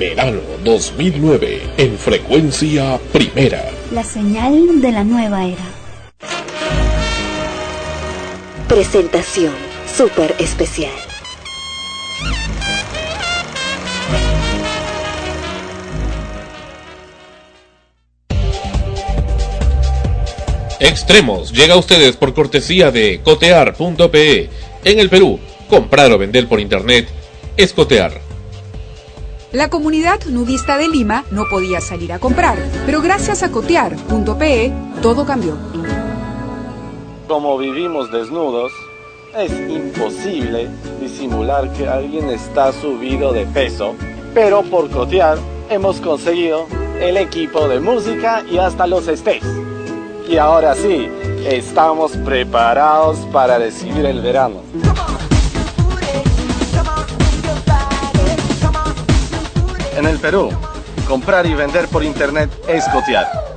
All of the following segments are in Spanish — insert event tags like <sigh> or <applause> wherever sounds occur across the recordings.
Verano 2009 en frecuencia primera. La señal de la nueva era. Presentación súper especial. Extremos llega a ustedes por cortesía de cotear.pe. En el Perú, comprar o vender por internet es cotear. La comunidad nudista de Lima no podía salir a comprar, pero gracias a cotear.pe todo cambió. Como vivimos desnudos, es imposible disimular que alguien está subido de peso, pero por cotear hemos conseguido el equipo de música y hasta los estés. Y ahora sí, estamos preparados para recibir el verano. En el Perú, comprar y vender por internet es cotear.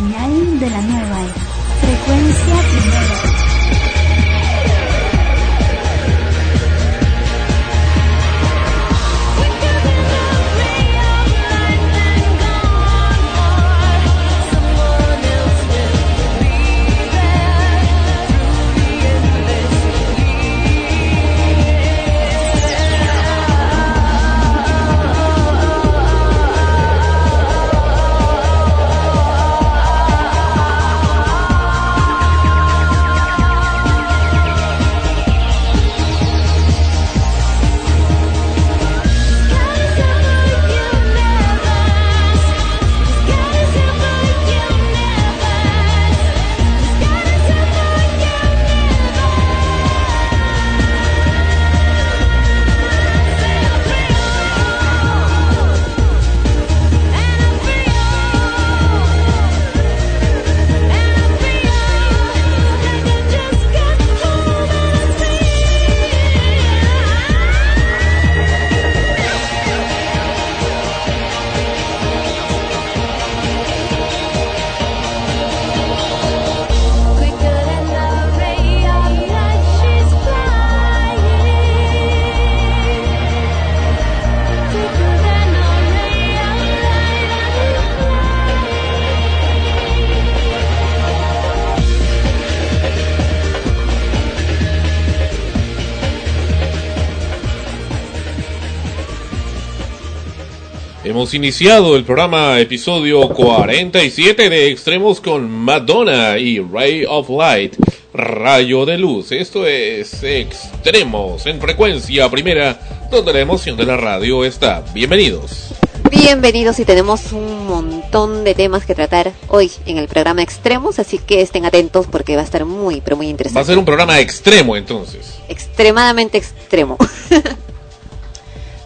Señal de la nueva era. Frecuencia primera. Hemos iniciado el programa episodio 47 de Extremos con Madonna y Ray of Light, Rayo de Luz. Esto es Extremos en frecuencia primera, donde la emoción de la radio está. Bienvenidos. Bienvenidos y tenemos un montón de temas que tratar hoy en el programa Extremos, así que estén atentos porque va a estar muy, pero muy Va a interesante. ser un programa extremo entonces. Extremadamente extremo. <laughs>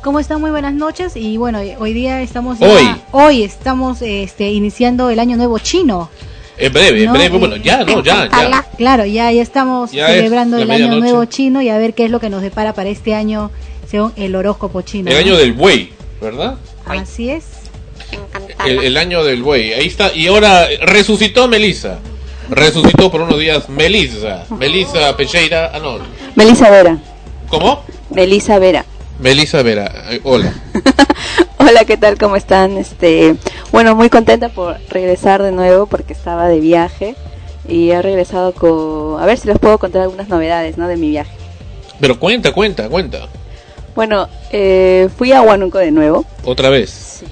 ¿Cómo están? Muy buenas noches y bueno, hoy día estamos Hoy. ya- hoy estamos este iniciando el año nuevo chino. En breve, en breve, eh, bueno, ya, no, ya, ya. Claro, ya ya estamos Ya celebrando el año nuevo chino y a ver qué es lo que nos depara para este año según el horóscopo chino. El ¿no? año del buey, ¿verdad? Así es. El, el año del buey. Ahí está. Y ahora resucitó Melissa. Resucitó por unos días Melissa. Melissa Pecheira. Ah, no. Melisa Vera. ¿Cómo? Melisa Vera. Melissa Vera. Eh, Hola. <laughs> Hola, ¿qué tal? ¿Cómo están? Este, bueno, muy contenta por regresar de nuevo porque estaba de viaje y he regresado con a ver si les puedo contar algunas novedades, ¿no? de mi viaje. Pero cuenta, cuenta, cuenta. Bueno, eh, fui a Huánuco de nuevo Otra vez.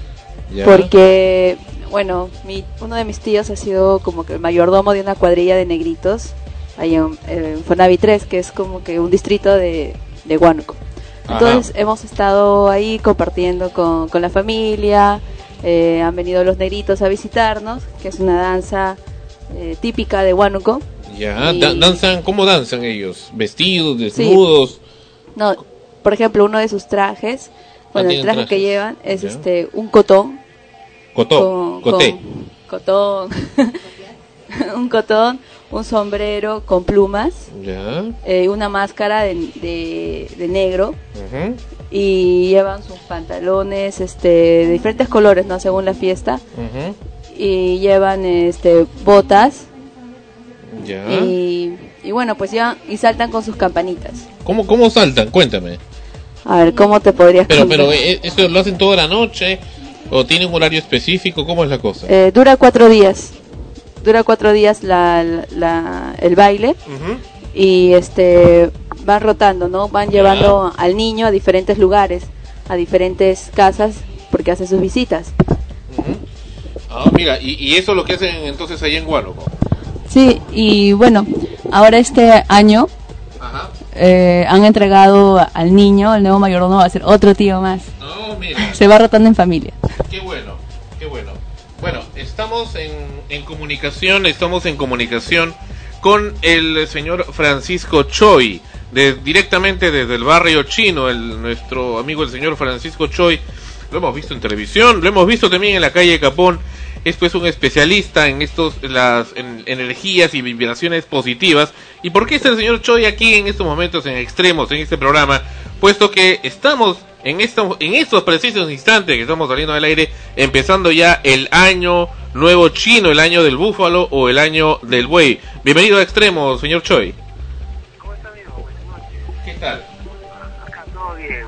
Ya. porque bueno, mi, uno de mis tíos ha sido como que el mayordomo de una cuadrilla de negritos ahí en, en Fonavi 3, que es como que un distrito de, de Huánuco. Ajá. Entonces hemos estado ahí compartiendo con, con la familia, eh, han venido los negritos a visitarnos, que es una danza eh, típica de Huánuco. Ya. y- Da- danzan, ¿cómo danzan ellos? ¿Vestidos, desnudos? No, por ejemplo, uno de sus trajes, bueno, el tienen traje que trajes. llevan es Ya. este un cotón Cotó. con, Coté. con- cotón, <laughs> un cotón, un sombrero con plumas, eh, una máscara de, de- de negro y llevan sus pantalones este, de diferentes colores, no según la fiesta y llevan este botas y, y bueno pues llevan y saltan con sus campanitas. ¿Cómo, ¿Cómo saltan? Cuéntame. A ver, ¿cómo te podrías Pero, contar? pero, eh, ¿eso lo hacen toda la noche? ¿O tienen un horario específico? ¿Cómo es la cosa? Eh, dura cuatro días. Dura cuatro días la, la- el baile y este van rotando, ¿no? Van llevando al niño a diferentes lugares, a diferentes casas porque hace sus visitas. Ah, mira, y, y eso es lo que hacen entonces ahí en Huánuco. Sí, y bueno, ahora este año Ajá. eh, han entregado al niño, el nuevo mayordomo va a ser otro tío más. No, mira, Se va rotando en familia. qué bueno, qué bueno. Bueno, estamos en, en comunicación, estamos en comunicación con el señor Francisco Choi, de, directamente desde el barrio chino, el, nuestro amigo el señor Francisco Choi. Lo hemos visto en televisión, lo hemos visto también en la calle Capón. Esto es un especialista en estos las en energías y vibraciones positivas. ¿Y por qué está el señor Choi aquí en estos momentos en extremos en este programa? Puesto que estamos en estos en estos precisos instantes que estamos saliendo del aire empezando ya el año nuevo chino, el año del búfalo o el año del buey. Bienvenido a extremos, señor Choi. ¿Cómo está, amigo? Buenas noches. ¿Qué tal? Acá todo bien.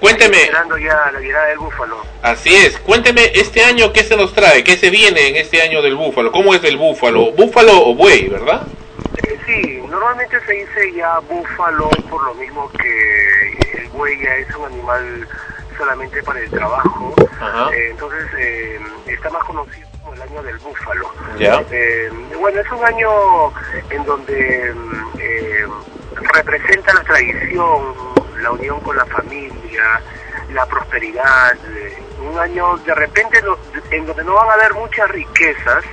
Cuénteme, Esperando ya la llegada del búfalo. así es, cuénteme este año qué se nos trae, qué se viene en este año del búfalo, cómo es el búfalo, búfalo o buey, ¿verdad? Eh, sí, normalmente se dice ya búfalo por lo mismo que el buey ya es un animal solamente para el trabajo. Eh, entonces eh, está más conocido como el año del búfalo. Ya. Eh, bueno, es un año en donde mm, eh, representa la tradición, la unión con la familia, la prosperidad. un año de repente en donde no van a haber muchas riquezas,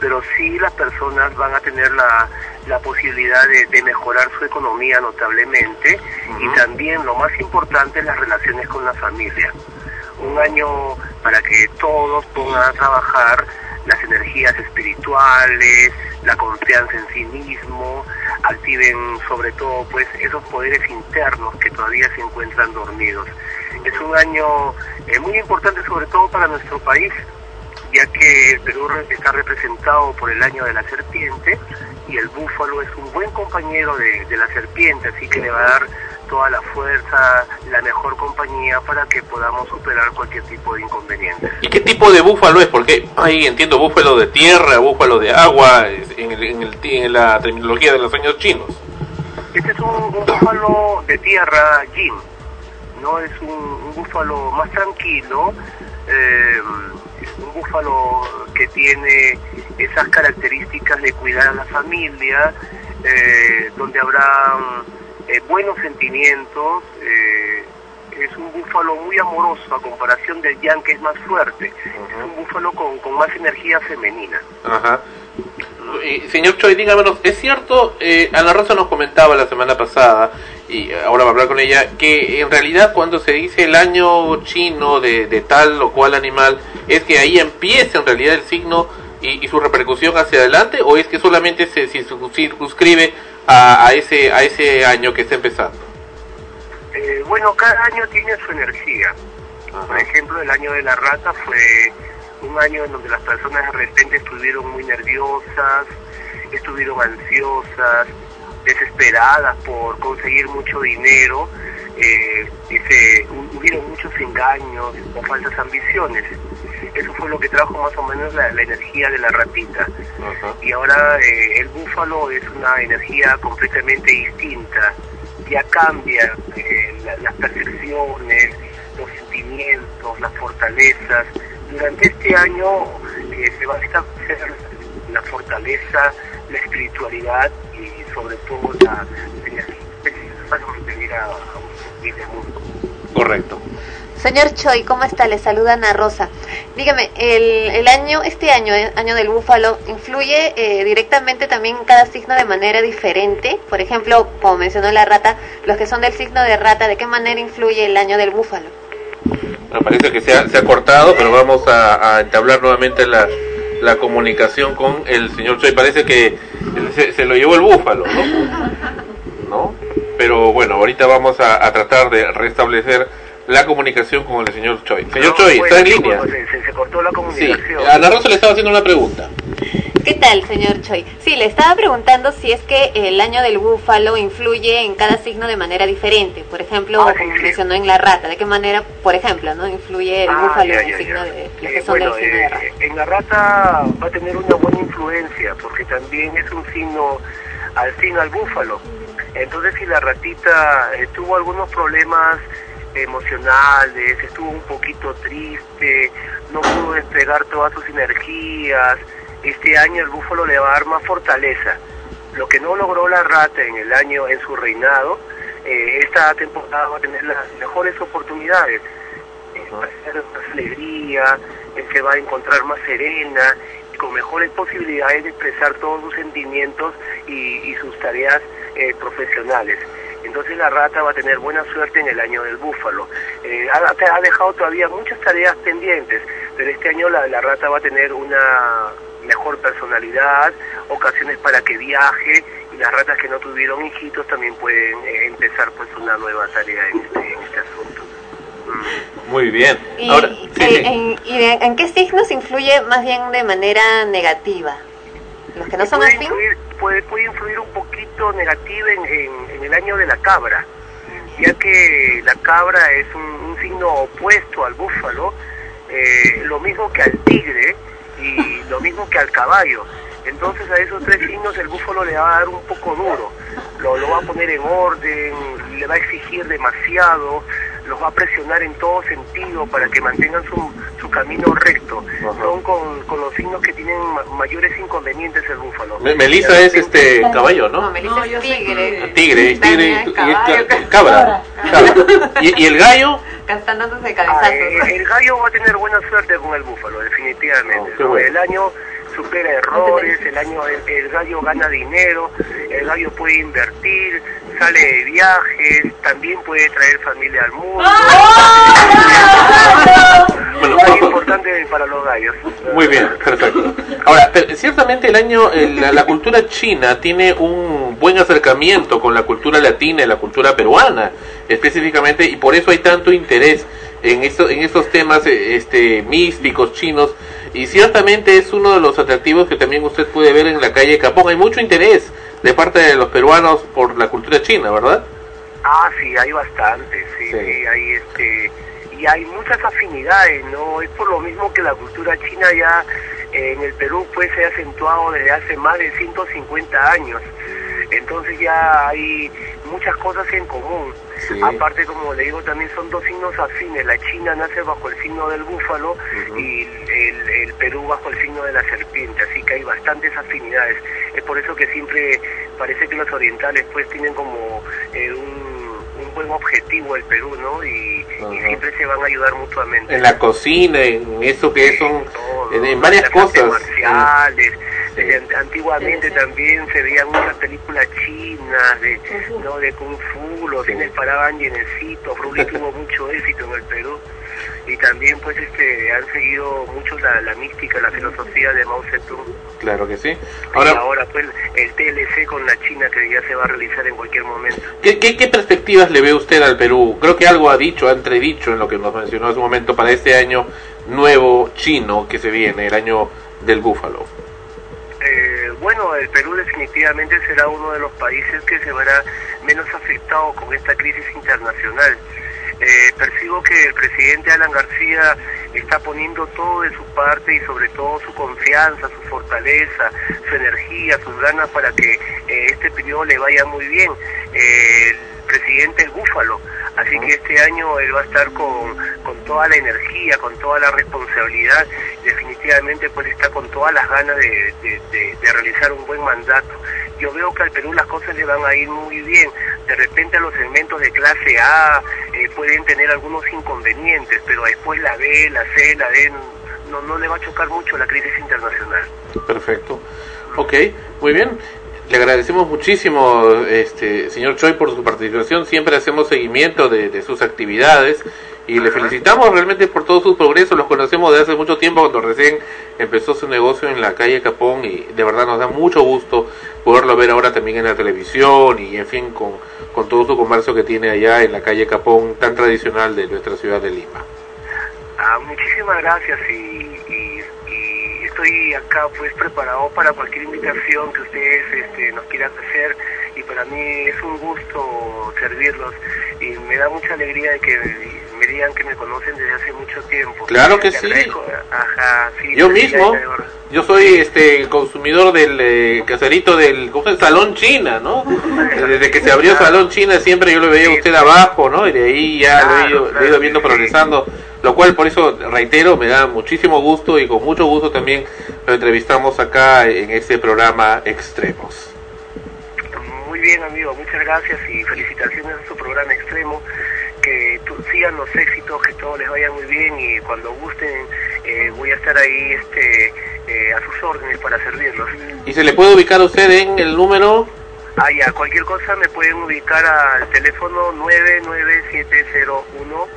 pero sí las personas van a tener la, la posibilidad de, de mejorar su economía notablemente y también lo más importante las relaciones con la familia. Un año para que todos pongan a trabajar las energías espirituales, la confianza en sí mismo, activen sobre todo pues esos poderes internos que todavía se encuentran dormidos. Es un año eh, muy importante sobre todo para nuestro país, ya que el Perú está representado por el año de la serpiente y el búfalo es un buen compañero de, de la serpiente, así que le va a dar toda la fuerza, la mejor compañía para que podamos superar cualquier tipo de inconveniente. ¿Y qué tipo de búfalo es? Porque ahí entiendo búfalo de tierra, búfalo de agua, en, el- en, el- en la terminología de los años chinos. Este es un, un búfalo de tierra, Jim. No es un, un búfalo más tranquilo, eh, un búfalo que tiene esas características de cuidar a la familia, eh, donde habrá eh, buenos sentimientos, eh, es un búfalo muy amoroso a comparación del yang que es más fuerte, es un búfalo con, con más energía femenina. Ajá. Y, señor Choi, dígamenos, ¿es cierto? Eh, Ana Rosa nos comentaba la semana pasada, y ahora va a hablar con ella, que en realidad cuando se dice el año chino de, de tal o cual animal, es que ahí empieza en realidad el signo y, y su repercusión hacia adelante, o es que solamente se, se circunscribe a, a, ese, a ese año que está empezando? Eh, bueno, cada año tiene su energía. Por ejemplo, el año de la rata fue un año en donde las personas de repente estuvieron muy nerviosas, estuvieron ansiosas, desesperadas por conseguir mucho dinero, eh, hu- hubieron muchos engaños o falsas ambiciones. Eso fue lo que trajo más o menos la, la energía de la ratita. Y ahora eh, el búfalo es una energía completamente distinta. Ya cambia eh, la- las percepciones, los sentimientos, las fortalezas. Durante este año eh, se va a establecer la fortaleza, la espiritualidad y sobre todo la a un del mundo. Correcto. Señor Choi, ¿cómo está? Le saluda Ana Rosa. Dígame, el, el año, este año, eh, año del búfalo, ¿influye eh, directamente también en cada signo de manera diferente? Por ejemplo, como mencionó la rata, los que son del signo de rata, ¿de qué manera influye el año del búfalo? Me parece que se ha, se ha cortado, pero vamos a, a entablar nuevamente la, la comunicación con el señor Choi. Parece que se, se lo llevó el búfalo, ¿no? ¿No? Pero bueno, ahorita vamos a, a tratar de restablecer la comunicación con el señor Choi. Señor No, Choi, bueno, está en línea. pues, se, se cortó la Sí, comunicación. Ana Rosa le estaba haciendo una pregunta. ¿Qué tal, señor Choi? Sí, le estaba preguntando si es que el año del búfalo influye en cada signo de manera diferente. Por ejemplo, Ah, sí, como sí. mencionó en la rata, ¿de qué manera, por ejemplo, no influye el Ah, búfalo ya, en el ya, signo ya. de los Eh, que son bueno, del signo de eh, rata? en la rata va a tener una buena influencia porque también es un signo al fin al búfalo. Entonces si la ratita eh, tuvo algunos problemas emocionales, estuvo un poquito triste, no pudo desplegar todas sus energías, este año el búfalo le va a dar más fortaleza. Lo que no logró la rata en el año, en su reinado, eh, esta temporada va a tener las mejores oportunidades va a tener más alegría, eh, se va a encontrar más serena, con mejores posibilidades de expresar todos sus sentimientos y, y sus tareas eh, profesionales. Entonces la rata va a tener buena suerte en el año del búfalo. Eh, ha, ha dejado todavía muchas tareas pendientes, pero este año la, la rata va a tener una mejor personalidad, ocasiones para que viaje y las ratas que no tuvieron hijitos también pueden eh, empezar pues una nueva tarea en este, en este asunto. Muy bien. ¿Y, Ahora, sí. En, y de- en qué signos influye más bien de manera negativa? ¿Los que no son afín? influir, puede, puede influir un poquito negativa en, el año de la cabra, ya que la cabra es un, un signo opuesto al búfalo, eh, lo mismo que al tigre y lo mismo que al caballo. Entonces a esos tres signos el búfalo le va a dar un poco duro, lo va a poner en orden, le va a exigir demasiado, los va a presionar en todo sentido para que mantengan su, su camino recto. Son con, con los signos que tienen ma- mayores inconvenientes el búfalo. Me- Melissa es este caballo, ¿no? No, Melissa es tigre. Tigre, es tigre, es caballo, ca- cabra. cabra. ¿Y, y el gallo? Están dándose Ah, cabezazos. eh, el gallo va a tener buena suerte con el búfalo, definitivamente. Oh, bueno. El año supera errores, el año el, el gallo gana dinero, el gallo puede invertir, sale de viajes, también puede traer familia al mundo. Bueno, Muy importante para los gallos. Muy bien, perfecto. Ahora, ciertamente el año, el- la, la cultura china tiene un buen acercamiento con la cultura latina y la cultura peruana, específicamente, y por eso hay tanto interés en, esto, en estos temas eh, este, místicos chinos, y ciertamente es uno de los atractivos que también usted puede ver en la calle Capón. Hay mucho interés de parte de los peruanos por la cultura china, ¿verdad? Ah, sí, hay bastante, sí, sí, hay este y hay muchas afinidades, ¿no? Es por lo mismo que la cultura china ya eh, en el Perú pues se ha acentuado desde hace más de 150 años. Entonces ya hay muchas cosas en común. Sí. Aparte, como le digo, también son dos signos afines. La China nace bajo el signo del búfalo y el, el Perú bajo el signo de la serpiente. Así que hay bastantes afinidades. Es por eso que siempre parece que los orientales pues tienen como eh, un buen objetivo el Perú, ¿no? Y, siempre se van a ayudar mutuamente. En la cocina, en eso que son, Todo, en, en varias las artes cosas. marciales. An- antiguamente también se veían muchas películas chinas de, ¿no? de Kung Fu, los cines paraban llenecitos, Bruce Lee tuvo mucho éxito en el Perú y también pues este han seguido mucho la, la mística, la filosofía de Mao Zedong Claro que sí. y Ahora, ahora pues el TLC con la China que ya se va a realizar en cualquier momento. ¿qué, qué, qué perspectivas le ve usted al Perú? Creo que algo ha dicho, ha entredicho en lo que nos mencionó hace un momento para este año nuevo chino que se viene, el año del búfalo. Eh, bueno, el Perú definitivamente será uno de los países que se verá menos afectado con esta crisis internacional. Eh, percibo que el presidente Alan García está poniendo todo de su parte y sobre todo su confianza, su fortaleza, su energía, sus ganas para que eh, este periodo le vaya muy bien. Eh, presidente es búfalo, así que este año él va a estar con, con toda la energía, con toda la responsabilidad, definitivamente pues está con todas las ganas de, de- de- de realizar un buen mandato. Yo veo que al Perú las cosas le van a ir muy bien, de repente a los segmentos de clase A eh, pueden tener algunos inconvenientes, pero después la B, la C, la D no, no le va a chocar mucho la crisis internacional. Perfecto. Ok, muy bien. Le agradecemos muchísimo, este señor Choi, por su participación. Siempre hacemos seguimiento de, de sus actividades y le felicitamos realmente por todos sus progresos. Los conocemos desde hace mucho tiempo cuando recién empezó su negocio en la calle Capón y de verdad nos da mucho gusto poderlo ver ahora también en la televisión y en fin con, con todo su comercio que tiene allá en la calle Capón tan tradicional de nuestra ciudad de Lima. Ah, muchísimas gracias y estoy acá pues preparado para cualquier invitación que ustedes este, nos quieran hacer y para mí es un gusto servirlos y me da mucha alegría de que me digan que me conocen desde hace mucho tiempo. Claro que Te sí. Ajá, sí, Yo mismo, yo soy este consumidor del eh, caserito del. Salón China, ¿no? <laughs> Desde que se abrió Salón China siempre yo lo veía a usted abajo, ¿no? Y de ahí ya lo he ido, lo he ido viendo progresando, lo cual por eso reitero, me da muchísimo gusto y con mucho gusto también lo entrevistamos acá en este programa Extremos. Muy bien, amigo, muchas gracias y felicitaciones a su programa extremo. Que tu- sigan los éxitos, que todo les vaya muy bien y cuando gusten eh, voy a estar ahí este, eh, a sus órdenes para servirlos. ¿Y se le puede ubicar a usted en el número? Ah, ya, cualquier cosa me pueden ubicar al teléfono 99701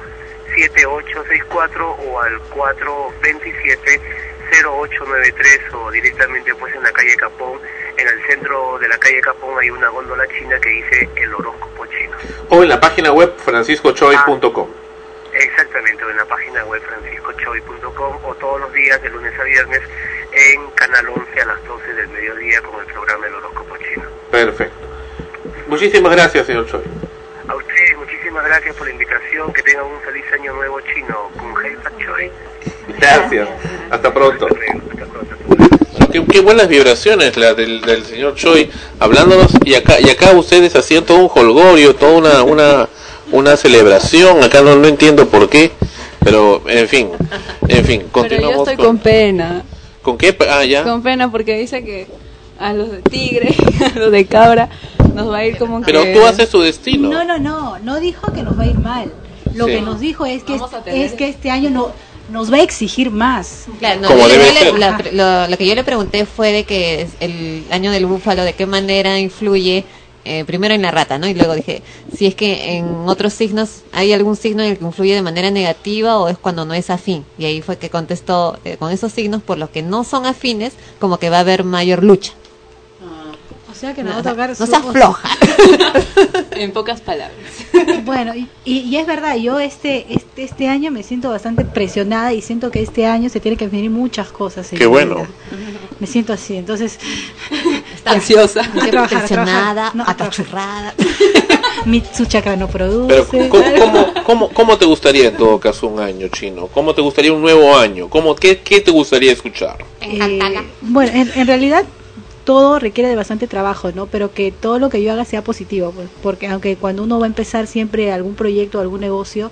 7864 o al 427 0893 o directamente pues en la calle Capón, en el centro de la calle Capón hay una góndola china que dice el horóscopo chino. O en la página web franciscochoy.com. Exactamente, o en la página web franciscochoy.com o todos los días de lunes a viernes en Canal 11 a las 12 del mediodía con el programa El horóscopo chino. Perfecto. Muchísimas gracias, señor Choi. A ustedes muchísimas gracias por la invitación, que tengan un feliz año nuevo chino. Gracias. Hasta pronto. Hasta pronto. Qué, qué buenas vibraciones la del, del señor Choi hablándonos y acá y acá ustedes hacían todo un holgorio, toda una una una celebración. Acá no, no entiendo por qué, pero en fin, en fin, Pero yo continuamos estoy con, con pena, ¿con qué ah ya con pena porque dice que a los de tigre, <laughs> a los de cabra, nos va a ir como pero que... tú haces tu destino. No, no, no, no dijo que nos va a ir mal. Lo Sí. que nos dijo es que, tener- es que este año no, nos va a exigir más. Claro, no, Como debe yo le- ser. la pre- lo, lo que yo le pregunté fue de que el año del búfalo, de qué manera influye eh, primero en la rata, ¿no? Y luego dije, si es que en otros signos hay algún signo en el que influye de manera negativa o es cuando no es afín. Y ahí fue que contestó eh, con esos signos por los que no son afines, como que va a haber mayor lucha. Sea que nos No, va a tocar... no su- seas floja. <laughs> En pocas palabras. <laughs> Bueno, y, y- y es verdad, yo este, este este año me siento bastante presionada y siento que este año se tienen que definir muchas cosas. en Qué bueno. vida. Me siento así, entonces... <laughs> Está ansiosa. Trabajar, trabajar. No, apachurrada. mi, su chakra no Pero produce. ¿cómo, cómo, cómo, cómo te gustaría en todo caso un año chino? ¿Cómo te gustaría un nuevo año? ¿Cómo, qué, ¿Qué te gustaría escuchar? Eh, bueno, en, en realidad todo requiere de bastante trabajo, ¿no? Pero que todo lo que yo haga sea positivo, pues, porque aunque cuando uno va a empezar siempre algún proyecto, algún negocio,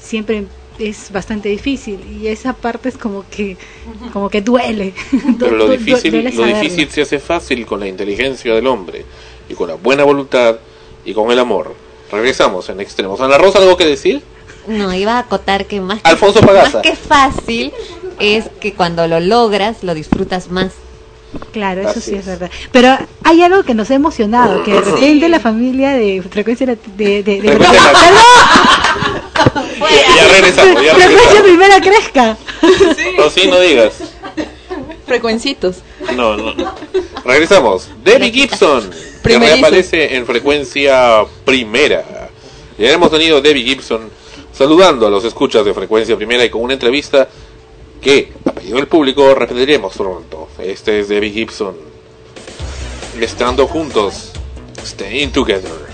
siempre es bastante difícil y esa parte es como que como que duele. <laughs> <laughs> Pero lo difícil, duele lo difícil se hace fácil con la inteligencia del hombre y con la buena voluntad y con el amor. Regresamos en extremos. Ana Rosa, ¿algo que decir? No, iba a acotar que más que, Alfonso Pagaza. más que fácil es que cuando lo logras lo disfrutas más. Claro, eso Así sí es es. verdad. Pero hay algo que nos ha emocionado, que <coughs> de repente la familia de frecuencia de, de, de- de- Frecuencia ¡Perdón! Ya regresamos, ya frecuencia regresamos. primera crezca. No, sí, no digas. Frecuencitos. No, no. Regresamos. Debbie Gibson, que reaparece en frecuencia primera. Ya hemos tenido Debbie Gibson saludando a los escuchas de frecuencia primera y con una entrevista que, a pedido del público, repetiremos pronto. Este es Debbie Gibson. Estando juntos, staying together.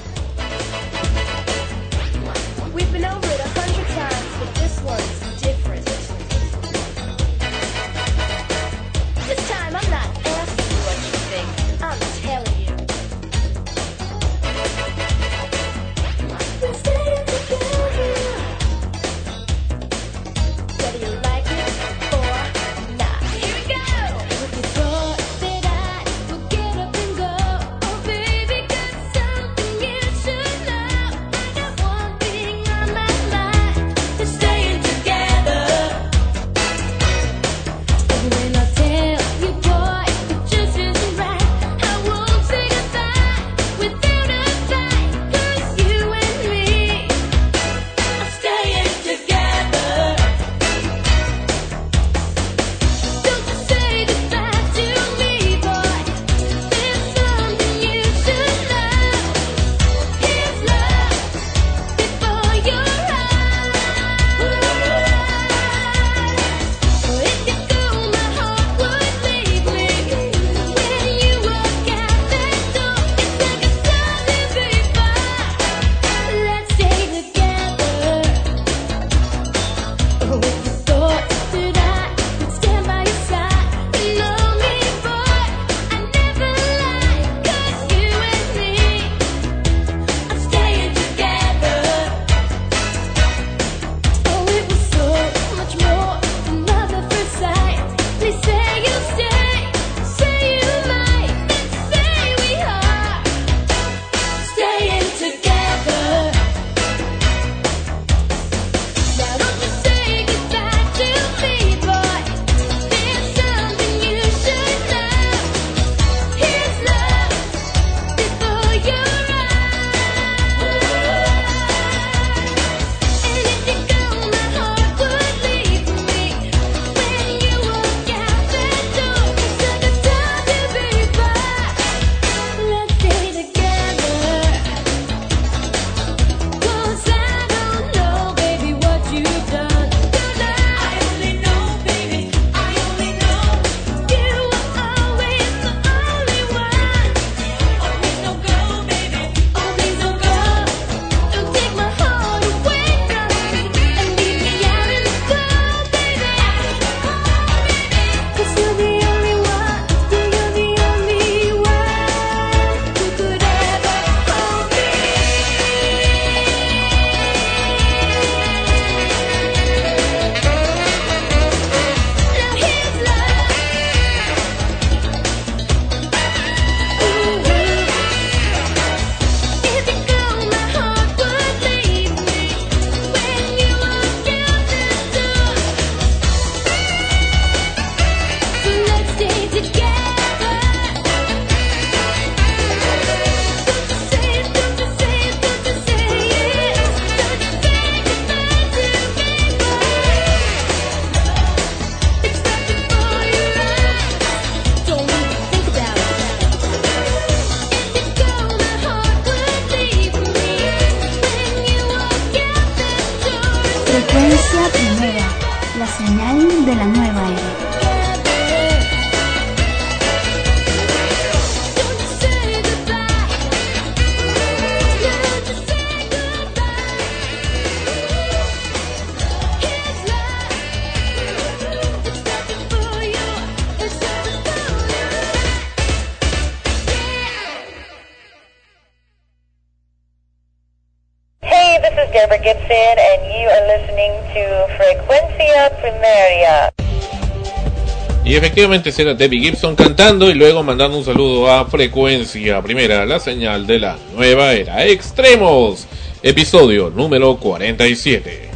Efectivamente será Debbie Gibson cantando y luego mandando un saludo a Frecuencia Primera, la señal de la nueva era. Extremos, episodio número 47.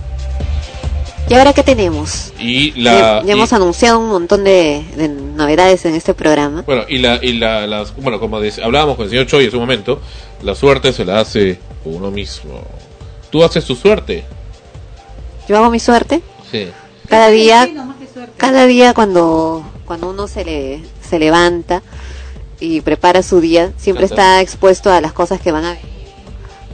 ¿Y ahora qué tenemos? Y Ya, la... ya y- hemos anunciado un montón de, de novedades en este programa. Bueno, y la, y la, las, bueno, como dice- hablábamos con el señor Choi en su momento, la suerte se la hace uno mismo. ¿Tú haces tu suerte? Yo hago mi suerte. Sí. Cada día, cada día cuando, se, le, se levanta y prepara su día, siempre está expuesto a las cosas que van a venir.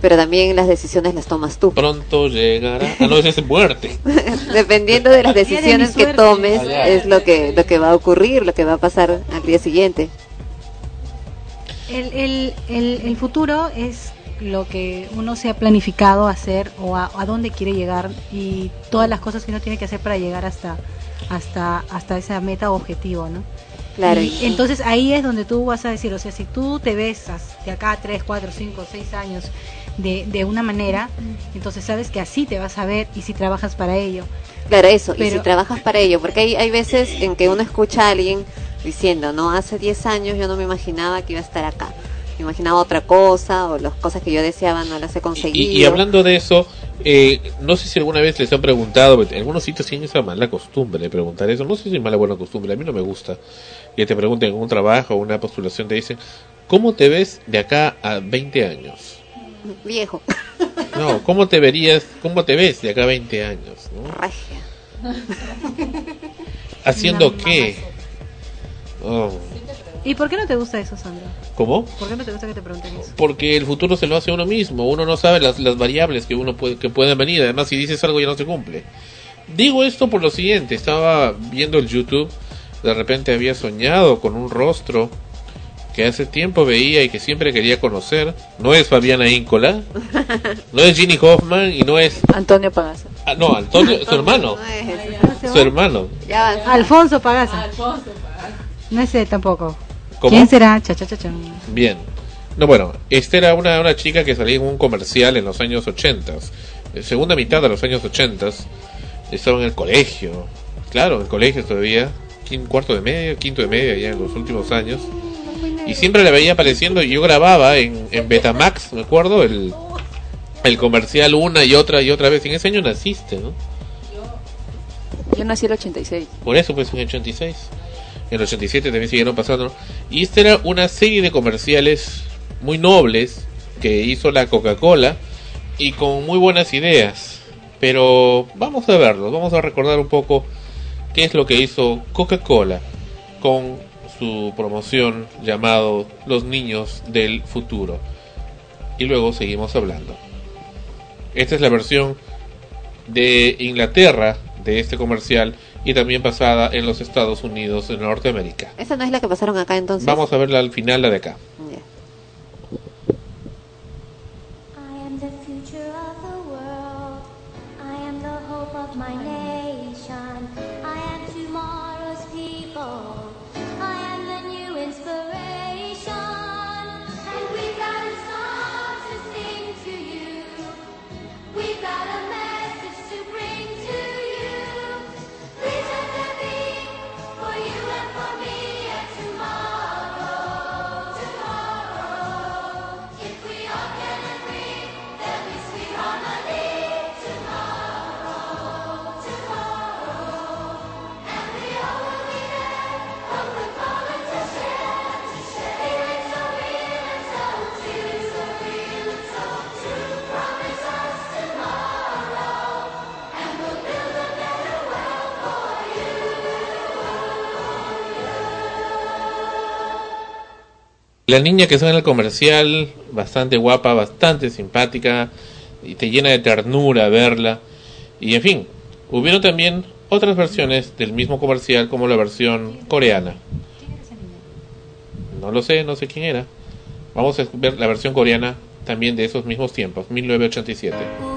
Pero también las decisiones las tomas tú. Pronto llegará. Ah, no, ese es muerte. <laughs> Dependiendo de las de decisiones que tomes, Ah, es lo que, lo que va a ocurrir, lo que va a pasar al día siguiente. El, el, el, el futuro es lo que uno se ha planificado hacer o a, a dónde quiere llegar y todas las cosas que uno tiene que hacer para llegar hasta hasta hasta esa meta o objetivo, ¿no? Claro, Y entonces ahí es donde tú vas a decir, o sea, si tú te ves as- de acá a 3, 4, 5, 6 años de, de una manera, entonces sabes que así te vas a ver y si trabajas para ello. Claro, eso, y si trabajas para ello, porque hay, hay veces en que uno escucha a alguien diciendo, no, hace 10 años yo no me imaginaba que iba a estar acá, me imaginaba otra cosa, o las cosas que yo deseaba no las he Y, conseguido. y hablando de eso, eh, no sé si alguna vez les han preguntado, en algunos sitios tienen esa mala costumbre de preguntar eso, no sé si es mala o buena costumbre, a mí no me gusta, que te pregunten en un trabajo o una postulación, te dicen, ¿cómo te ves de acá a 20 años? Viejo, <laughs> No, ¿cómo te verías, cómo te ves de acá a 20 años? ¿no? regia. ¿Haciendo Una qué? Oh, ¿Y por qué no te gusta eso, Sandra? ¿Cómo? ¿Por qué no te gusta que te pregunten eso? Porque el futuro se lo hace uno mismo, uno no sabe las, las variables que uno puede, que pueden venir, además si dices algo ya no se cumple. Digo esto por lo siguiente, estaba viendo el YouTube, de repente había soñado con un rostro que hace tiempo veía y que siempre quería conocer. No es Fabiana Íncola, no es Ginny Hoffman y no es... Antonio Pagasa. ah, no, Antonio, su hermano, su hermano. Ya. Alfonso Pagasa. No es él tampoco. ¿Cómo? ¿Quién será? Cha, cha, cha, cha. Bien. No, bueno, esta era una, una chica que salía en un comercial en los años 80, eh, segunda mitad de los años 80, estaba en el colegio, claro, en el colegio todavía, quin- cuarto de medio, quinto de media ya en los últimos años, y siempre la veía apareciendo y yo grababa en, en Betamax, me acuerdo, el, el comercial una y otra y otra vez, en ese año naciste, ¿no? Yo nací el 86. Por eso, pues en el 86. En el 87 también siguieron pasando. Y esta era una serie de comerciales muy nobles que hizo la Coca-Cola y con muy buenas ideas. Pero vamos a verlos, vamos a recordar un poco qué es lo que hizo Coca-Cola con su promoción llamado Los Niños del Futuro. Y luego seguimos hablando. Esta es la versión de Inglaterra de este comercial y también pasada en los Estados Unidos de Norteamérica. Esa no es la que pasaron acá entonces. Vamos a verla al final, la de acá. La niña que sale en el comercial, bastante guapa, bastante simpática, y te llena de ternura verla. Y en fin, hubieron también otras versiones del mismo comercial como la versión coreana. No lo sé, no sé quién era. Vamos a ver la versión coreana también de esos mismos tiempos, 1987.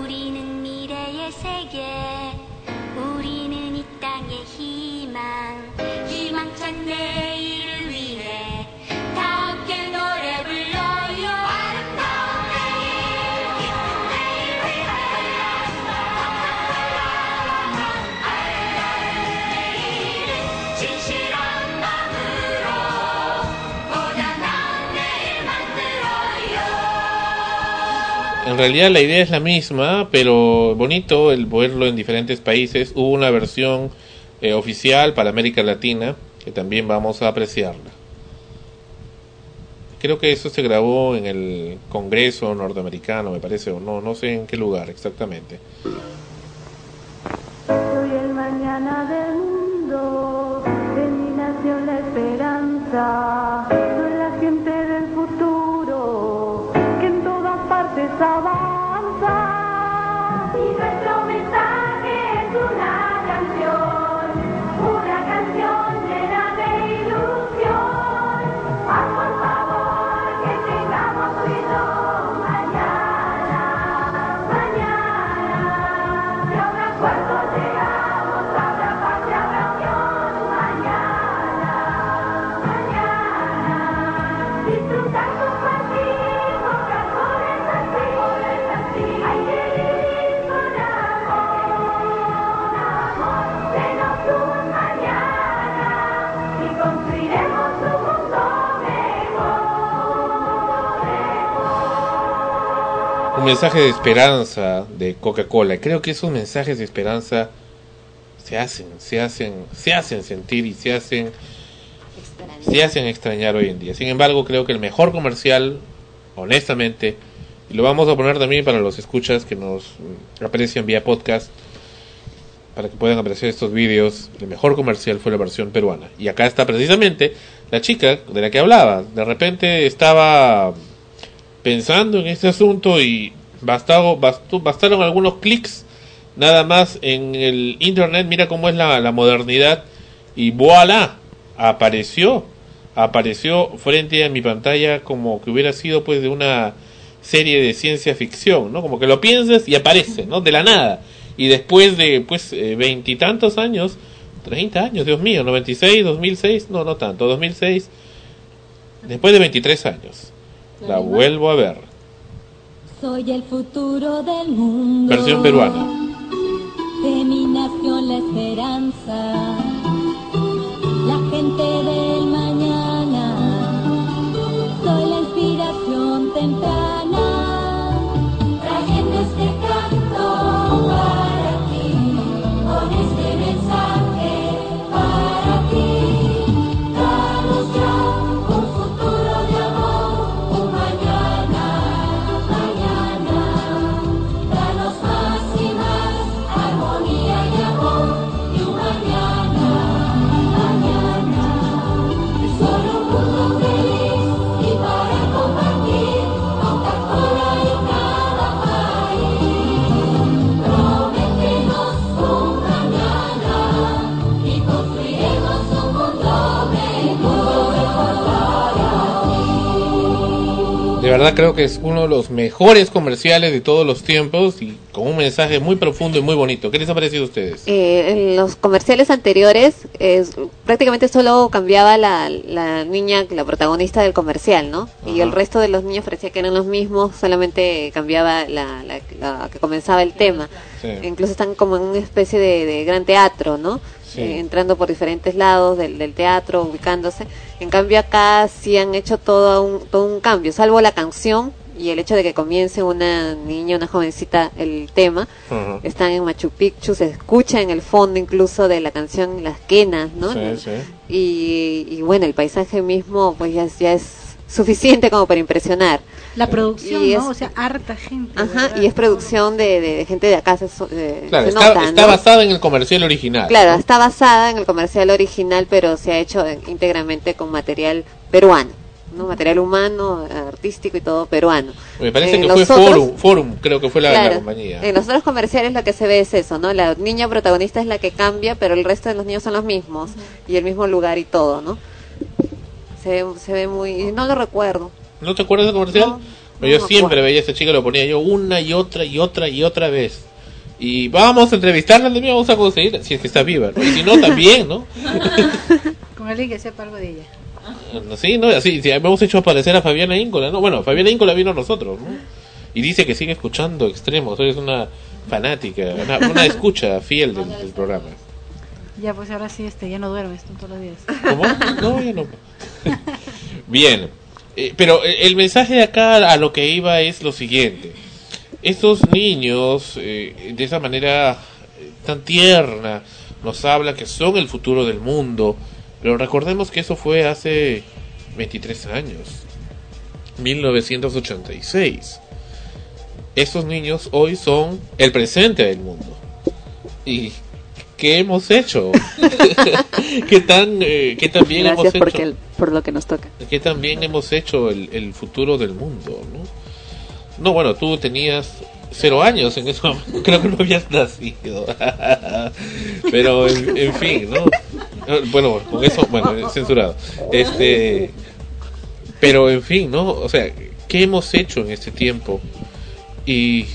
Realidad la idea es la misma, pero bonito el verlo en diferentes países. Hubo una versión eh, oficial para América Latina que también vamos a apreciarla. Creo que eso se grabó en el Congreso norteamericano, me parece, o no, no sé en qué lugar exactamente. Soy el mañana del de mi nación la esperanza. Partes mensaje de esperanza de Coca-Cola. Creo que esos mensajes de esperanza se hacen, se hacen, se hacen sentir y se hacen se hacen extrañar hoy en día. Sin embargo, creo que el mejor comercial, honestamente, y lo vamos a poner también para los escuchas que nos aprecian vía podcast, para que puedan apreciar estos vídeos, el mejor comercial fue la versión peruana. Y acá está precisamente la chica de la que hablaba. De repente estaba pensando en este asunto y bastado, bastó- bastaron algunos clics nada más en el internet. Mira cómo es la, modernidad. Y voilà, apareció. Apareció frente a mi pantalla como que hubiera sido pues de una serie de ciencia ficción, ¿no? Como que lo piensas y aparece, ¿no? De la nada. Y después de pues eh, veintitantos años, 30 años, Dios mío, 96, 2006, no, no tanto, 2006, después de 23 años, la vuelvo a ver. Soy el futuro del mundo. Versión peruana. De mi nación la esperanza. La gente del verdad creo que es uno de los mejores comerciales de todos los tiempos y con un mensaje muy profundo y muy bonito. ¿Qué les ha parecido a ustedes? Eh, en los comerciales anteriores es- prácticamente solo cambiaba la, la niña, la protagonista del comercial, ¿no? Y el resto de los niños parecía que eran los mismos, solamente cambiaba la, la- la que comenzaba el tema. Sí. Incluso están como en una especie de, de gran teatro, ¿no? Sí. Eh, entrando por diferentes lados del, del teatro, ubicándose. En cambio acá sí han hecho todo un, todo un cambio, salvo la canción y el hecho de que comience una niña, una jovencita el tema. Están en Machu Picchu, se escucha en el fondo incluso de la canción las quenas, ¿no? Sí, sí. Y, y bueno, el paisaje mismo pues ya, es- ya es suficiente como para impresionar. La producción, Y ¿no? es- O sea, harta gente. Ajá, y es producción de, de- de gente de acá, se, eh, Claro, se está, nota, está ¿no? basada en el comercial original. Claro, está basada en el comercial original, pero se ha hecho íntegramente con material peruano, ¿no? Material humano, artístico y todo peruano. Me parece En que fue otros- Forum, Forum, creo que fue la, la Claro, compañía. En los otros comerciales lo que se ve es eso, ¿no? La niña protagonista es la que cambia, pero el resto de los niños son los mismos y el mismo lugar y todo, ¿no? Se ve, se ve muy... No lo recuerdo. ¿No te acuerdas del comercial? No, Pero yo siempre acuerdo. veía a esa chica, lo ponía yo una y otra y otra y otra vez. Y vamos a entrevistarla, también vamos a conseguir, si es que está viva. ¿no? Y si no, también, ¿no? <laughs> Con alguien que sepa algo de ella. Sí, ¿no? Así, sí, hemos hecho aparecer a Fabiana Íncola, ¿no? Bueno, Fabiana Íncola vino a nosotros, ¿no? Y dice que sigue escuchando extremos, es una fanática, una, una escucha fiel del, del programa. Ya, pues ahora sí, este, ya no duermes tú todos los días. ¿Cómo? No, ya no. <laughs> Bien, Eh, pero eh, el mensaje de acá a lo que iba es lo siguiente. estos niños, eh, de esa manera tan tierna, nos habla que son el futuro del mundo, pero recordemos que eso fue hace 23 años, 1986. Estos niños hoy son el presente del mundo. ¿Y qué hemos hecho? <laughs> ¿Qué tan, eh, qué tan bien Gracias hemos hecho? el- por lo que nos toca. que también hemos hecho el, el futuro del mundo, ¿no? No, bueno, tú tenías cero años en eso, <laughs> creo que no habías nacido. <laughs> Pero, en, en fin, ¿no? Eh, Bueno, con eso, bueno, es censurado. Este, pero, en fin, ¿no? O sea, ¿qué hemos hecho en este tiempo? Y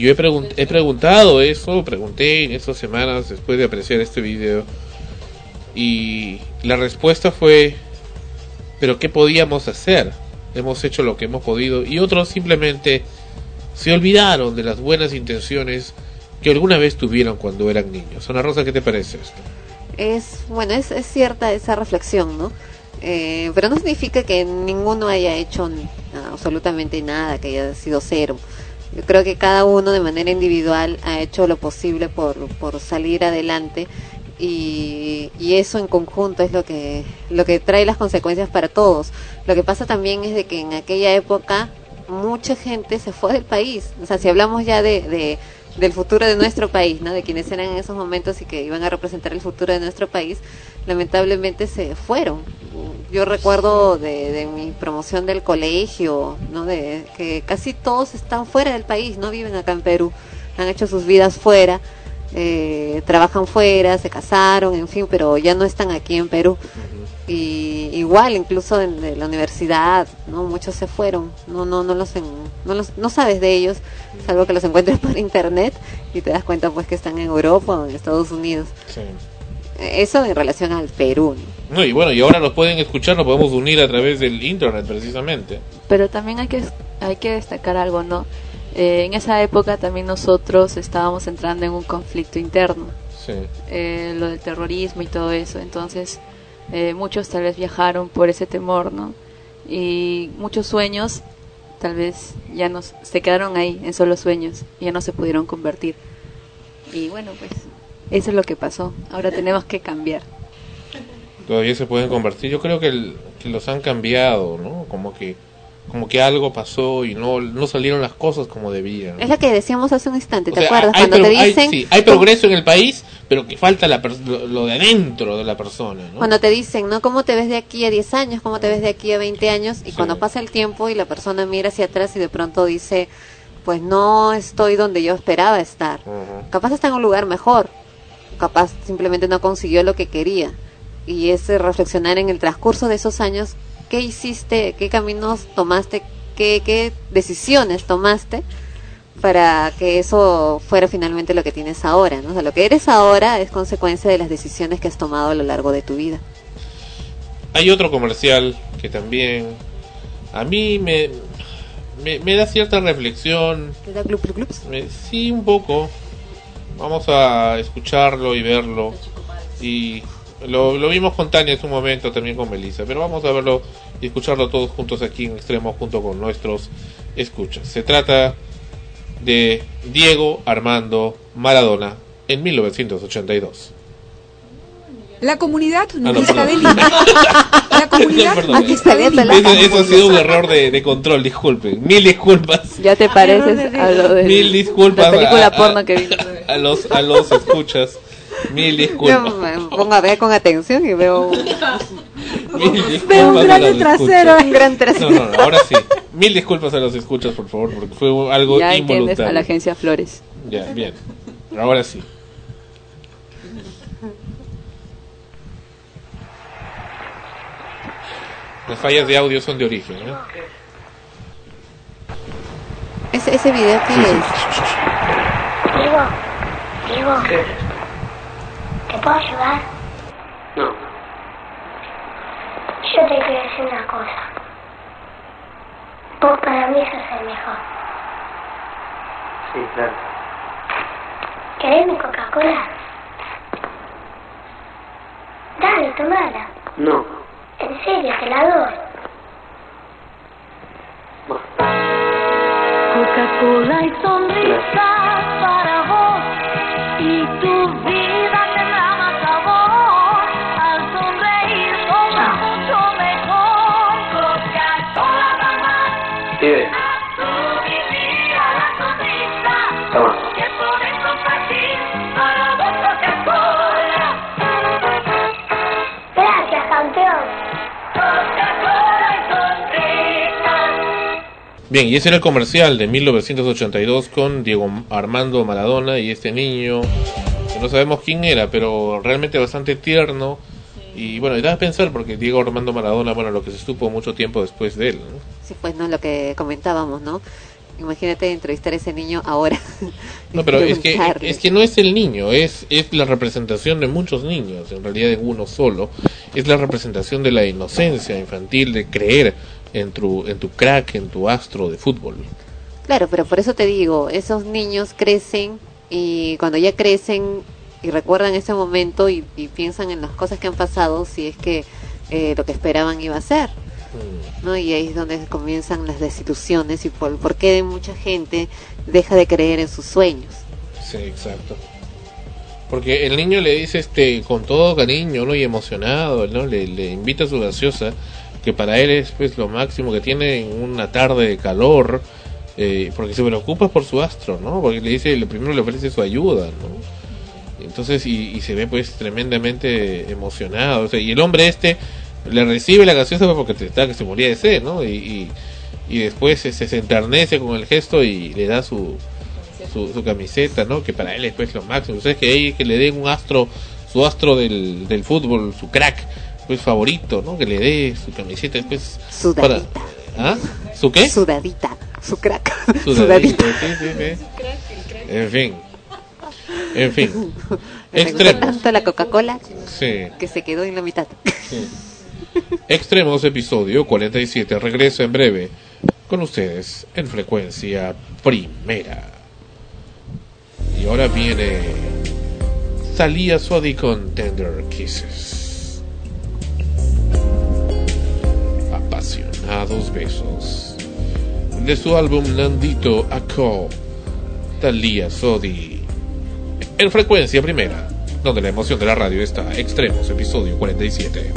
yo he, pregun- he preguntado eso, pregunté en estas semanas después de apreciar este video. Y la respuesta fue, pero ¿qué podíamos hacer? Hemos hecho lo que hemos podido y otros simplemente se olvidaron de las buenas intenciones que alguna vez tuvieron cuando eran niños. Ana Rosa, ¿qué te parece esto? Es, bueno, es, es cierta esa reflexión, ¿no? Eh, pero no significa que ninguno haya hecho absolutamente nada, que haya sido cero. Yo creo que cada uno de manera individual ha hecho lo posible por, por salir adelante y, y eso en conjunto es lo que, lo que trae las consecuencias para todos. Lo que pasa también es de que en aquella época mucha gente se fue del país. O sea, si hablamos ya de, de- del futuro de nuestro país, ¿no? De quienes eran en esos momentos y que iban a representar el futuro de nuestro país, lamentablemente se fueron. Yo recuerdo de, mi promoción del colegio, ¿no? De que casi todos están fuera del país, no viven acá en Perú, han hecho sus vidas fuera, eh, trabajan fuera, se casaron, en fin, pero ya no están aquí en Perú y igual incluso en la universidad no muchos se fueron no no no los, en- no los no sabes de ellos salvo que los encuentres por internet y te das cuenta pues que están en Europa o en Estados Unidos eso en relación al Perú ¿no? No, y bueno, y ahora nos pueden escuchar, nos podemos unir a través del internet precisamente. Pero también hay que, hay que destacar algo, ¿no? Eh, en esa época también nosotros estábamos entrando en un conflicto interno, Sí. eh, lo del terrorismo y todo eso. Entonces, eh, muchos tal vez viajaron por ese temor, ¿no? Y muchos sueños tal vez ya nos, se quedaron ahí en solo sueños y ya no se pudieron convertir. Y bueno, pues eso es lo que pasó. Ahora <laughs> tenemos que cambiar. Todavía se pueden convertir. Yo creo que, el- que los han cambiado, ¿no? Como que como que algo pasó y no no salieron las cosas como debían. es lo que decíamos hace un instante O te sea, acuerdas hay, cuando te hay- dicen sí, hay progreso en el país, pero que falta la lo, de adentro de la persona, ¿no? Cuando te dicen, ¿no? ¿Cómo te ves de aquí a 10 años? ¿Cómo te ves de aquí a 20 años? Y cuando pasa el tiempo y la persona mira hacia atrás y de pronto dice, pues no estoy donde yo esperaba estar. Capaz está en un lugar mejor. Capaz simplemente no consiguió lo que quería. Y es eh, reflexionar en el transcurso de esos años, ¿qué hiciste? ¿Qué caminos tomaste? ¿Qué, qué decisiones tomaste? para que eso fuera finalmente lo que tienes ahora, ¿no? O sea, lo que eres ahora es consecuencia de las decisiones que has tomado a lo largo de tu vida. Hay otro comercial que también a mí me, me, me da cierta reflexión. ¿Te da club, club, clubs? Me- sí, un poco. Vamos a escucharlo y verlo. Y lo, lo vimos con Tania hace un momento, también con Melissa. Pero vamos a verlo y escucharlo todos juntos aquí en extremo junto con nuestros escuchas. Se trata de Diego Armando Maradona en 1982. La comunidad Ah, no, nudista perdón. de Lima. La <laughs> comunidad nudista de Lima. Eso, eso ha sido un error de, de control, disculpen. Mil disculpas. Ya te pareces a lo de Mil disculpas. la película a- a- porno que vimos. A los, a los escuchas. Mil Yo disculpas. me pongo a ver con atención y veo <laughs> Mil disculpas Veo un a gran los trasero, escuchas. un gran trasero. No, no, no, ahora sí. Mil disculpas a los escuchas, por favor, porque fue algo Ya entiendes a involuntario. la agencia Flores. Ya, bien. Ahora sí. Las fallas de audio son de origen, ¿eh? ese, ese video que es. Diego, Diego. ¿Te puedo ayudar? No. Yo te quiero decir una cosa. Vos para mí sos el mejor. Sí, claro. ¿Querés mi Coca-Cola? Dale, tomala. No. En serio, te la doy. Coca-Cola y sonríe. estás para vos y tu vida toma. Gracias, campeón. Bien, y ese era el comercial de 1982 con Diego Armando Maradona y este niño, que no sabemos quién era, pero realmente bastante tierno. Y bueno, y da a pensar porque Diego Armando Maradona, bueno, lo que se supo mucho tiempo después de él. ¿no? Sí, pues no lo que comentábamos, ¿no? Imagínate entrevistar a ese niño ahora. No, pero es que, es que no es el niño, es, es la representación de muchos niños, en realidad de uno solo. Es la representación de la inocencia infantil, de creer en tu, en tu crack, en tu astro de fútbol. Claro, pero por eso te digo, esos niños crecen y cuando ya crecen y recuerdan ese momento y, y piensan en las cosas que han pasado, si es que eh, lo que esperaban iba a ser. ¿No? Y ahí es donde comienzan las desilusiones y por, por qué mucha gente deja de creer en sus sueños. Sí, exacto. Porque el niño le dice este con todo cariño, ¿no? Y emocionado, ¿no? Le, le invita a su gaseosa, que para él es pues lo máximo que tiene en una tarde de calor, eh, porque se preocupa por su astro, ¿no? Porque le dice, lo primero le ofrece su ayuda, ¿no? Entonces, y, y se ve pues tremendamente emocionado, o sea, y el hombre este le recibe la gaseosa pues, porque te- está que se moría de sed, ¿no? Y, y, y después se, se enternece con el gesto y le da su, su, su camiseta, ¿no? Que para él es pues lo máximo. Ustedes que ahí que le den un astro, su astro del, del fútbol, su crack, pues favorito, ¿no? Que le dé su camiseta después para Sudadita. ¿Ah? ¿Su qué? Sudadita, su crack. Sudadita. <laughs> sí, sí, sí. En fin. En fin. <laughs> Me gustó Extremos. tanto la Coca-Cola Sí. que se quedó en la mitad. Extremos episodio 47 regresa en breve con ustedes en frecuencia primera. Y ahora viene Thalia Sodi con Tender Kisses. Apasionados besos. De su álbum Nandito Ako, Thalia Sodi. En frecuencia primera, donde la emoción de la radio está. Extremos episodio 47.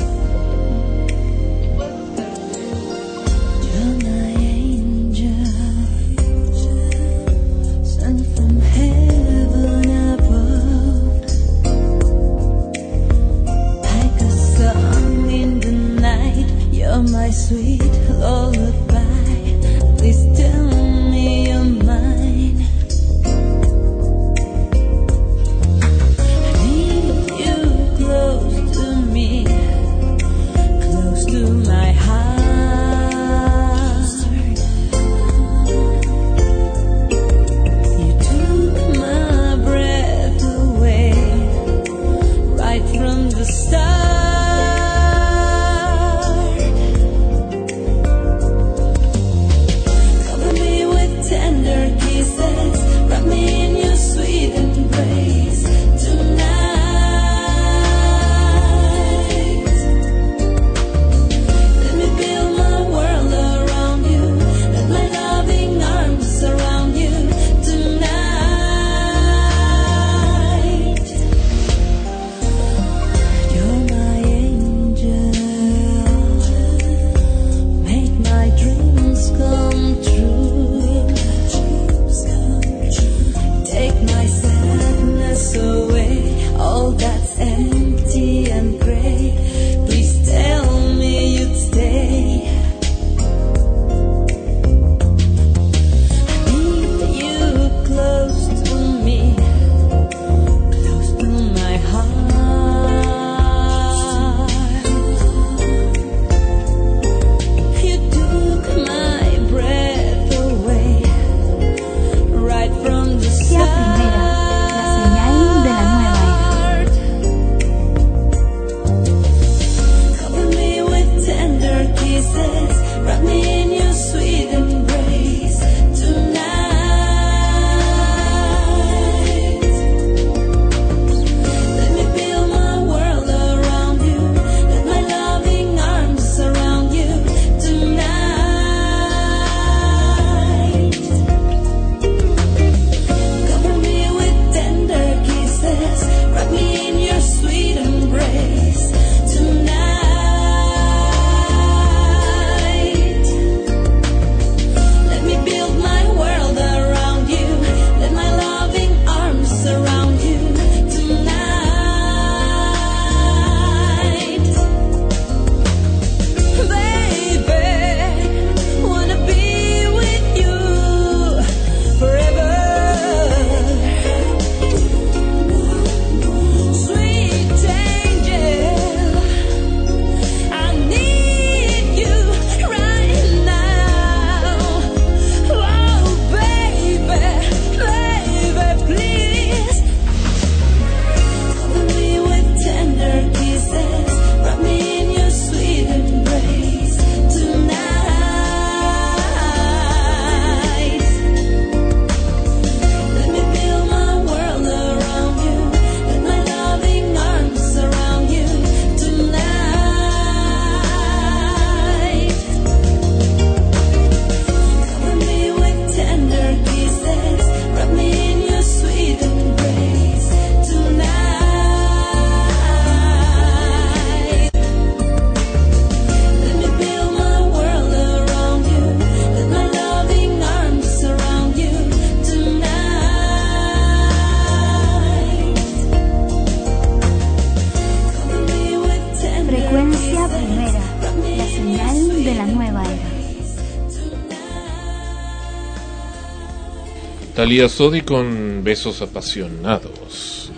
Talia Sodi con besos apasionados.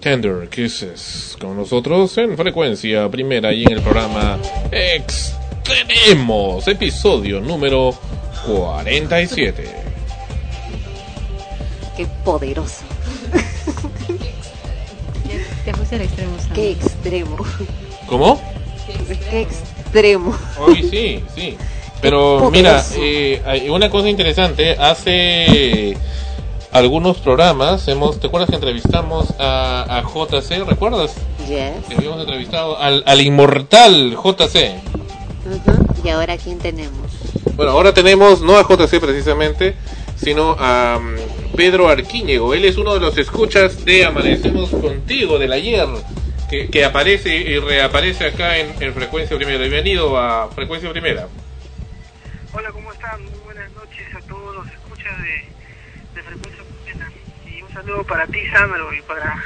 Tender Kisses con nosotros en frecuencia primera y en el programa Extremos, episodio número 47. Qué poderoso. Te puse al extremo. Qué extremo. ¿Cómo? Qué extremo. Hoy sí, sí. Pero mira, eh, una cosa interesante, hace algunos programas, hemos, ¿te acuerdas que entrevistamos a, a JC? ¿Recuerdas? Yes. Que habíamos entrevistado al, al inmortal JC. Y ahora quién tenemos. Bueno, ahora tenemos no a JC precisamente, sino a mm, Pedro Arquíñego. Él es uno de los escuchas de Amanecemos Contigo del ayer, que, que aparece y reaparece acá en, en Frecuencia Primera. Bienvenido a Frecuencia Primera. Hola, ¿cómo están? Muy buenas noches a todos los escuchas de, de Frecuencia Plena. Y un saludo para ti, Sandro, y para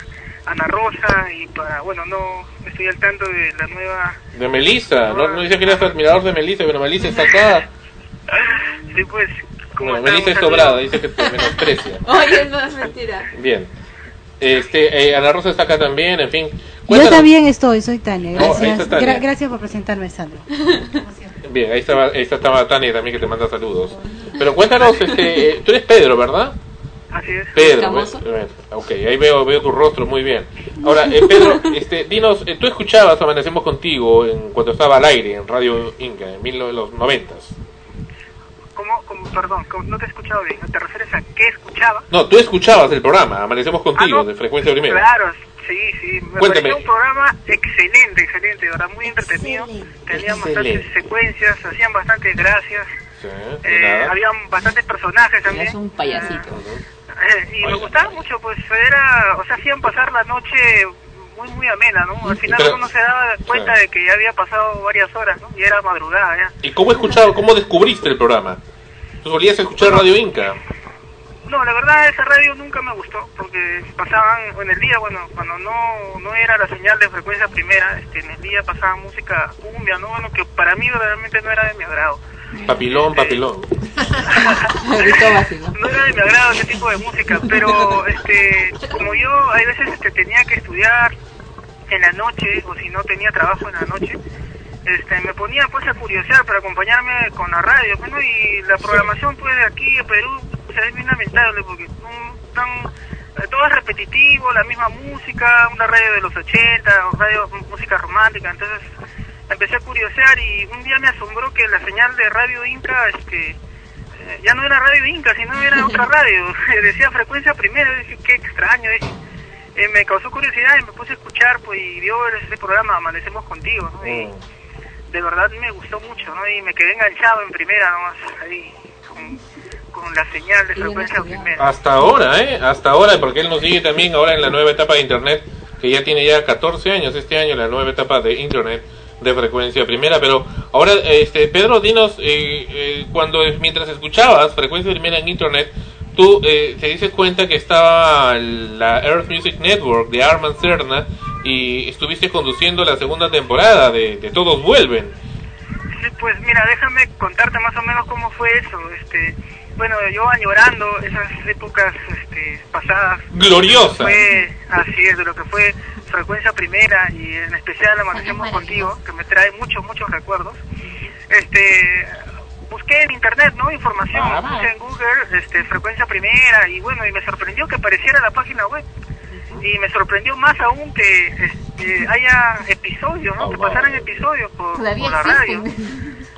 Ana Rosa, y para, bueno, no estoy al tanto de la nueva... De Melissa, no, no dice que eras admirador de Melissa, pero Melissa está acá. <laughs> Sí, pues, ¿cómo Bueno? Melissa es sobrada, dice que te menosprecia. <laughs> Oye, no es mentira. Bien. Este, eh, Ana Rosa está acá también, en fin. Yo Cuéntanos- también estoy, soy Tania. Oh, Gracias, Tania. Gra- gracias por presentarme, Sandra. <laughs> Bien, ahí estaba, ahí estaba Tania también que te manda saludos. Pero cuéntanos, este, eh, tú eres Pedro, ¿verdad? Así es. Pedro, ¿ves? Ok, ahí veo, veo tu rostro muy bien. Ahora, eh, Pedro, <laughs> este, dinos, eh, tú escuchabas Amanecemos Contigo en, cuando estaba al aire en Radio Inca, en mil, los noventas. ¿Cómo, cómo, perdón, cómo- no te he escuchado bien. ¿Te refieres a qué escuchaba? No, tú escuchabas el programa Amanecemos Contigo, de Frecuencia Primera. Claro, sí, sí. Me Cuéntame. pareció un programa excelente, excelente, de verdad, muy entretenido. Tenían bastantes secuencias, hacían bastantes gracias. Sí, Eh, habían bastantes personajes también. Es un payasito. Eh, y me gustaba mucho, pues era, o sea, hacían pasar la noche muy, muy amena, ¿no? Al final Pero- uno se daba cuenta de que ya había pasado varias horas, ¿no? Y era madrugada ya. ¿Y cómo escuchaba, cómo descubriste el programa? ¿Tú solías escuchar Radio Inca? No, la verdad esa radio nunca me gustó porque pasaban en el día, bueno, cuando no no era la señal de frecuencia primera, este, en el día pasaban música cumbia, no, bueno, que para mí realmente no era de mi agrado. Papilón, papilón. <laughs> No era de mi agrado ese tipo de música, pero este, como yo hay veces este, tenía que estudiar en la noche o si no tenía trabajo en la noche, este, me ponía pues a curiosear para acompañarme con la radio, bueno, y la programación pues de aquí de Perú o sea, es bien lamentable porque tan, eh, todo es repetitivo, la misma música, una radio de los 80, o radio música romántica, entonces empecé a curiosear y un día me asombró que la señal de Radio Inca este eh, ya no era Radio Inca, sino era <laughs> otra radio, <laughs> decía frecuencia primera, y dije, qué extraño. Eh, me causó curiosidad y me puse a escuchar pues y vio ese programa Amanecemos Contigo, ¿no? y de verdad me gustó mucho, ¿no? Y me quedé enganchado en primera nomás, ahí, con, con la señal de frecuencia primera. Hasta ahora, ¿eh? Hasta ahora, porque él nos sigue también ahora en la nueva etapa de Internet, que ya tiene ya 14 años este año, la nueva etapa de Internet de frecuencia primera. Pero ahora, este Pedro, dinos, eh, eh, cuando mientras escuchabas frecuencia primera en Internet, tú eh, te dices cuenta que estaba la Earth Music Network de Arman Cerna y estuviste conduciendo la segunda temporada de, de Todos Vuelven. Sí, pues mira, déjame contarte más o menos cómo fue eso. Este, bueno, yo añorando esas épocas este, pasadas. Gloriosas. Fue, así es, de lo que fue Frecuencia Primera y en especial Amanecemos Contigo, que me trae muchos, muchos recuerdos. Este, busqué en internet, ¿no? Información, Ah, puse en Google, este, Frecuencia Primera y bueno, y me sorprendió que apareciera la página web. Y me sorprendió más aún que este, haya episodios, ¿no? que pasaran episodios por, la radio.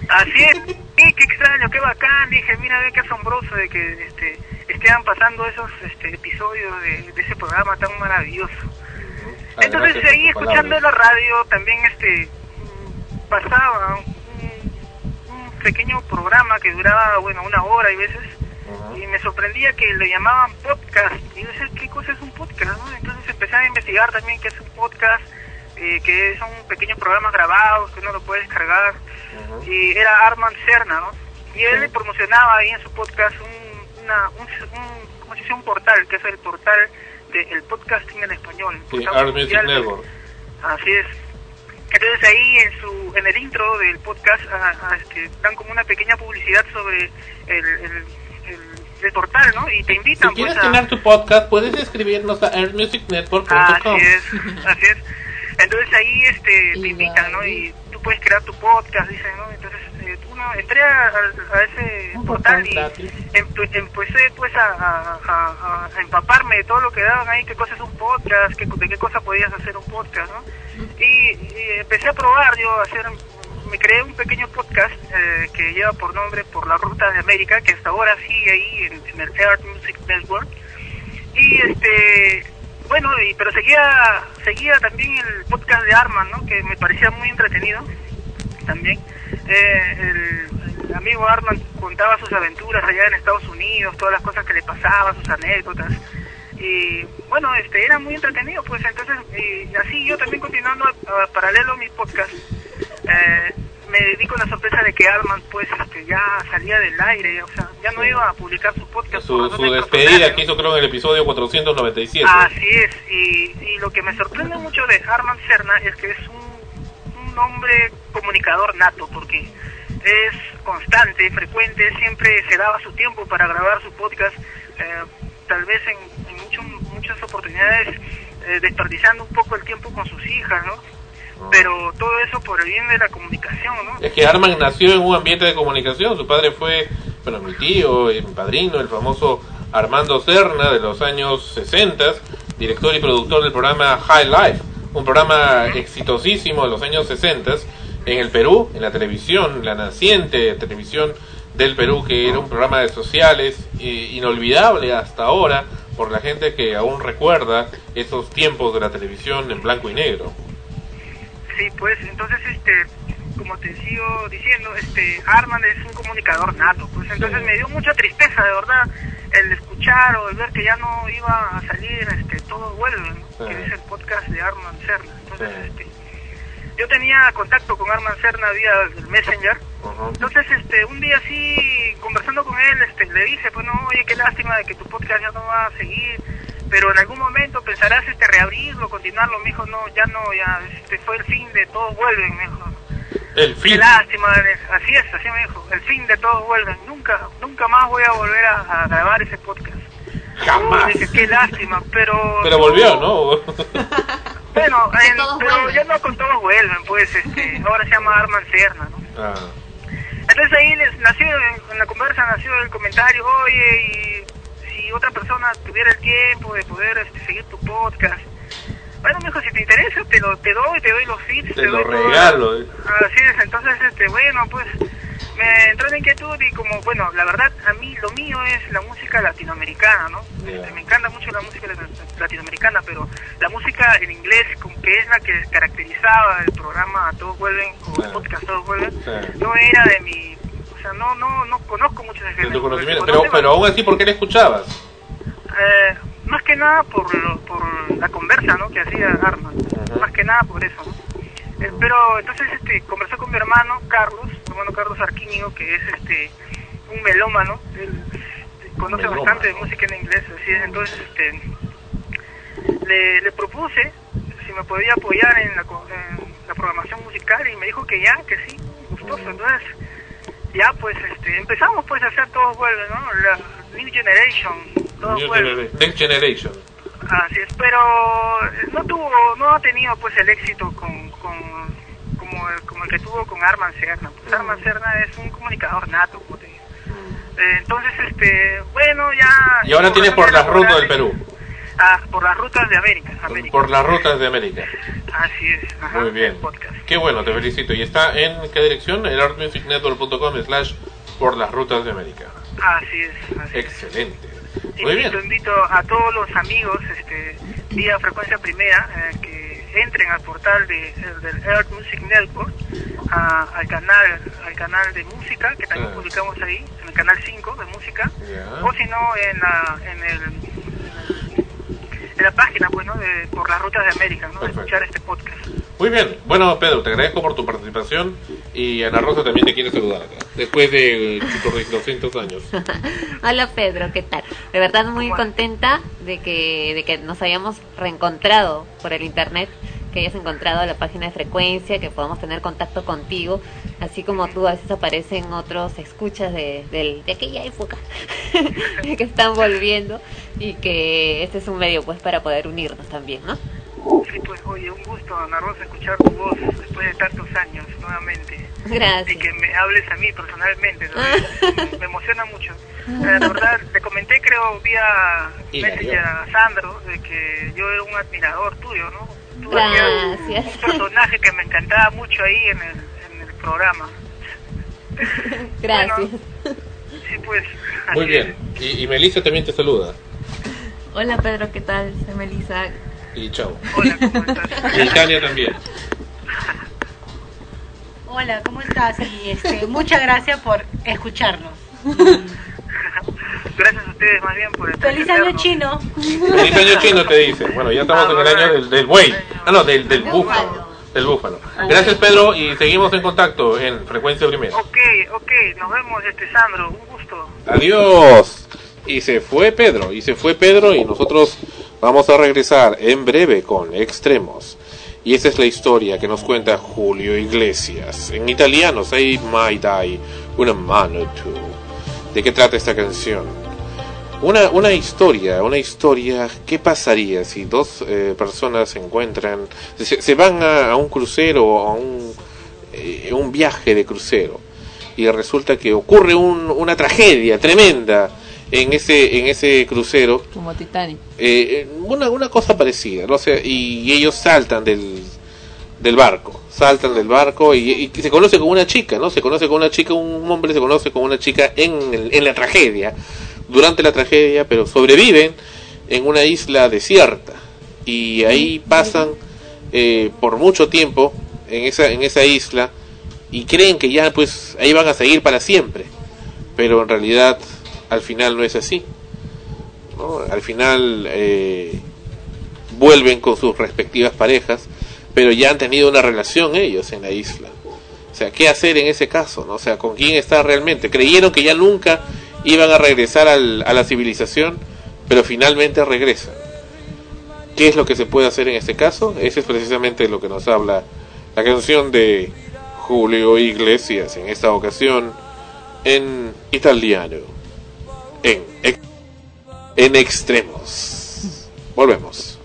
Así es, sí, qué extraño, qué bacán, dije, mira, qué asombroso de que este, estén pasando esos este, episodios de, de ese programa tan maravilloso. Entonces gracias ahí escuchando palabras. la radio también este pasaba un, un pequeño programa que duraba, bueno, una hora y veces, y me sorprendía que lo llamaban podcast, y yo decía, ¿qué cosa es un podcast? no? Entonces empecé a investigar también qué es un podcast, eh, que son pequeños programas grabados que uno lo puede descargar, y era Armand Cerna, ¿no? Y él le promocionaba ahí en su podcast un, una, un, un, ¿cómo se dice? un portal, que es el portal del podcasting en español. Sí, Network. Así es. Entonces ahí en su en el intro del podcast ah, ah, este, dan como una pequeña publicidad sobre el, el, el- portal, ¿no? Y te invitan Si quieres pues a... tener tu podcast, puedes escribirnos a earthmusicnetwork.com. Así es, así es. Entonces ahí este, te invitan, ¿no? Y tú puedes crear tu podcast, dicen, ¿no? Entonces eh, uno entré a, a- a ese portal y empe- empecé pues a, a- a- a empaparme de todo lo que daban ahí, qué cosa es un podcast, qué, de qué cosa podías hacer un podcast, ¿no? Y, y empecé a probar yo a hacer, me creé un pequeño podcast eh, que lleva por nombre Por la Ruta de América, que hasta ahora sigue ahí en, en el Earth Music Network. Y este, bueno, y, pero seguía, seguía también el podcast de Arman, ¿no? Que me parecía muy entretenido también. Eh, el, amigo Arman contaba sus aventuras allá en Estados Unidos, todas las cosas que le pasaban, sus anécdotas. Y bueno, este era muy entretenido, pues entonces, y así yo también continuando a, a paralelo mi podcast, eh, me di con la sorpresa de que Arman pues este, ya salía del aire, o sea, ya no iba a publicar su podcast. Su, su despedida que hizo creo en el episodio 497. Así es, y, y lo que me sorprende mucho de Arman Serna es que es un, un hombre comunicador nato, porque es constante, frecuente, siempre se daba su tiempo para grabar su podcast, eh, tal vez en, en mucho- muchas oportunidades eh, desperdiciando un poco el tiempo con sus hijas, ¿no? Pero todo eso por el bien de la comunicación, ¿no? Es que Arman nació en un ambiente de comunicación. Su padre fue, bueno, mi tío, eh, mi padrino, el famoso Armando Serna de los años 60, director y productor del programa High Life, un programa exitosísimo de los años 60 en el Perú, en la televisión, la naciente televisión del Perú, que era un programa de sociales eh, inolvidable hasta ahora por la gente que aún recuerda esos tiempos de la televisión en blanco y negro. Sí, pues entonces, este, como te sigo diciendo, este, Arman es un comunicador nato, pues entonces me dio mucha tristeza, de verdad, el escuchar o el ver que ya no iba a salir, este, todo vuelve, ¿no? que es el podcast de Arman Serna. Entonces, este, yo tenía contacto con Arman Serna vía el Messenger, entonces, este, un día así, conversando con él, este, le dije, pues no, oye, qué lástima de que tu podcast ya no va a seguir, pero en algún momento pensarás, este, reabrirlo, continuarlo, me dijo, no, ya no, ya, este, fue el fin de todos vuelven, me dijo. El Qué fin. lástima, así es, así me dijo, el fin de todos vuelven, nunca, nunca más voy a volver a, a grabar ese podcast. Jamás. Dije, qué lástima, pero... Pero volvió, ¿no? <laughs> Bueno, en- pero ya no con todos vuelven, pues, este, ahora se llama Arman Serna, ¿no? Ah. Entonces ahí les nació, en, en la conversa nació el comentario, oye, y si otra persona tuviera el tiempo de poder este, seguir tu podcast, bueno, mijo, si te interesa, te lo te doy, te doy los feeds, Te lo doy todo. regalo. eh. Así es, entonces, este, bueno, pues me entró la inquietud y como, bueno, la verdad, a mí lo mío es la música latinoamericana, ¿no? Este, me encanta mucho la música lat- latinoamericana, pero la música en inglés, como que es la que caracterizaba el programa Todos Vuelven, o el podcast Todos Vuelven, no era de mi, sea, no, no, no conozco mucho de De género. tu conocimiento. Conozco- Pero, pero aún así, ¿por qué le escuchabas? eh, más que nada por, lo- por la conversa ¿no? que hacía Arman, más que nada por eso. ¿no? Eh, pero entonces este, conversé con mi hermano Carlos, mi hermano Carlos Arquíñigo, que es este un melómano, él conoce Melómano. bastante de música en inglés, así es, entonces este, le, le propuse si me podía apoyar en la, en la programación musical y me dijo que ya, que sí, gustoso, entonces ya pues este empezamos pues a hacer todos vuelven, ¿no? La New Generation, todos New Next Generation. Así es, pero eh, no tuvo, no ha tenido pues el éxito con, con como, el, como el que tuvo con Arman Serna. Pues Arman Serna es un comunicador nato, como te digo. Eh, entonces, este, bueno, ya... Y ahora tienes por las rutas del Perú. Ah, por las rutas de América. América. Por las rutas de América. Así es. ajá, Muy bien. Qué bueno, te felicito. ¿Y está en qué dirección? En artmusicnetwork.com slash por las rutas de América. Así es. Así es. Excelente. Muy bien. Invito, invito a todos los amigos, este, vía frecuencia primera, eh, que entren al portal de, del Earth Music Network, a- al canal al canal de música, que también Ah. publicamos ahí, en el canal 5 de música, Ya. o si no, en la, en el en la página, ¿no? De, por las rutas de América, ¿no? De escuchar este podcast. Muy bien. Bueno, Pedro, te agradezco por tu participación y Ana Rosa también te quiere saludar acá. Después de chicos 200 años. <laughs> Hola Pedro, ¿qué tal? De verdad muy contenta de que, de que nos hayamos reencontrado por el internet, que hayas encontrado la página de frecuencia, que podamos tener contacto contigo, así como tú a veces aparecen otros escuchas de, del- de aquella época <laughs> que están volviendo y que este es un medio pues para poder unirnos también, ¿no? Sí, pues oye, un gusto, Ana Rosa, escuchar tu voz después de tantos años nuevamente. Gracias. Y que me hables a mí personalmente, ¿no? me emociona mucho. La verdad, te comenté, creo, vía. Messenger a Sandro, de que yo era un admirador tuyo, ¿no? Tú hacías Gracias. un personaje que me encantaba mucho ahí en el, en el programa. Gracias. Sí, pues. Muy bien. Y, y Melissa también te saluda. Hola Pedro, ¿qué tal? Soy Melissa. Y chao. Y Tania también. Hola, ¿cómo estás? Y este, muchas gracias por escucharnos. Gracias a ustedes más bien por estar Feliz año chino. Feliz año chino te dice. Bueno, ya estamos en el año del, del buey. Ah, no, del, del búfalo. Del búfalo. Gracias Pedro y seguimos en contacto en Frecuencia Primera. Ok, ok, nos vemos, este Sandro, un gusto. Adiós. Y se fue Pedro, y se fue Pedro y nosotros vamos a regresar en breve con Extremos. Y esa es la historia que nos cuenta Julio Iglesias. En italiano, Say My Die, una mano tu. ¿De qué trata esta canción? Una, una historia, una historia, ¿qué pasaría si dos eh, personas se encuentran, se, van a, un crucero a un, eh, un viaje de crucero y resulta que ocurre un- una tragedia tremenda en ese, en ese crucero Como Titanic. eh, una, una cosa parecida, no sé, y ellos saltan del, del barco, saltan del barco y, y se conoce con una chica, ¿no? Se conoce con una chica, un hombre se conoce con una chica en, el- en la tragedia, durante la tragedia, pero sobreviven en una isla desierta y ahí pasan eh, por mucho tiempo en esa, en esa isla y creen que ya pues ahí van a seguir para siempre, pero en realidad al final no es así. Al final eh, vuelven con sus respectivas parejas, pero ya han tenido una relación ellos en la isla. O sea, ¿qué hacer en ese caso? ¿no? O sea, ¿con quién está realmente? Creyeron que ya nunca iban a regresar al- a la civilización, pero finalmente regresan. ¿Qué es lo que se puede hacer en este caso? Ese es precisamente lo que nos habla la canción de Julio Iglesias en esta ocasión en italiano, en, en extremos. Volvemos.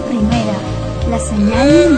Primera, la señal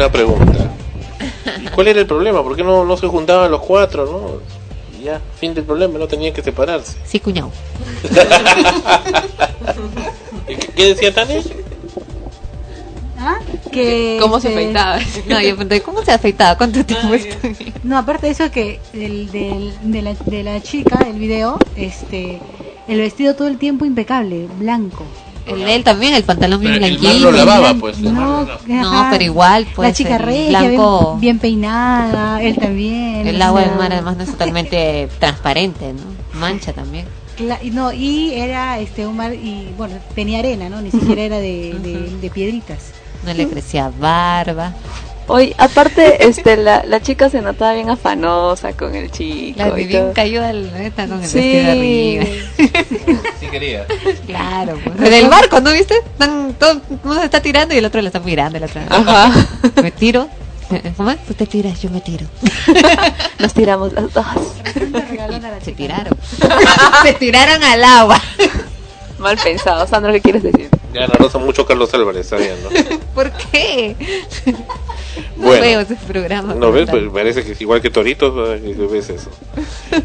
una pregunta. ¿Y cuál era el problema? ¿Por qué no, no se juntaban los cuatro, no? Ya, fin del problema, no tenían que separarse. Sí, cuñado. <laughs> ¿Y ¿Qué, qué decía Tania? ¿Ah? Que, ¿Cómo se este, afeitaba? No, yo pregunté, ¿cómo se afeitaba? ¿Cuánto tiempo estuvo? No, aparte de eso que el, del- de, la, de la chica del video, este, el vestido todo el tiempo impecable, blanco. El de él también, el pantalón bien el blanquito. mar lo lavaba, pues. No. No, pero igual, pues. la chica el regia, blanco, bien, bien peinada, él también. el agua del mar además no es totalmente <laughs> transparente, ¿no? Mancha también. no, y era este un mar, y bueno, tenía arena, ¿no? Ni siquiera era de, de, de piedritas. No le crecía barba. Oye, aparte, este, la, la chica se notaba bien afanosa con el chico. La y bien todo. cayó al neta con el Sí. vestido arriba. <laughs> Sí quería. Claro, pues. En el barco, ¿no viste? Están, todo, uno se está tirando y el otro le está mirando. El otro, Ajá. Me tiro. ¿Cómo es? Tú te tiras, yo me tiro. <laughs> Nos tiramos las dos. Se tiraron. se tiraron al agua. Mal pensado, Sandra, ¿qué quieres decir? Ya no rosa mucho Carlos Álvarez, está bien, ¿no? <laughs> ¿Por qué? No Bueno. veo ese programa. No ves, pues parece que es igual que que ves eso.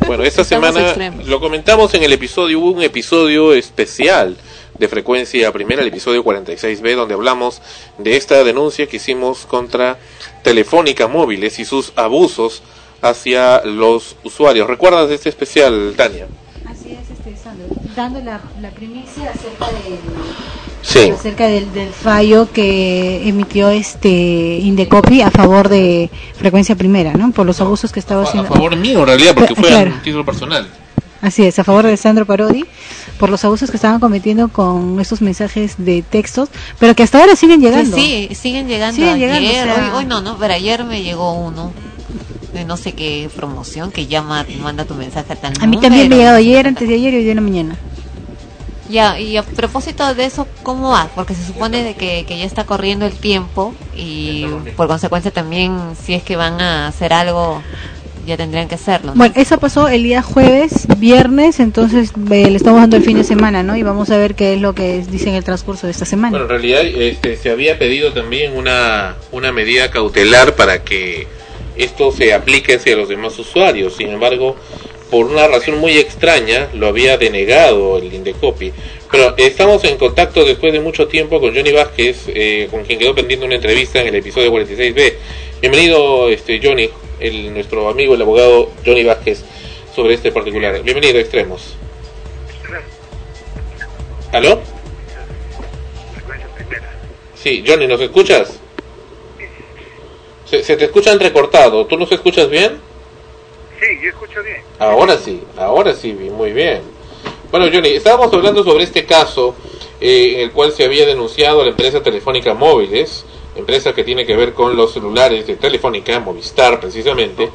Bueno, esta Estamos semana extremos. lo comentamos en el episodio, hubo un episodio especial de frecuencia primera, el episodio 46B, donde hablamos de esta denuncia que hicimos contra Telefónica Móviles y sus abusos hacia los usuarios. ¿Recuerdas de este especial, Tania? Así es, este, Sandro, dando la, la primicia acerca del, Sí. acerca del, del fallo que emitió este Indecopi a favor de frecuencia primera, ¿no? Por los abusos que estaba A haciendo. favor mío, en realidad, porque fue claro. a título personal. Así es, a favor de Sandro Parodi por los abusos que estaban cometiendo con estos mensajes de textos, pero que hasta ahora siguen llegando. Sí, sí, siguen llegando Siguen ayer. llegando, o sea- hoy, hoy no, no, pero ayer me llegó uno de no sé qué promoción que llama, manda tu mensaje a tal A mí también me ha llegado ayer, antes de ayer y hoy de la mañana. Ya, y a propósito de eso, ¿cómo va? Porque se supone de que, que ya está corriendo el tiempo y por consecuencia también si es que van a hacer algo ya tendrían que hacerlo. ¿no? Bueno, eso pasó el día jueves, viernes, entonces eh, le estamos dando el fin de semana, ¿no? Y vamos a ver qué es lo que dice en el transcurso de esta semana. Bueno, en realidad este, se había pedido también una, una medida cautelar para que esto se aplique hacia los demás usuarios. Sin embargo, por una razón muy extraña, lo había denegado el Indecopi. Pero estamos en contacto después de mucho tiempo con Johnny Vázquez, eh, con quien quedó pendiente una entrevista en el episodio 46B. Bienvenido, este Johnny, el, nuestro amigo, el abogado Johnny Vázquez, sobre este particular. Bienvenido Extremos. ¿Aló? Sí, Johnny, ¿nos escuchas? Se, se te escucha entrecortado. ¿Tú nos escuchas bien? Sí, yo escucho bien. Ahora sí, ahora sí, muy bien. Bueno, Johnny, estábamos hablando sobre este caso eh, en el cual se había denunciado a la empresa telefónica Móviles empresa que tiene que ver con los celulares de Telefónica, Movistar precisamente,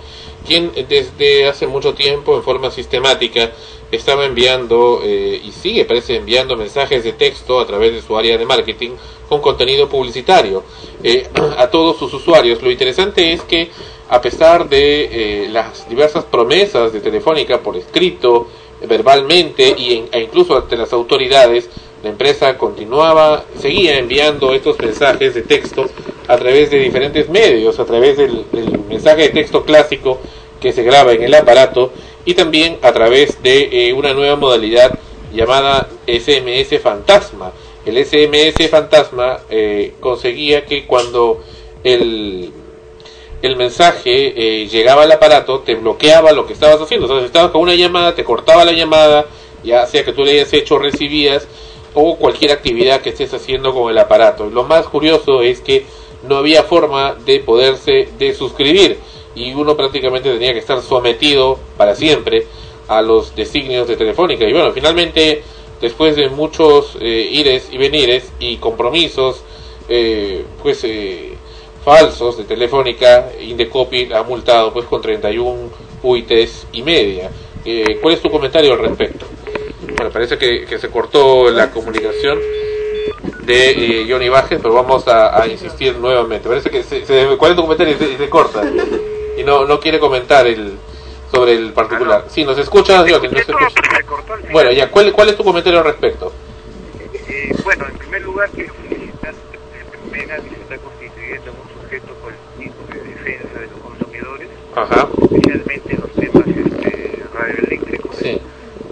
quien desde hace mucho tiempo en forma sistemática estaba enviando eh, y sigue parece enviando mensajes de texto a través de su área de marketing con contenido publicitario eh, <clears throat> a todos sus usuarios. Lo interesante es que a pesar de eh, las diversas promesas de Telefónica por escrito, verbalmente y en- e incluso ante las autoridades, la empresa continuaba, seguía enviando estos mensajes de texto a través de diferentes medios, a través del, mensaje de texto clásico que se graba en el aparato y también a través de eh, una nueva modalidad llamada SMS fantasma. El SMS fantasma eh, conseguía que cuando el, el mensaje eh, llegaba al aparato, te bloqueaba lo que estabas haciendo. O si estabas con una llamada, te cortaba la llamada, ya sea que tú le hayas hecho recibías, o cualquier actividad que estés haciendo con el aparato. Lo más curioso es que no había forma de poderse desuscribir y uno prácticamente tenía que estar sometido para siempre a los designios de Telefónica. Y bueno, finalmente, después de muchos eh, ires y venires y compromisos, eh, pues eh, falsos de Telefónica, Indecopy ha multado pues con 31 UITs y media. Eh, ¿Cuál es tu comentario al respecto? Bueno, parece que, que se cortó la comunicación de eh, Johnny Bajes, pero vamos a, a insistir nuevamente. Parece que se, se- ¿cuál es tu comentario? Y se, corta y no no quiere comentar el sobre el particular. Sí, nos escuchas, Johnny, nos escuchas. Bueno, ya, ¿cuál, ¿cuál es tu comentario al respecto? Eh, bueno, en primer lugar quiero felicitar a Mega que se está constituyendo en un sujeto colectivo de defensa de los consumidores, Ajá. especialmente en los temas este, radioeléctricos. Sí.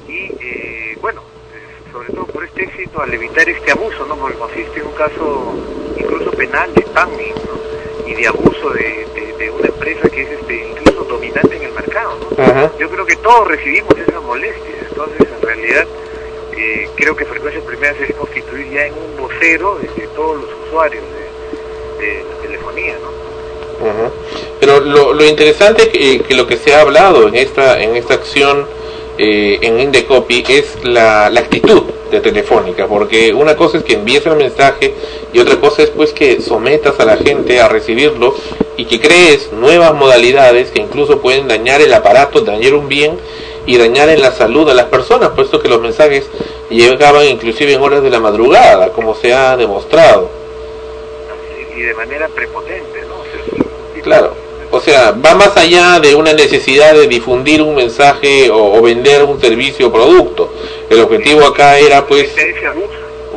Y eh, bueno, eh, sobre todo por este éxito al evitar este abuso, ¿no? Porque consiste en un caso incluso penal de spamming, ¿no? Y de abuso de, de- de una empresa que es este, incluso dominante en el mercado, ¿no? Yo creo que todos recibimos esas molestias, entonces en realidad eh, creo que Frecuencia Primera se debe constituir ya en un vocero de, de todos los usuarios de, de la telefonía, ¿no? Pero lo, lo interesante que, que lo que se ha hablado en esta en esta acción eh, en Indecopy es la, la actitud de Telefónica, porque una cosa es que envíes el mensaje y otra cosa es pues que sometas a la gente a recibirlo y que crees nuevas modalidades que incluso pueden dañar el aparato, dañar un bien y dañar en la salud a las personas, puesto que los mensajes llegaban inclusive en horas de la madrugada, como se ha demostrado. Y de manera prepotente, ¿no? O sea, Claro, o sea, va más allá de una necesidad de difundir un mensaje o, o vender un servicio o producto. El objetivo acá era, pues,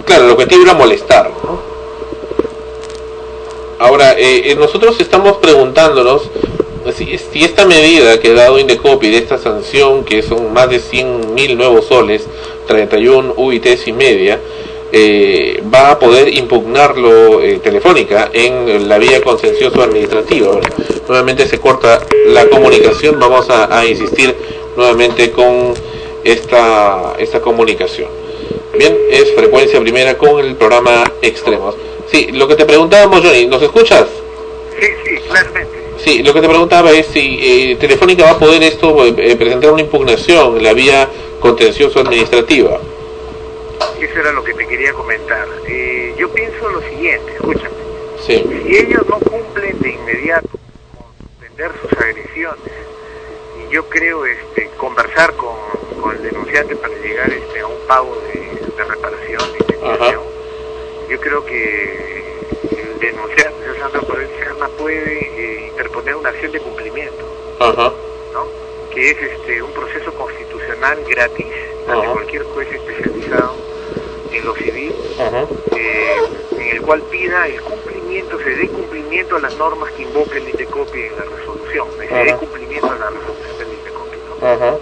claro, el objetivo era molestar. ¿no? Ahora, eh, eh, nosotros estamos preguntándonos si, si esta medida que ha dado Indecopy de esta sanción, que son más de 100.000 nuevos soles, 31 UITs y media, eh, va a poder impugnarlo eh, Telefónica en la vía contencioso administrativa. Bueno, nuevamente se corta la comunicación, vamos a, a insistir nuevamente con esta, esta comunicación. Bien, es frecuencia primera con el programa Extremos. Sí, lo que te preguntábamos, Johnny, ¿nos escuchas? Sí, sí, claramente. Sí, lo que te preguntaba es si eh, Telefónica va a poder esto eh, presentar una impugnación en la vía contencioso administrativa. Eso era lo que te quería comentar. Eh, yo pienso lo siguiente, escúchame. Sí. Si ellos no cumplen de inmediato con suspender sus agresiones, y yo creo este, conversar con, con el denunciante para llegar este, a un pago de, de reparación, de indemnización, yo creo que el denunciante, Sandro Correa Serna, puede eh, interponer una acción de cumplimiento, Ajá. ¿no? que es este, un proceso constitucional gratis ante cualquier juez especializado en lo civil eh, en el cual pida el cumplimiento, se dé cumplimiento a las normas que invoca el INDECOPI en la resolución, se dé cumplimiento a la resolución del INDECOPI. ¿no?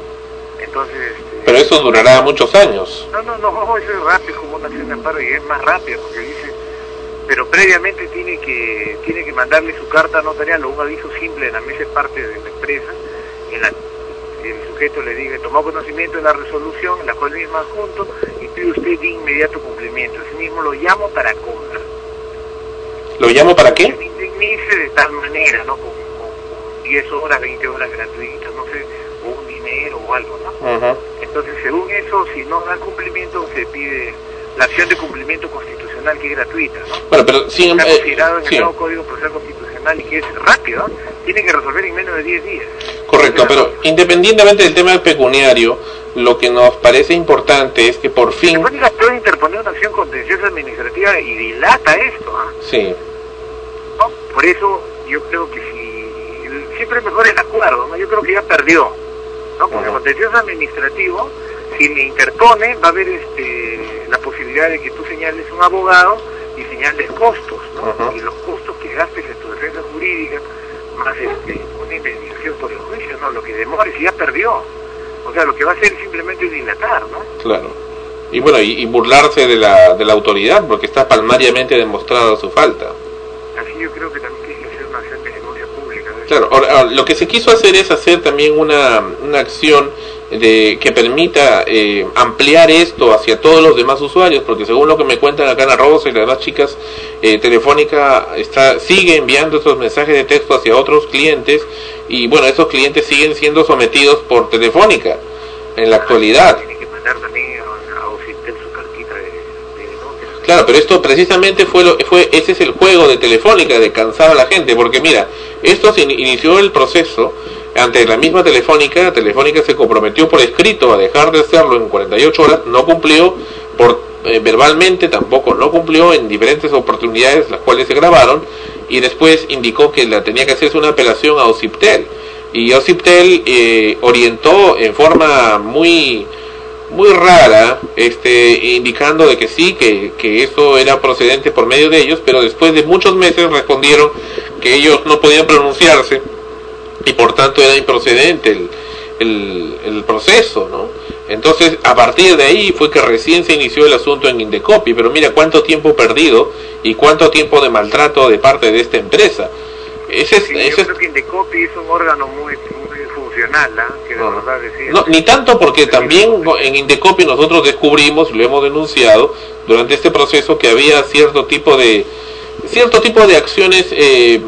Entonces, este, Pero eso durará muchos años. no, no, no, <laughs> eso es rápido como una acción de amparo y es más rápido porque dice, pero previamente tiene que tiene que mandarle su carta notarial o un aviso simple en la mesa de parte de la empresa, en la el sujeto le diga, tomó conocimiento de la resolución, la cual misma junto, y pide usted de inmediato cumplimiento. Así mismo lo llamo para compra. ¿Lo llamo para qué? Me indemnice de tal manera, ¿no? Con, con- con 10 horas, 20 horas gratuitas, no sé, o un dinero o algo, ¿no? Entonces, según eso, si no da cumplimiento, se pide la acción de cumplimiento constitucional que es gratuita, ¿no? Bueno, pero sin Está eh, considerado en sí, el nuevo Código Procesal Constitucional y que es rápido, tiene que resolver en menos de 10 días. correcto, pero independientemente del tema pecuniario, lo que nos parece importante es que por fin, Telefónica puede interponer una acción contenciosa administrativa y dilata esto, ¿ah? sí, ¿no? Por eso yo creo que si siempre es mejor el acuerdo, ¿no? Yo creo que ya perdió, ¿no? Porque el contencioso administrativo, si me interpone, va a haber este, la posibilidad de que tú señales un abogado y señales costos, ¿no? Y los costos que gastes en jurídica, más este, una indemnización por el juicio, ¿no? Lo que demore, si ya perdió. O sea, lo que va a hacer simplemente es dilatar, ¿no? claro. Y bueno, y, y burlarse de la, de la autoridad porque está palmariamente demostrada su falta. Así yo creo que también tiene que ser una acción de denuncia pública. ¿no? Claro, ahora, ahora, lo que se quiso hacer es hacer también una, una acción de, que permita eh, ampliar esto hacia todos los demás usuarios, porque según lo que me cuentan acá en Rosa y las demás chicas, eh, Telefónica está, sigue enviando estos mensajes de texto hacia otros clientes y bueno, esos clientes siguen siendo sometidos por Telefónica en la actualidad. Tiene que mandar también a, a Ofitel su cartita de, de denuncia. Claro, pero esto precisamente fue lo fue ese es el juego de Telefónica de cansar a la gente, porque mira, esto se in- inició el proceso ante la misma Telefónica, Telefónica se comprometió por escrito a dejar de hacerlo en 48 horas, no cumplió por eh, verbalmente tampoco no cumplió en diferentes oportunidades las cuales se grabaron y después indicó que la tenía que hacerse una apelación a Ociptel. Y Ociptel eh, orientó en forma muy muy rara, este, indicando de que sí, que, que eso era procedente por medio de ellos, pero después de muchos meses respondieron que ellos no podían pronunciarse y por tanto era improcedente el, el, el proceso, ¿no? Entonces, a partir de ahí fue que recién se inició el asunto en Indecopi, pero mira cuánto tiempo perdido y cuánto tiempo de maltrato de parte de esta empresa. Ese es, Sí, ese yo es- creo que Indecopi es un órgano muy, muy funcional, ¿ah? que de verdad decir. No, ni tanto porque también en Indecopi nosotros descubrimos, lo hemos denunciado durante este proceso que había cierto tipo de cierto tipo de acciones eh,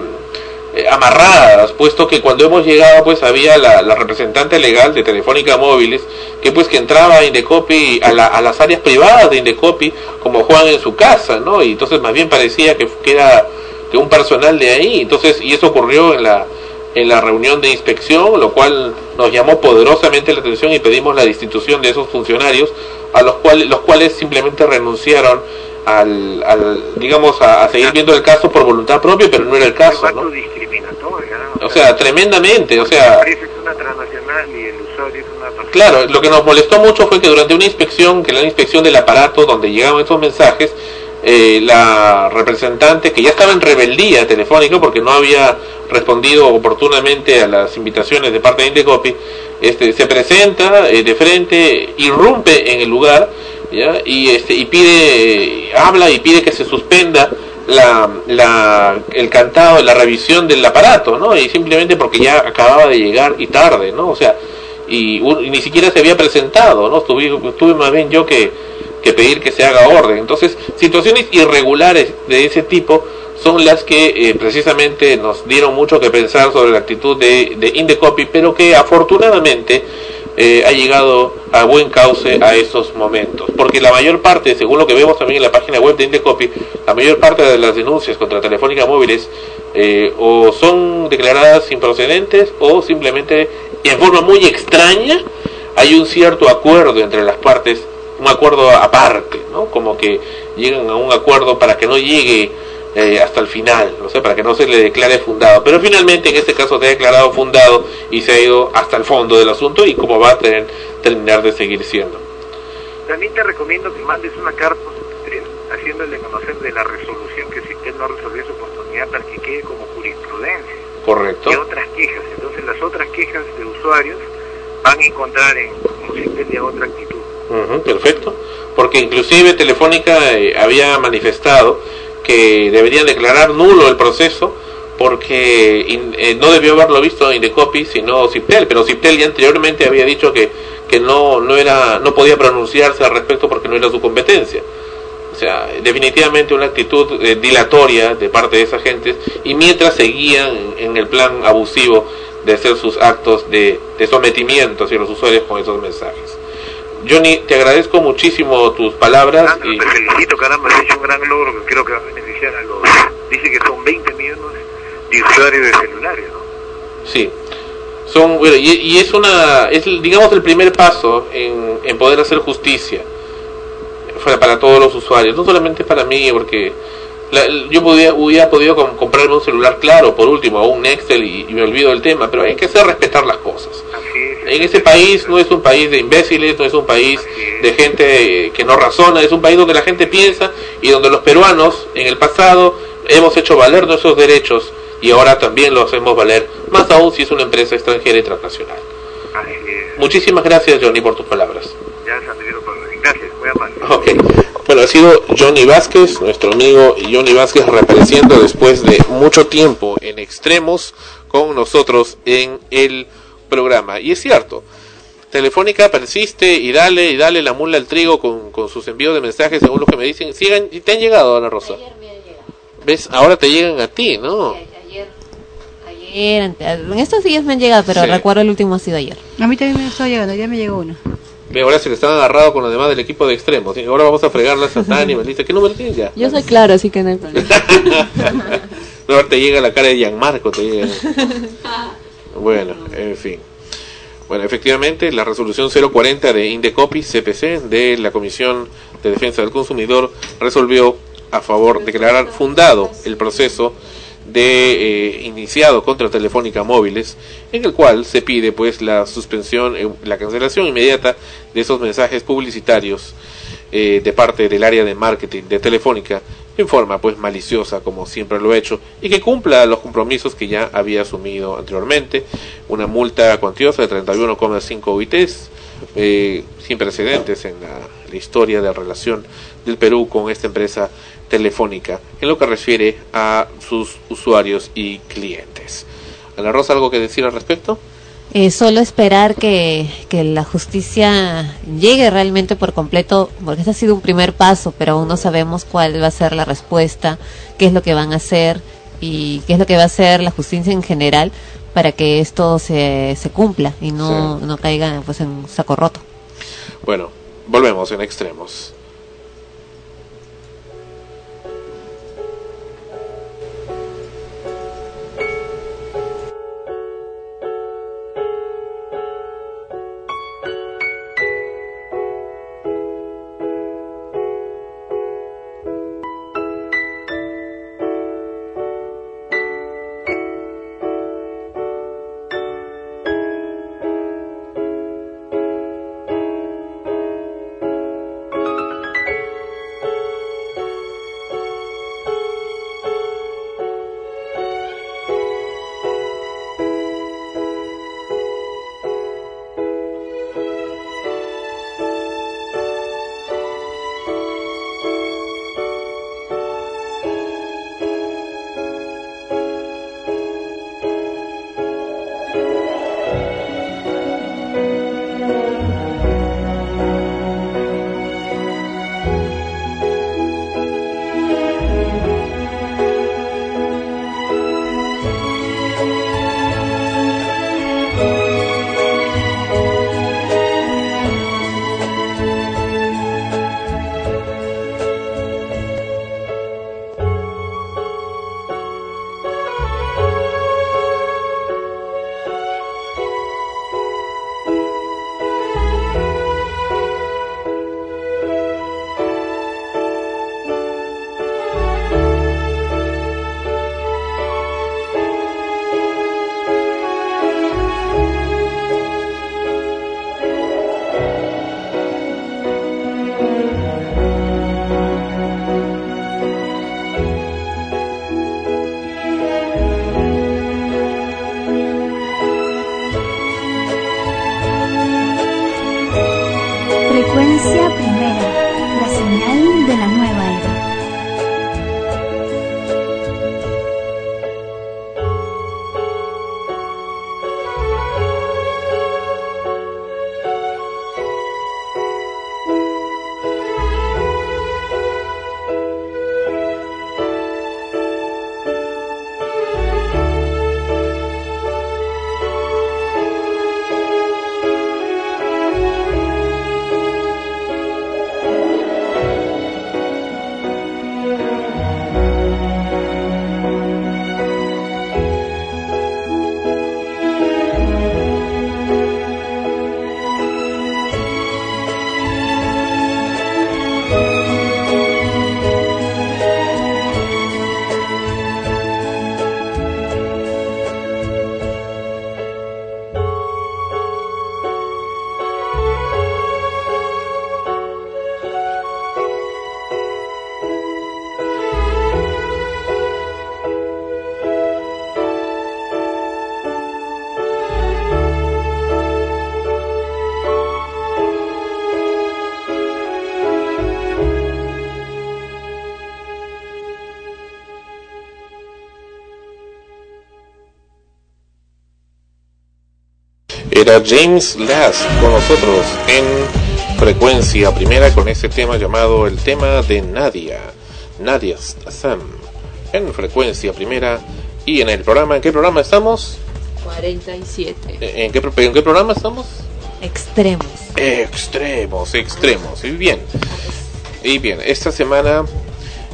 eh, amarradas, puesto que cuando hemos llegado pues había la, la representante legal de Telefónica Móviles que pues que entraba a Indecopi a, la- a las áreas privadas de Indecopi como Juan en su casa, ¿no? Y entonces más bien parecía que, que era que un personal de ahí, entonces y eso ocurrió en la en la reunión de inspección, lo cual nos llamó poderosamente la atención y pedimos la destitución de esos funcionarios, a los cuales, los cuales simplemente renunciaron al, al digamos, a, a seguir viendo el caso por voluntad propia, pero no era el caso, ¿no? O sea, tremendamente, o sea, La es una transnacional y el usuario es una. Claro, lo que nos molestó mucho fue que durante una inspección, que era la inspección del aparato donde llegaban esos mensajes, eh, la representante, que ya estaba en rebeldía telefónica porque no había respondido oportunamente a las invitaciones de parte de Indecopi, este, se presenta eh, de frente, irrumpe en el lugar ¿ya? y este y pide eh, habla y pide que se suspenda la, la el cantado la revisión del aparato no y simplemente porque ya acababa de llegar y tarde no o sea y, y ni siquiera se había presentado no tuve, tuve más bien yo que, que pedir que se haga orden. Entonces situaciones irregulares de ese tipo son las que eh, precisamente nos dieron mucho que pensar sobre la actitud de, de Indecopi, pero que afortunadamente eh, ha llegado a buen cauce a esos momentos. Porque la mayor parte, según lo que vemos también en la página web de Indecopi, la mayor parte de las denuncias contra Telefónica Móviles eh, o son declaradas improcedentes o simplemente en forma muy extraña hay un cierto acuerdo entre las partes, un acuerdo aparte, ¿no? Como que llegan a un acuerdo para que no llegue eh, hasta el final, no sé, para que no se le declare fundado. Pero finalmente en este caso se ha declarado fundado y se ha ido hasta el fondo del asunto y como va a tener, terminar de seguir siendo. También te recomiendo que mandes una carta Citel, haciéndole conocer de la resolución que Citel no resolvió su oportunidad para que quede como jurisprudencia. Correcto. Y otras quejas. Entonces las otras quejas de usuarios van a encontrar en, en Citel ya otra actitud. Ujú, perfecto. Porque inclusive Telefónica eh, había manifestado que deberían declarar nulo el proceso porque eh, no debió haberlo visto Indecopi sino Ciptel, pero Ciptel ya anteriormente había dicho que, que no, no, era, no podía pronunciarse al respecto porque no era su competencia. O sea, definitivamente una actitud eh, dilatoria de parte de esas gentes y mientras seguían en, en el plan abusivo de hacer sus actos de, de sometimiento hacia los usuarios con esos mensajes. Johnny, te agradezco muchísimo tus palabras. y- Te felicito, caramba, has hecho un gran logro que creo que va a beneficiar a los... Dice que son 20 millones de usuarios de celulares, ¿no? Sí. Son, bueno, y, y es una, es digamos el primer paso en, en poder hacer justicia para, para todos los usuarios, no solamente para mí, porque la- yo podía, hubiera podido com- comprarme un celular claro, por último, o un Nextel y, y me olvido del tema, pero hay que hacer respetar las cosas. En ese país no es un país de imbéciles, no es un país de gente que no razona, es un país donde la gente piensa y donde los peruanos en el pasado hemos hecho valer nuestros derechos y ahora también los hacemos valer, más aún si es una empresa extranjera y transnacional. Muchísimas gracias Johnny por tus palabras. Gracias, muy amable. Ok, bueno, ha sido Johnny Vázquez, nuestro amigo Johnny Vázquez, reapareciendo después de mucho tiempo en extremos con nosotros en el programa. Y es cierto, Telefónica persiste y dale y dale la mula al trigo con, con sus envíos de mensajes, según lo que me dicen. Sigan, y te han llegado, Ana Rosa. ¿Ves? Ahora te llegan a ti, ¿no? Ayer, ante- en estos días me han llegado, pero Sí. recuerdo el último ha sido ayer. A mí también me está llegando, ya me llegó uno. Ve, ahora se le están agarrado con los demás del equipo de extremos. Ahora vamos a fregarla a y Melissa. ¿Qué número tienes ya? Yo soy claro, así que no hay problema. <laughs> No, ahora te llega la cara de Gianmarco, te llega. Bueno, en fin. Bueno, efectivamente, la resolución 040 de Indecopi CPC de la Comisión de Defensa del Consumidor resolvió a favor de declarar fundado el proceso de eh, iniciado contra Telefónica Móviles, en el cual se pide pues la suspensión, eh, la cancelación inmediata de esos mensajes publicitarios eh, de parte del área de marketing de Telefónica en forma pues maliciosa como siempre lo ha hecho y que cumpla los compromisos que ya había asumido anteriormente. Una multa cuantiosa de 31,5 UITs eh, sin precedentes en la, la historia de relación del Perú con esta empresa telefónica en lo que refiere a sus usuarios y clientes. Ana Rosa, ¿algo que decir al respecto? Eh, solo esperar que, que la justicia llegue realmente por completo, porque este ha sido un primer paso, pero aún no sabemos cuál va a ser la respuesta, qué es lo que van a hacer y qué es lo que va a hacer la justicia en general para que esto se, se cumpla y no, no caiga pues en un saco roto. Bueno, volvemos en extremos. Era James Last con nosotros en frecuencia primera con este tema llamado el tema de Nadia. Nadia Sam en frecuencia primera y en el programa. ¿En qué programa estamos? 47. ¿En qué, en qué programa estamos? Extremos. Extremos, extremos. Y bien. Y bien, esta semana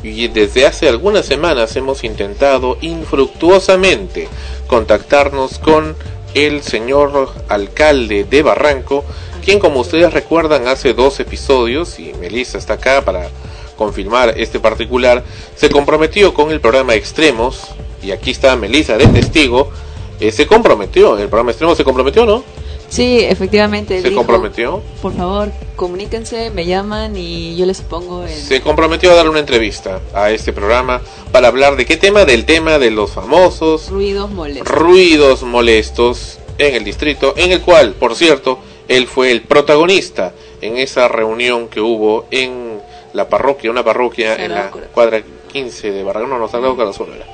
y desde hace algunas semanas hemos intentado infructuosamente contactarnos con el señor alcalde de Barranco, quien como ustedes recuerdan hace dos episodios, y Melissa está acá para confirmar este particular, se comprometió con el programa Extremos, y aquí está Melissa de testigo, eh, se comprometió, el programa Extremos se comprometió, ¿no? Sí, efectivamente. Se dijo, comprometió. Por favor, comuníquense, me llaman y yo les pongo en... se comprometió a dar una entrevista a este programa para hablar de qué tema, del tema de los famosos Ruidos molestos. ruidos molestos en el distrito, en el cual, por cierto, él fue el protagonista en esa reunión que hubo en la parroquia, una parroquia en la Sagrado cuadra 15 de Barranco, no, no, Sagrado Corazón era,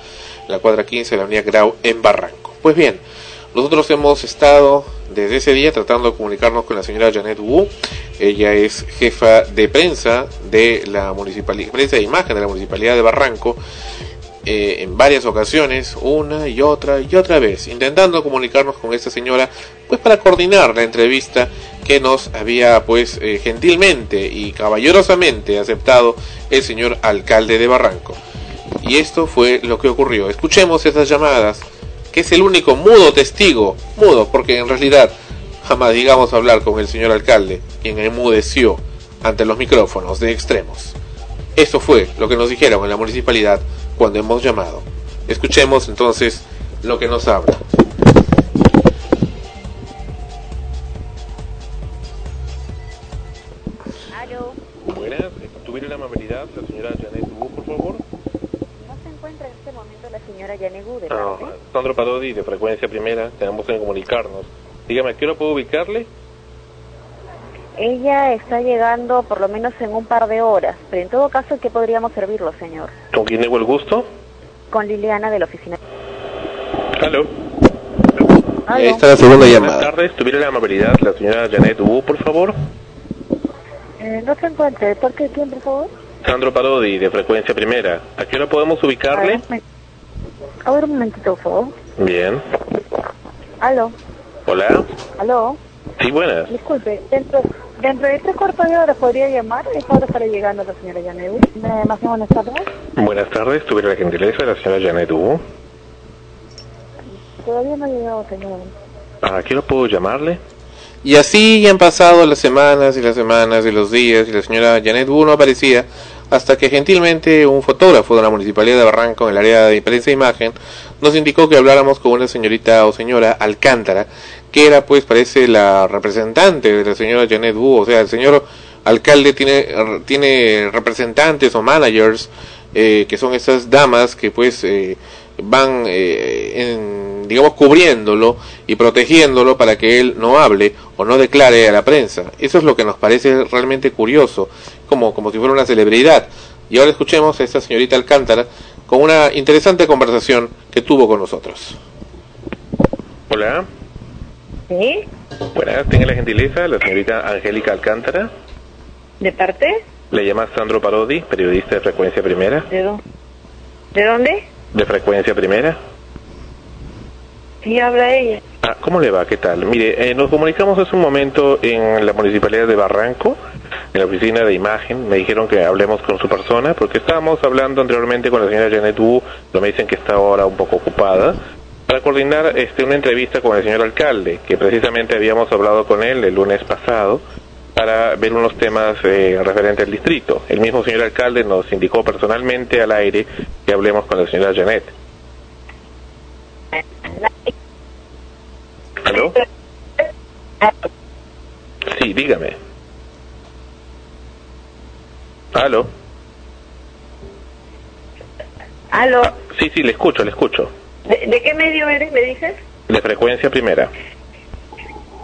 la cuadra 15 de la avenida Grau en Barranco. Pues bien, nosotros hemos estado desde ese día tratando de comunicarnos con la señora Janet Wu. Ella es jefa de prensa de la municipalidad, prensa de imagen de la municipalidad de Barranco. eh, en varias ocasiones, una y otra y otra vez, intentando comunicarnos con esta señora, pues para coordinar la entrevista que nos había pues eh, gentilmente y caballerosamente aceptado el señor alcalde de Barranco. Y esto fue lo que ocurrió. Escuchemos esas llamadas, que es el único mudo testigo, mudo, porque en realidad jamás llegamos a hablar con el señor alcalde, quien enmudeció ante los micrófonos de extremos. Esto fue lo que nos dijeron en la municipalidad cuando hemos llamado. Escuchemos entonces lo que nos habla. Buenas, ¿tuviera la amabilidad la señora Janet Wu, por favor? No se encuentra en este No, Sandro Parodi, de frecuencia primera, tenemos que comunicarnos. Dígame, ¿a qué hora puedo ubicarle? Ella está llegando por lo menos en un par de horas, pero en todo caso, ¿qué podríamos servirlo, señor? ¿Con quién tengo el gusto? Con Liliana de la oficina. Aló. Aló. Esta es la segunda llamada. Buenas tardes, ¿tuviera la amabilidad la señora Janet Wu, por favor? Eh, no se encuentra. ¿De parte de quién, por favor? Sandro Parodi, de frecuencia primera. ¿A qué hora podemos ubicarle? A ver, un momentito, por favor. Bien. Aló. Hola. Aló. Sí, buenas. Disculpe, dentro, dentro de este cuarto de hora podría llamar. Es ahora estará llegando la señora Yanegu. Más bien, buenas tardes. Buenas tardes, ¿tuviera la gentileza la señora Janet Wu? Todavía no ha llegado, señor. ¿A qué hora puedo llamarle? Y así han pasado las semanas y las semanas y los días y la señora Janet Wu no aparecía hasta que gentilmente un fotógrafo de la Municipalidad de Barranco en el área de prensa e imagen nos indicó que habláramos con una señorita o señora Alcántara que era pues parece la representante de la señora Janet Wu, o sea el señor alcalde tiene, tiene representantes o managers eh, que son esas damas que pues eh, van eh, en, digamos cubriéndolo y protegiéndolo para que él no hable o no declare a la prensa. Eso es lo que nos parece realmente curioso, como, como si fuera una celebridad. Y ahora escuchemos a esta señorita Alcántara con una interesante conversación que tuvo con nosotros. Hola, ¿Sí? buenas, tenga la gentileza, la señorita Angélica Alcántara. ¿De parte? Le llama Sandro Parodi, periodista de Frecuencia Primera. ¿De, dó- ¿De dónde? ¿De Frecuencia Primera? Sí, habla ella. Ah, ¿Cómo le va? ¿Qué tal? Mire, eh, nos comunicamos hace un momento en la Municipalidad de Barranco, en la oficina de imagen. Me dijeron que hablemos con su persona, porque estábamos hablando anteriormente con la señora Janet Wu, pero me dicen que está ahora un poco ocupada, para coordinar este, una entrevista con el señor alcalde, que precisamente habíamos hablado con él el lunes pasado, para ver unos temas eh, referentes al distrito. El mismo señor alcalde nos indicó personalmente al aire que hablemos con la señora Janet. ¿Aló? Sí, dígame. ¿Aló? ¿Aló? Sí, sí, le escucho, le escucho. ¿De, de qué medio eres, me dices? De frecuencia primera.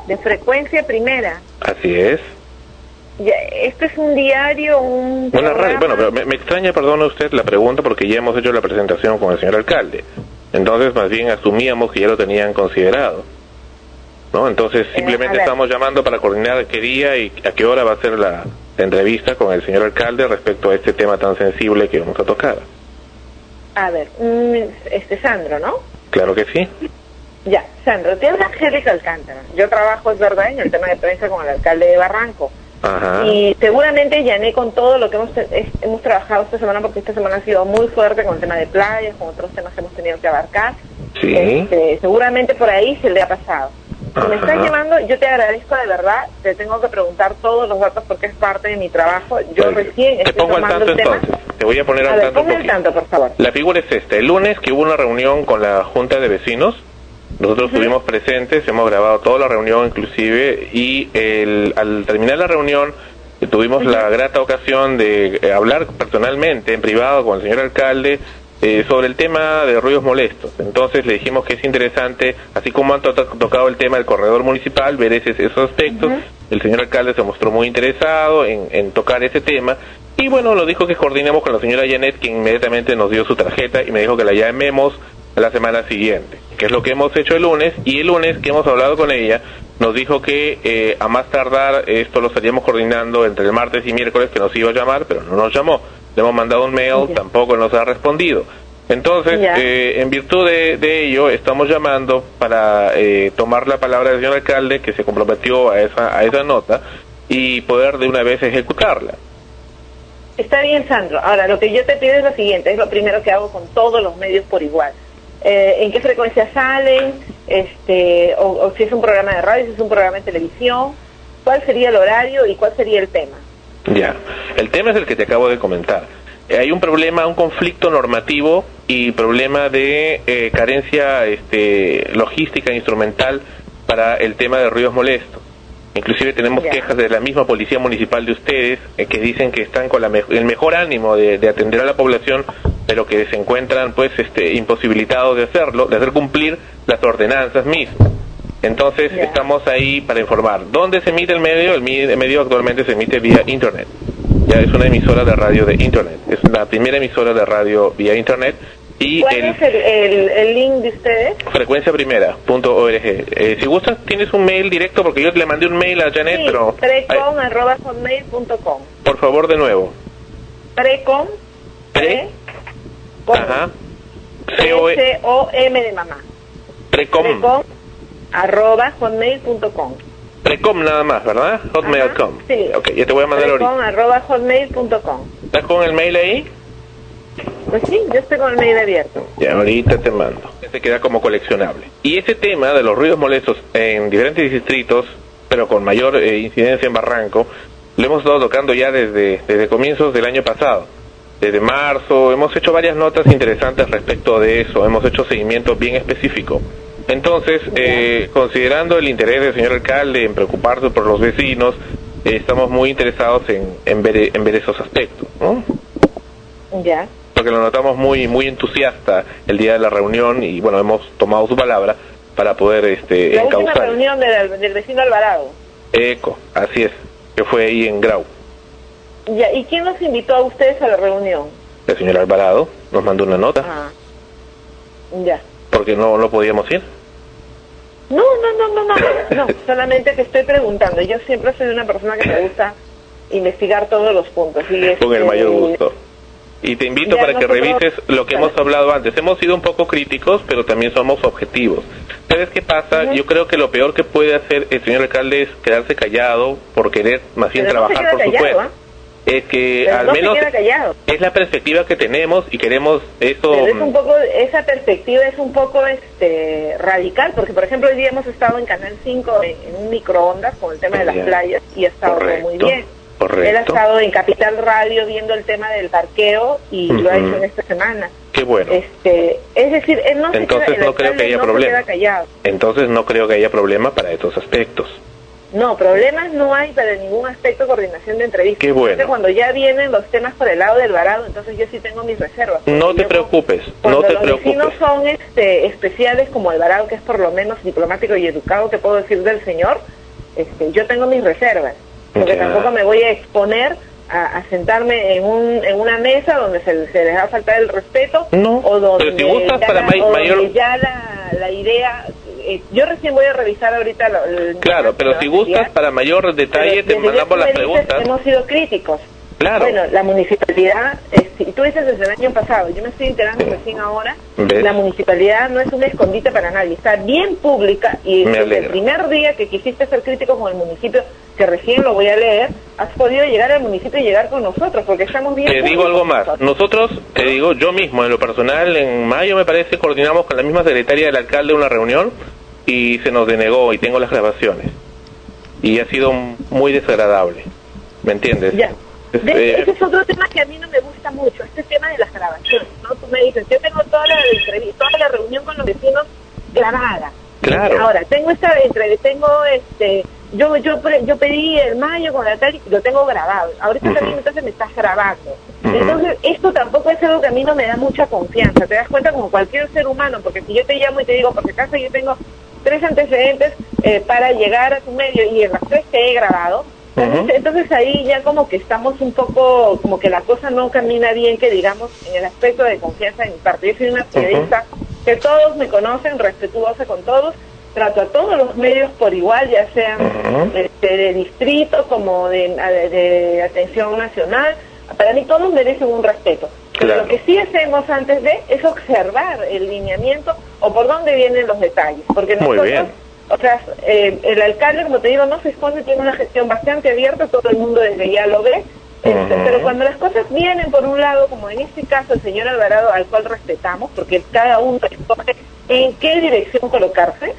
De frecuencia primera. Así es. ¿Esto es un diario, un Una radio. Bueno, pero me, me extraña, perdone usted, la pregunta porque ya hemos hecho la presentación con el señor alcalde. Entonces, más bien asumíamos que ya lo tenían considerado. ¿no? Entonces simplemente estamos llamando para coordinar qué día y a qué hora va a ser la, la entrevista con el señor alcalde respecto a este tema tan sensible que vamos a tocar. A ver, este Sandro, ¿no? Claro que sí. Ya, Sandro, te habla Angélica Alcántara. Yo trabajo, es verdad, en el tema de prensa con el alcalde de Barranco. Ajá. Y seguramente llené con todo lo que hemos, es- hemos trabajado esta semana, porque esta semana ha sido muy fuerte con el tema de playas, con otros temas que hemos tenido que abarcar. Sí. Este, seguramente por ahí se le ha pasado. Si me estás llamando, yo te agradezco de verdad, te tengo que preguntar todos los datos porque es parte de mi trabajo. Yo recién Te estoy pongo al tanto el tema. entonces. Te voy a poner A al ver, tanto ponme al poquito. tanto, por favor. La figura es esta. El lunes que hubo una reunión con la Junta de Vecinos, nosotros estuvimos presentes, hemos grabado toda la reunión inclusive, y el- al terminar la reunión tuvimos la grata ocasión de eh, hablar personalmente, en privado, con el señor alcalde eh, sobre el tema de ruidos molestos. Entonces le dijimos que es interesante, así como han to- tocado el tema del corredor municipal, ver ese- esos aspectos. El señor alcalde se mostró muy interesado en, en tocar ese tema. Y bueno, lo dijo que coordinemos con la señora Janet, quien inmediatamente nos dio su tarjeta y me dijo que la llamemos la semana siguiente, que es lo que hemos hecho el lunes. Y el lunes que hemos hablado con ella, nos dijo que eh, a más tardar esto lo estaríamos coordinando entre el martes y miércoles, que nos iba a llamar, pero no nos llamó. Le hemos mandado un mail, tampoco nos ha respondido. Entonces, eh, en virtud de, de ello, estamos llamando para eh, tomar la palabra del señor alcalde, que se comprometió a esa, a esa nota, y poder de una vez ejecutarla. Está bien, Sandro. Ahora, lo que yo te pido es lo siguiente, es lo primero que hago con todos los medios por igual. Eh, ¿En qué frecuencia salen? Este, o, o si es un programa de radio, si es un programa de televisión. ¿Cuál sería el horario y cuál sería el tema? Ya, el tema es el que te acabo de comentar. Eh, Hay un problema, un conflicto normativo y problema de eh, carencia este, logística e instrumental para el tema de ruidos molestos. Inclusive tenemos quejas de la misma policía municipal de ustedes eh, que dicen que están con la me- el mejor ánimo de, de atender a la población, pero que se encuentran pues este, imposibilitados de hacerlo, de hacer cumplir las ordenanzas mismas. Entonces estamos ahí para informar. ¿Dónde se emite el medio? El, medio actualmente se emite vía Internet. Ya es una emisora de radio de Internet. Es la primera emisora de radio vía Internet. Y ¿Cuál el es el, el- el link de ustedes? frecuenciaprimera.org. Eh, si gustas, tienes un mail directo porque yo le mandé un mail a Janet, Sí, pero por favor de nuevo. Precom, Pre, ajá, C-O-E, C-O-M de mamá. Precom, Precom, arroba hotmail.com. Precom nada más, ¿verdad? Hotmail.com. Sí. Ok, ya te voy a mandar ahorita. Precom, arroba hotmail.com. ¿Estás con el mail ahí? Pues sí, yo estoy con el mail abierto. Ya, ahorita te mando. Este queda como coleccionable. Y ese tema de los ruidos molestos en diferentes distritos, pero con mayor eh, incidencia en Barranco, lo hemos estado tocando ya desde, desde comienzos del año pasado. Desde marzo hemos hecho varias notas interesantes respecto de eso, hemos hecho seguimiento bien específico. Entonces, eh, considerando el interés del señor alcalde en preocuparse por los vecinos, eh, estamos muy interesados en, en, ver, en ver esos aspectos, ¿no? Ya. porque lo notamos muy muy entusiasta el día de la reunión y bueno hemos tomado su palabra para poder este La última encauzar reunión del, del vecino Alvarado. eco así es que fue ahí en Grau Ya, ¿y quién nos invitó a ustedes a la reunión? el señor Alvarado nos mandó una nota Ah, ya. porque no no podíamos ir No, no, no, no, no, no, <laughs> solamente te estoy preguntando. Yo siempre soy una persona que me gusta investigar todos los puntos. Y con el mayor gusto y te invito Ya para que revises lo que hemos hablado antes. Hemos sido un poco críticos, pero también somos objetivos. ¿Sabes qué pasa? Yo creo que lo peor que puede hacer el señor alcalde es quedarse callado por querer más bien Pero trabajar por su cuenta. Es que Pero al no menos se queda es la perspectiva que tenemos y queremos eso. Pero es un poco, esa perspectiva es un poco este radical, porque por ejemplo hoy día hemos estado en Canal 5 en, en un microondas con el tema de las Ya. playas y ha estado muy Correcto, bien. Él ha Correcto. estado en Capital Radio viendo el tema del parqueo y lo ha hecho en esta semana. Qué bueno. Este, es decir, él no se Entonces queda, el no creo que haya no se problema. queda. Entonces no creo que haya problema para estos aspectos. No, problemas no hay para ningún aspecto de coordinación de entrevistas. Qué bueno. Entonces, cuando ya vienen los temas por el lado del varado, entonces yo sí tengo mis reservas. No te preocupes, no te los preocupes. vecinos son este, especiales como Alvarado, que es por lo menos diplomático y educado, que puedo decir del señor, este, yo tengo mis reservas. Porque Ya. tampoco me voy a exponer a, a sentarme en, un, en una mesa donde se, se les va a faltar el respeto o donde, pero si gustas ya, para la, may- o mayor- donde ya la, la idea eh, yo recién voy a revisar ahorita lo- el Claro, pero si gustas para mayor detalle te mandamos las preguntas. Hemos sido críticos. Claro. Bueno, la municipalidad, eh, si tú dices desde el año pasado, yo me estoy enterando recién ahora, ¿Ves? la municipalidad no es un escondite para nadie, está bien pública y desde el primer día que quisiste ser crítico con el municipio, que recién lo voy a leer, has podido llegar al municipio y llegar con nosotros, porque estamos bien Te digo algo más. Nosotros, te digo, yo mismo, en lo personal, en mayo me parece, coordinamos con la misma secretaria del alcalde una reunión y se nos denegó y tengo las grabaciones. Y ha sido muy desagradable. ¿Me entiendes? Ya. Es- De- eh, ese es otro tema que a mí no me gusta mucho, este tema de las grabaciones, ¿no? Tú me dices, yo tengo toda la entrevista, toda la reunión con los vecinos grabada. Claro. Ahora, tengo esta entre, tengo este, yo yo yo pedí el mayo con la tal y lo tengo grabado. Ahorita también entonces me estás grabando. Entonces, esto tampoco es algo que a mí no me da mucha confianza. Te das cuenta como cualquier ser humano, porque si yo te llamo y te digo, porque acaso yo tengo tres antecedentes eh, para llegar a tu medio y en las tres te he grabado, entonces, entonces ahí ya como que estamos un poco, como que la cosa no camina bien, que digamos, en el aspecto de confianza de mi parte. Yo soy una periodista que todos me conocen, respetuosa con todos, trato a todos los medios por igual, ya sean este, de distrito como de, de- de atención nacional. Para mí todos merecen un respeto. Pero lo que sí hacemos antes de es observar el lineamiento o por dónde vienen los detalles. Porque Muy nosotros bien. o sea, eh, el alcalde, como te digo, no se esconde, tiene una gestión bastante abierta, todo el mundo desde ya lo ve. Este, Pero cuando las cosas vienen por un lado, como en este caso el señor Alvarado, al cual respetamos, porque cada uno escoge en qué dirección colocarse,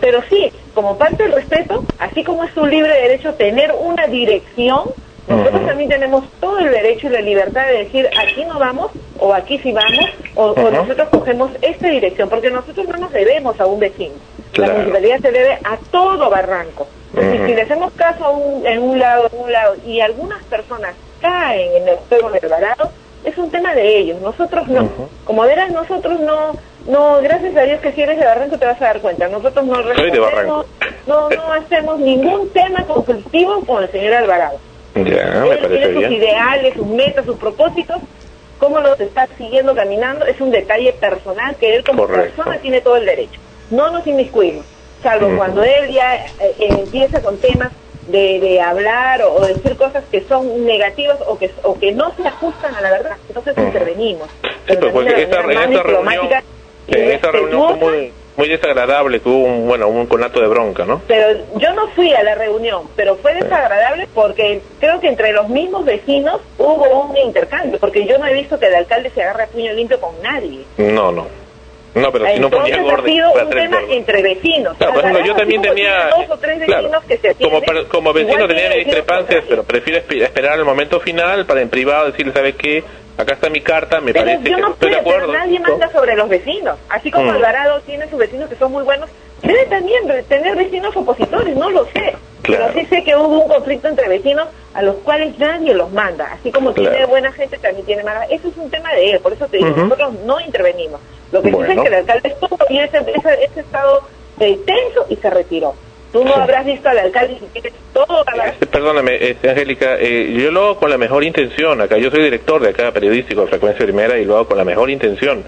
pero sí, como parte del respeto, así como es su libre derecho tener una dirección, nosotros también tenemos todo el derecho y la libertad de decir aquí no vamos o aquí sí vamos o, o nosotros cogemos esta dirección porque nosotros no nos debemos a un vecino. La municipalidad se debe a todo Barranco. Entonces, si le hacemos caso a un- en un lado, en un lado, y algunas personas caen en el juego del varado, es un tema de ellos. Nosotros no. Como verás, nosotros no, no, gracias a Dios que si eres de Barranco te vas a dar cuenta. Nosotros no respondemos, no, no hacemos ningún tema conflictivo con el señor Alvarado. Ya, me Él parece tiene sus bien. ideales, sus metas, sus propósitos, cómo los está siguiendo caminando, es un detalle personal que él como Correcto. persona tiene todo el derecho. No nos inmiscuimos, salvo cuando él ya eh, empieza con temas de, de hablar o, o decir cosas que son negativas o que, o que no se ajustan a la verdad. Entonces intervenimos. Sí, pues, porque de esta, en reunión, en esta reunión fue muy, muy desagradable, que hubo un, bueno, un conato de bronca, ¿no? Pero yo no fui a la reunión, pero fue desagradable porque creo que entre los mismos vecinos hubo un intercambio, porque yo no he visto que el alcalde se agarre a puño limpio con nadie. No, no. No, pero si no ponía Entonces ha orden. sido un tema todo. entre vecinos. Claro, por ejemplo, yo también tenía- dos o tres claro, vecinos que se Como, atienden, como vecino tenía discrepancias, pero prefiero esperar el momento final para en privado decirle, ¿sabe qué? Acá está mi carta, me Pero parece yo que no estoy de pero nadie manda sobre los vecinos. Así como Mm. Alvarado tiene sus vecinos que son muy buenos, debe también tener vecinos opositores, no lo sé. Claro. Pero sí sé que hubo un conflicto entre vecinos a los cuales nadie los manda. Así como tiene buena gente, también tiene mala. Eso es un tema de él, por eso te digo, nosotros no intervenimos. Lo que sí sé Bueno. es que el alcalde estuvo y ese, ese, ese estado eh, tenso y se retiró. Tú no habrás visto al alcalde si tienes todo Este, Perdóname, este, Angélica, eh, yo lo hago con la mejor intención. Acá yo soy director de acá periodístico de Frecuencia Primera y lo hago con la mejor intención.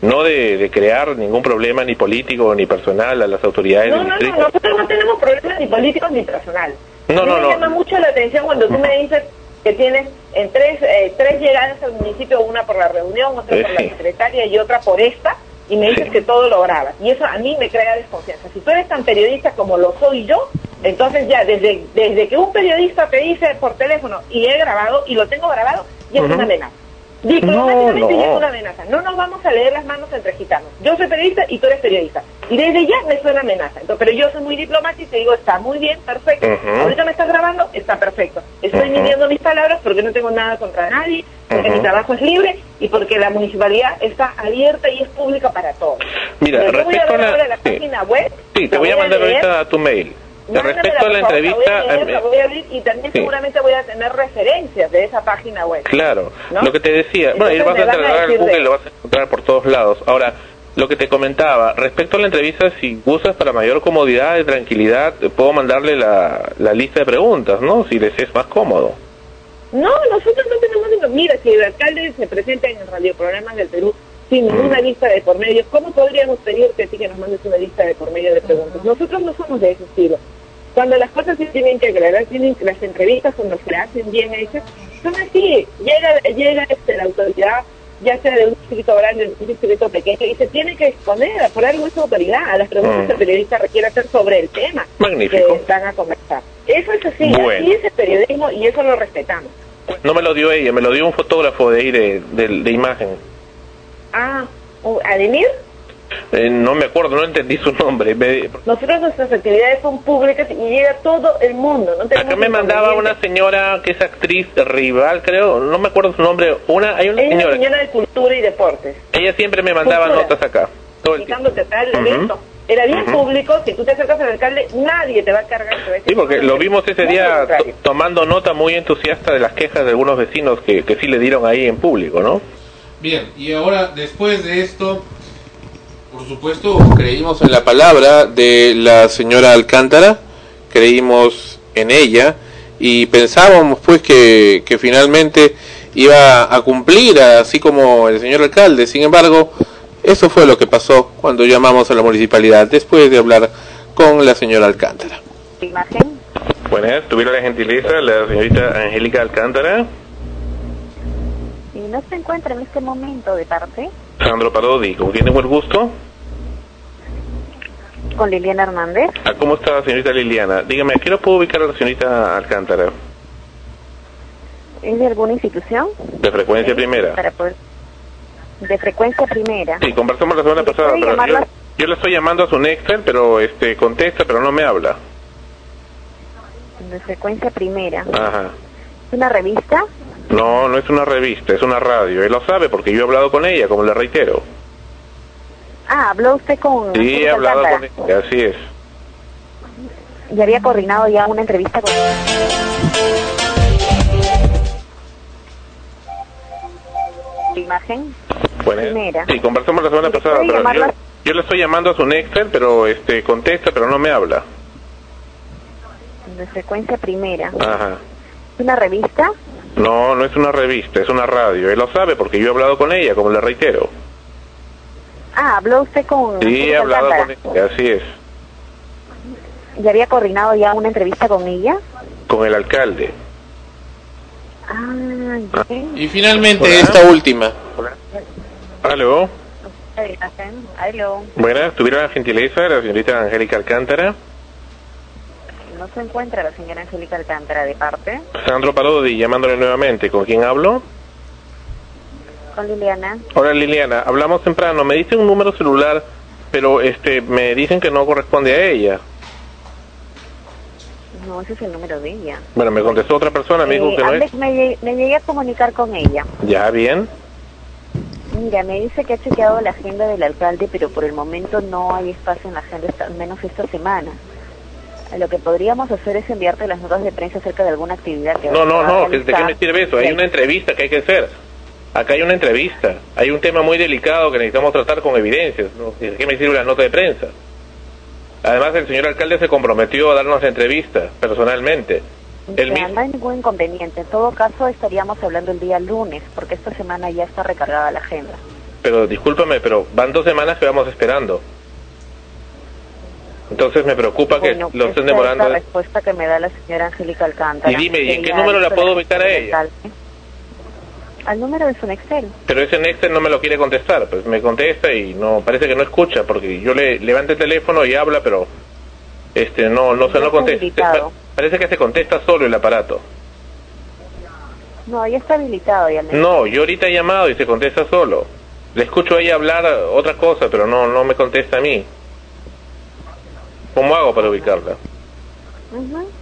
No de, de crear ningún problema ni político ni personal a las autoridades No, del no, no, nosotros no tenemos problemas ni políticos ni personales. No, A mí no, me no. llama mucho la atención cuando tú me dices que tienes en tres, eh, tres llegadas al municipio, una por la reunión, otra Eh, por la secretaria y otra por esta, y me dices que todo lo grabas. Y eso a mí me crea desconfianza. Si tú eres tan periodista como lo soy yo, entonces ya desde, desde que un periodista te dice por teléfono y he grabado y lo tengo grabado, ya es Ujú. una amenaza. Diplomáticamente No, no. ya es una amenaza. No nos vamos a leer las manos entre gitanos. Yo soy periodista y tú eres periodista. Y desde ya me suena amenaza. Entonces, pero yo soy muy diplomática y te digo, está muy bien, perfecto. Ahorita me estás grabando, está perfecto. Estoy Ujú. midiendo mis palabras porque no tengo nada contra nadie, porque mi trabajo es libre y porque la municipalidad está abierta y es pública para todos. Mira, Pero yo voy a respecto a ver la... la sí. página web. Sí, te voy a mandar leer, ahorita a tu mail. Mándamela, Respecto a la favor, entrevista... La voy a, leer, la voy a abrir y también sí. seguramente voy a tener referencias de esa página web. Claro, ¿no? lo que te decía, bueno, Entonces vas a a entrar decir Google de- y lo vas a encontrar por todos lados. Ahora, lo que te comentaba, respecto a la entrevista, si gustas para mayor comodidad y tranquilidad, puedo mandarle la, la lista de preguntas, ¿no? Si les es más cómodo. No, nosotros no tenemos ningún... Mira, si el alcalde se presenta en el radioprogramas del Perú, sin ninguna lista de por medio. ¿Cómo podríamos pedirte a ti que nos mandes una lista de por medio de preguntas? Nosotros no somos de ese estilo. Cuando las cosas se tienen que aclarar, tienen las entrevistas cuando se hacen bien hechas, son así. Llega, llega este, la autoridad, ya sea de un distrito grande o de un distrito pequeño, y se tiene que exponer, por algo es autoridad, a las preguntas Mm. que el periodista requiere hacer sobre el tema Magnífico. que van a conversar. Eso es así, Bueno. así es el periodismo y eso lo respetamos. No me lo dio ella, me lo dio un fotógrafo de ahí de, de, de imagen. Ah, ¿o- ¿Ademir? Eh, no me acuerdo, no entendí su nombre. Me- Nosotros nuestras actividades son públicas y llega todo el mundo. No acá me mandaba una señora que es actriz rival, creo, no me acuerdo su nombre. Una, hay una es señora, señora de cultura y deportes. ella siempre me mandaba Cultura. notas acá. Todo el tiempo. Tal Ujú. evento. Era bien público, si tú te acercas al alcalde, nadie te va a cargar. te va a decir, Sí, porque "No, lo vimos ese día tomando nota muy entusiasta de las quejas de algunos vecinos que, que sí le dieron ahí en público, ¿no? Bien, y ahora después de esto, por supuesto, creímos en la palabra de la señora Alcántara, creímos en ella y pensábamos pues que, que finalmente iba a cumplir, así como el señor alcalde. Sin embargo, eso fue lo que pasó cuando llamamos a la municipalidad después de hablar con la señora Alcántara. imagen Buenas, tuviera la gentileza la señorita Angélica Alcántara, y no se encuentra en este momento de parte Sandro Parodi, ¿con quién tengo el gusto? con Liliana Hernández. Ah, ¿Cómo está señorita Liliana? Dígame, ¿a qué lo puedo ubicar a la señorita Alcántara? ¿Es de alguna institución? De frecuencia primera. Para poder... De frecuencia primera. Sí, conversamos la semana pasada, pero yo, llamarla? yo le estoy llamando a su Nextel, pero este contesta, pero no me habla. De frecuencia primera. Ajá. ¿Es una revista? No, no es una revista, es una radio. Él lo sabe porque yo he hablado con ella, como le reitero. Ah, habló usted con... Sí, he hablado con ella, así es. Y había coordinado ya una entrevista con... Imagen. Bueno, Primera. sí, conversamos la semana ¿Le pasada, pero yo, yo le estoy llamando a su Nextel, pero este contesta, pero no me habla. De frecuencia primera. Ajá. ¿Es una revista? No, no es una revista, es una radio. Él lo sabe porque yo he hablado con ella, como le reitero. Ah, habló usted con... Sí, he hablado con ella, así es. ¿Y había coordinado ya una entrevista con ella? Con el alcalde. Ah, ya. Y finalmente esta última. Aló. Imagen. Aló. Buenas, tuviera la gentileza la señorita Angélica Alcántara. No se encuentra la señora Angélica Alcántara de parte. Sandro Parodi llamándole nuevamente. ¿Con quién hablo? Con Liliana. Hola Liliana, hablamos temprano. Me dice un número celular, pero este me dicen que no corresponde a ella. No, ese es el número de ella. Bueno, me contestó otra persona, me dijo Eh, que no hablé- es. me, me llegué a comunicar con ella. Ya, bien. Mira, me dice que ha chequeado la agenda del alcalde, pero por el momento no hay espacio en la agenda, menos esta semana. Lo que podríamos hacer es enviarte las notas de prensa acerca de alguna actividad que No, no, no, ¿de qué me sirve eso? Hay una entrevista que hay que hacer. Acá hay una entrevista. Hay un tema muy delicado que necesitamos tratar con evidencias. ¿no? ¿De qué me sirve la nota de prensa? Además, el señor alcalde se comprometió a darnos la entrevista personalmente. Sea, mismo. no hay ningún inconveniente. En todo caso, estaríamos hablando el día lunes, porque esta semana ya está recargada la agenda. Pero discúlpame, pero van dos semanas que vamos esperando. Entonces me preocupa que lo estén demorando. es la respuesta que me da la señora Angélica Alcántara. Y dime, ¿y en qué número la puedo ubicar a ella? Al número de su Excel. Pero ese Nextel no me lo quiere contestar. Pues me contesta y no parece que no escucha porque yo le levanto el teléfono y habla, pero este no no se no contesta. Parece que se contesta solo el aparato. No, ya está habilitado ya. me- No, yo ahorita he llamado y se contesta solo. Le escucho a ella hablar otra cosa, pero no no me contesta a mí. ¿Cómo hago para ubicarla? Ujú.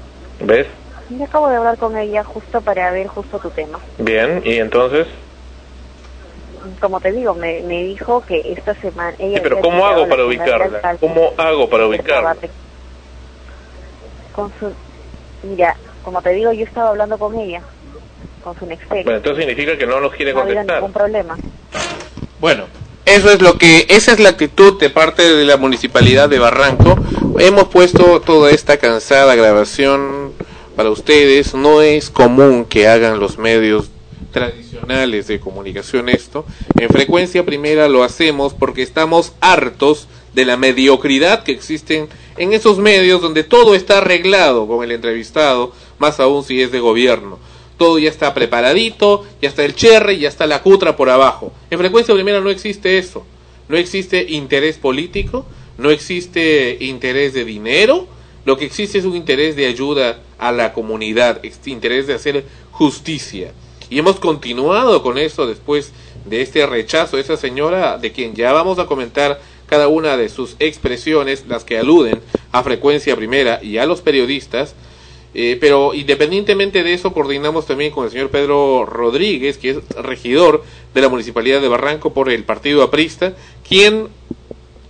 ¿Ves? Yo acabo de hablar con ella justo para ver justo tu tema. Bien, y entonces, Como te digo, me, me dijo que esta semana... Ella Sí, pero ¿cómo hago para del ubicarla? ¿Cómo hago para ubicarla? Con su... Mira, como te digo, yo estaba hablando con ella, con su Excel. Bueno, entonces significa que no nos quiere no contestar. ningún problema. Bueno, eso es lo que, esa es la actitud de parte de la municipalidad de Barranco. Hemos puesto toda esta cansada grabación para ustedes. No es común que hagan los medios tradicionales de comunicación esto. En frecuencia primera lo hacemos porque estamos hartos de la mediocridad que existen en esos medios donde todo está arreglado con el entrevistado, más aún si es de gobierno. Todo ya está preparadito, ya está el cherry, ya está la cutra por abajo. En frecuencia primera no existe eso. No existe interés político, no existe interés de dinero, lo que existe es un interés de ayuda a la comunidad, interés de hacer justicia. Y hemos continuado con eso después de este rechazo de esa señora, de quien ya vamos a comentar cada una de sus expresiones, las que aluden a frecuencia primera y a los periodistas. Eh, pero independientemente de eso, coordinamos también con el señor Pedro Rodríguez, que es regidor de la Municipalidad de Barranco por el Partido Aprista, quien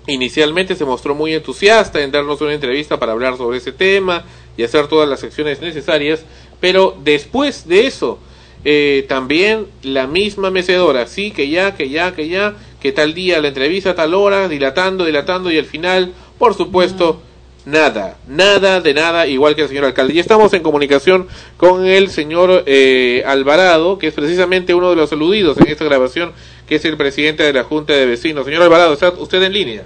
inicialmente se mostró muy entusiasta en darnos una entrevista para hablar sobre ese tema y hacer todas las acciones necesarias, pero después de eso, eh, también la misma mecedora, sí, que ya, que ya, que ya, que tal día la entrevista, tal hora, dilatando, dilatando y al final, por supuesto, nada, nada de nada, igual que el señor alcalde. Y estamos en comunicación con el señor eh, Alvarado, que es precisamente uno de los aludidos en esta grabación, que es el presidente de la Junta de Vecinos. Señor Alvarado, ¿está usted en línea?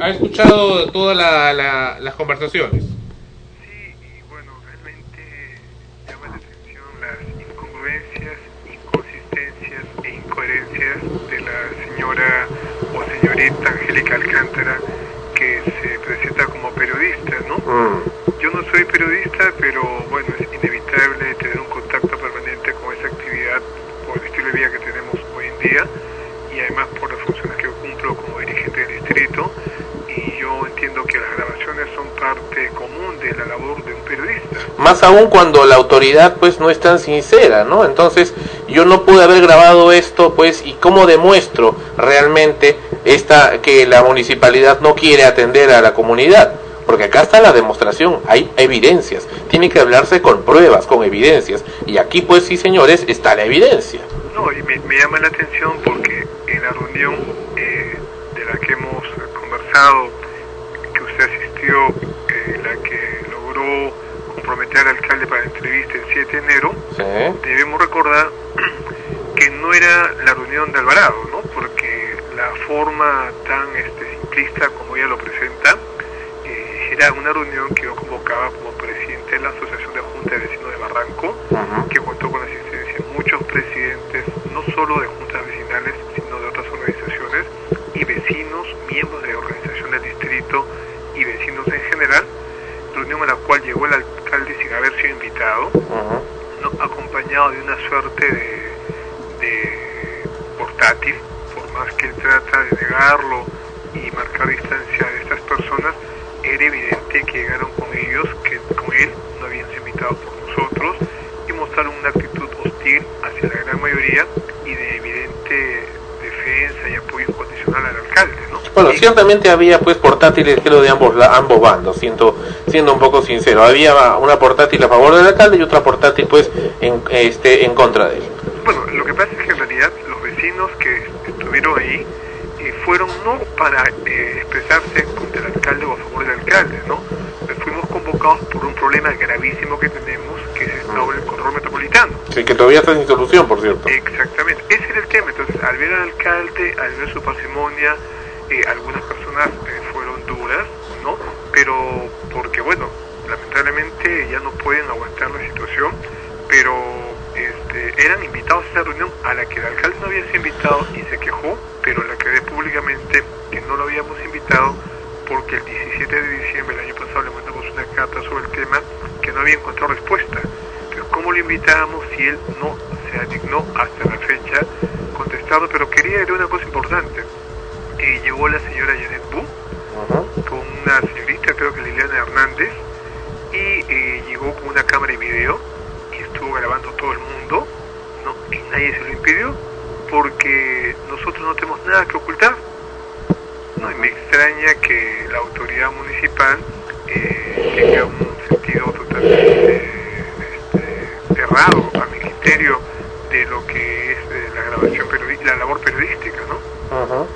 ¿Ha, ha escuchado todas la- la- las conversaciones? incongruencias, inconsistencias e incoherencias de la señora o señorita Angélica Alcántara que se presenta como periodista, ¿no? Yo no soy periodista, pero bueno, es inevitable tener un contacto permanente con esa actividad por el estilo de vida que tenemos hoy en día y además por las funciones que cumplo como dirigente del distrito y yo entiendo que las grabaciones son parte común de la labor de un periodista. Más aún cuando la autoridad pues no es tan sincera, ¿no? Entonces yo no pude haber grabado esto pues y cómo demuestro realmente esta que la municipalidad no quiere atender a la comunidad. Porque acá está la demostración, hay evidencias, tiene que hablarse con pruebas, con evidencias. Y aquí pues sí señores, está la evidencia. No, y me, me llama la atención porque en la reunión eh, de la que hemos conversado, que usted asistió, eh, la que logró comprometer al alcalde para la entrevista el 7 de enero, debemos recordar <clears throat> que no era la reunión de Alvarado, ¿no? Porque la forma tan este, simplista como ella lo presenta, eh, era una reunión que yo convocaba como presidente de la Asociación de Junta de Vecinos de Barranco, que contó con la asistencia de muchos presidentes, no solo de juntas vecinales, sino de otras organizaciones, y vecinos, miembros de organización del distrito y vecinos en general, reunión a la cual llegó el alcalde sin haber sido invitado, ¿no? acompañado de una suerte de, de portátil, por más que él trata de negarlo y marcar distancia de estas personas, era evidente que llegaron con ellos, que con él no habían sido invitados por nosotros y mostraron una actitud hostil hacia la gran mayoría y de evidente defensa y apoyo incondicional al alcalde, ¿no? Bueno, ciertamente había pues portátiles creo de ambos la- ambos bandos, siendo siendo un poco sincero. Había una portátil a favor del alcalde y otra portátil pues en este en contra de él. Bueno, lo que pasa es que en realidad los vecinos que ahí eh, fueron no para eh, expresarse contra el alcalde o a favor del alcalde, ¿no? Fuimos convocados por un problema gravísimo que tenemos, que es el el control metropolitano. Sí, que todavía está sin solución, por cierto. Exactamente, ese era el tema. Entonces, al ver al alcalde, al ver su parsimonia, eh, algunas personas eh, fueron duras, ¿no? Pero porque, bueno, lamentablemente ya no pueden aguantar la situación, pero este, eran invitados a esa reunión a la que el alcalde no había sido invitado y se quejó, pero la que ve públicamente que no lo habíamos invitado porque el 17 de diciembre del año pasado le mandamos una carta sobre el tema que no había encontrado respuesta. Entonces, ¿cómo lo invitábamos si él no se adignó hasta la fecha contestado? Pero quería decir una cosa importante. Eh, llegó la señora Janet Bu con una señorita, creo que Liliana Hernández, y eh, llegó con una cámara y video y estuvo grabando todo el mundo, ¿no? Y nadie se lo impidió porque nosotros no tenemos nada que ocultar. No, y me extraña que la autoridad municipal eh, tenga un sentido totalmente este, errado a mi criterio de lo que es eh, la grabación la labor periodística, ¿no? Ujú.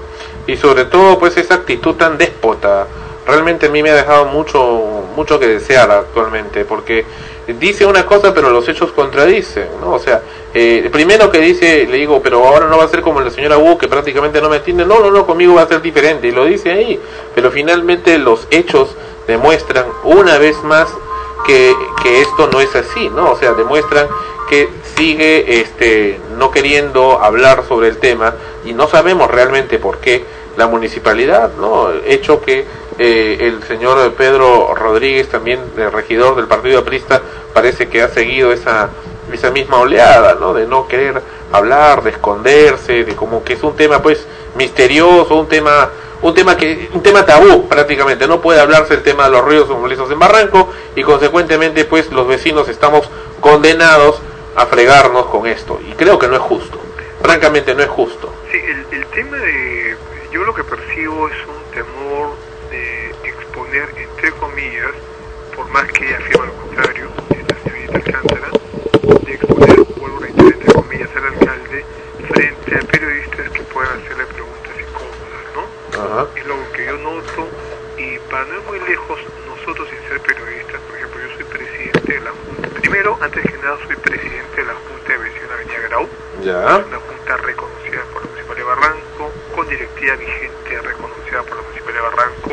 Y sobre todo, pues esa actitud tan déspota, realmente a mí me ha dejado mucho, mucho que desear actualmente, porque dice una cosa pero los hechos contradicen, ¿no? O sea, eh, primero que dice, le digo, pero ahora no va a ser como la señora Wu que prácticamente no me entiende, no, no, no, conmigo va a ser diferente, y lo dice ahí, pero finalmente los hechos demuestran una vez más que, que esto no es así, ¿no? O sea, demuestran que sigue este, no queriendo hablar sobre el tema y no sabemos realmente por qué la municipalidad, ¿no? Hecho que eh, el señor Pedro Rodríguez, también regidor del Partido Aprista, parece que ha seguido esa, esa misma oleada, ¿no? De no querer hablar, de esconderse, de como que es un tema pues misterioso, un tema un tema que un tema tabú prácticamente no puede hablarse el tema de los ríos molestos en Barranco y consecuentemente pues los vecinos estamos condenados a fregarnos con esto y creo que no es justo francamente no es justo Sí, el, el tema de. Yo lo que percibo es un entre comillas, por más que ella afirma lo contrario, esta señorita Alcántara, de exponer, vuelvo a reiterar, entre comillas, al alcalde frente a periodistas que puedan hacerle preguntas incómodas, ¿no? Ajá. Es lo que yo noto, y para no ir muy lejos, nosotros sin ser periodistas, por ejemplo, yo soy presidente de la Junta. Primero, antes que nada, soy presidente de la Junta de Vecinos de Grau. ya una junta reconocida por la Municipalidad de Barranco, con directiva vigente reconocida por la Municipalidad de Barranco.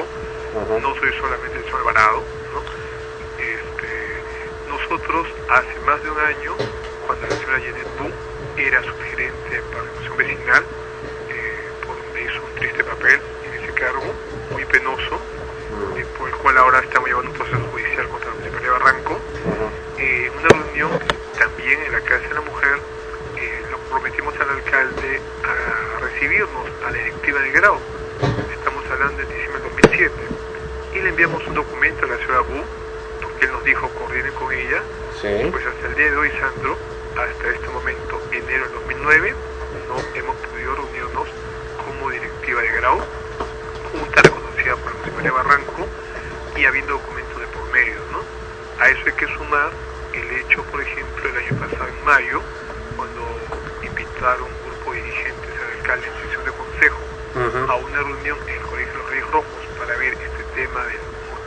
No soy solamente el señor Alvarado, ¿no? Este, nosotros, hace más de un año, cuando la señora Janet Boom era su gerente para la Comisión Vecinal, eh, por donde hizo un triste papel en ese cargo, muy penoso, eh, por el cual ahora estamos llevando un proceso judicial contra la Municipalidad de Barranco. Eh, una reunión también en la Casa de la Mujer, lo prometimos al alcalde a recibirnos a la directiva de Grau. Estamos hablando de diciembre del 2007. Le enviamos un documento a la señora Bu, porque él nos dijo coordinen con ella. Sí. Pues hasta el día de hoy, Sandro, hasta este momento, enero del 2009, no hemos podido reunirnos como directiva de Grau, junta reconocida por la Municipalidad de Barranco, y habiendo documentos de por medio, ¿no? A eso hay que sumar el hecho, por ejemplo, el año pasado, en mayo, cuando invitaron un grupo de dirigentes al alcalde en sesión de consejo a una reunión en el Colegio de los Reyes Rojos para ver este tema del,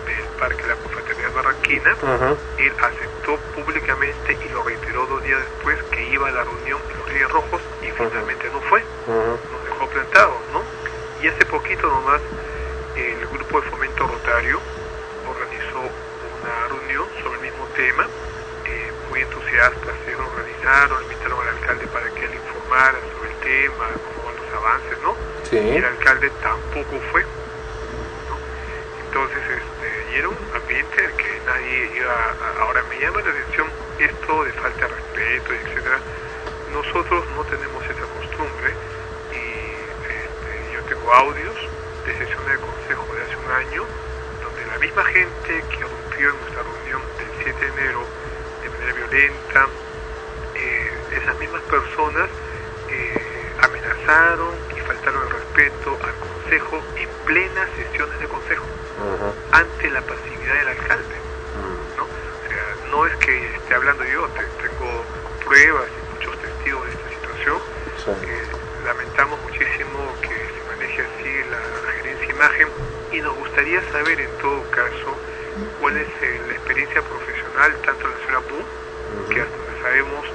del Parque de la Confraternidad Barranquina. Ujú. Él aceptó públicamente y lo reiteró dos días después que iba a la reunión en los Reyes Rojos y finalmente no fue. Ujú. Nos dejó plantados, ¿no? Y hace poquito nomás el grupo de fomento rotario organizó una reunión sobre el mismo tema. eh, muy entusiastas se organizaron, invitaron al alcalde para que él informara sobre el tema, cómo van los avances, ¿no? Sí. Y el alcalde tampoco fue. Entonces, este, y era un ambiente que nadie iba. ahora me llama la atención esto de falta de respeto, etcétera. Nosotros no tenemos esa costumbre y este, yo tengo audios de sesiones de consejo de hace un año donde la misma gente que rompió en nuestra reunión del 7 de enero de manera violenta, eh, esas mismas personas eh, amenazaron faltaron el respeto al consejo en plenas sesiones de consejo Ujú. ante la pasividad del alcalde. ¿no? O sea, no es que esté hablando yo, te- tengo pruebas y muchos testigos de esta situación. Sí. Eh, lamentamos muchísimo que se maneje así la, gerencia imagen y nos gustaría saber en todo caso cuál es eh, la experiencia profesional tanto de la señora Bu, que hasta donde sabemos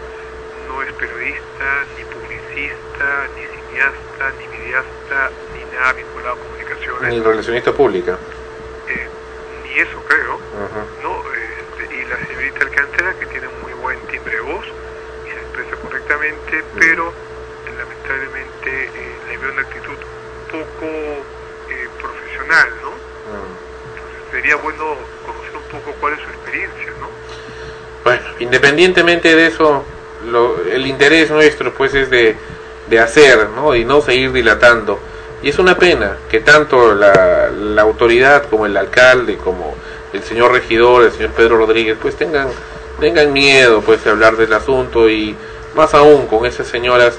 no es periodista, ni publicista, ni cineasta, ni videasta, ni nada vinculado a comunicaciones Ni relacionista pública. eh, ni eso creo. ¿no? Este, y la señorita Alcántara, que tiene muy buen timbre de voz y se expresa correctamente, pero lamentablemente eh, le veo una actitud poco eh, profesional, ¿no? Entonces sería bueno conocer un poco cuál es su experiencia, ¿no? Bueno, independientemente de eso, lo- el interés nuestro pues es de, de hacer, ¿no? Y no seguir dilatando. Y es una pena que tanto la, la autoridad como el alcalde, como el señor regidor, el señor Pedro Rodríguez, pues tengan, tengan miedo pues de hablar del asunto y más aún con esas señoras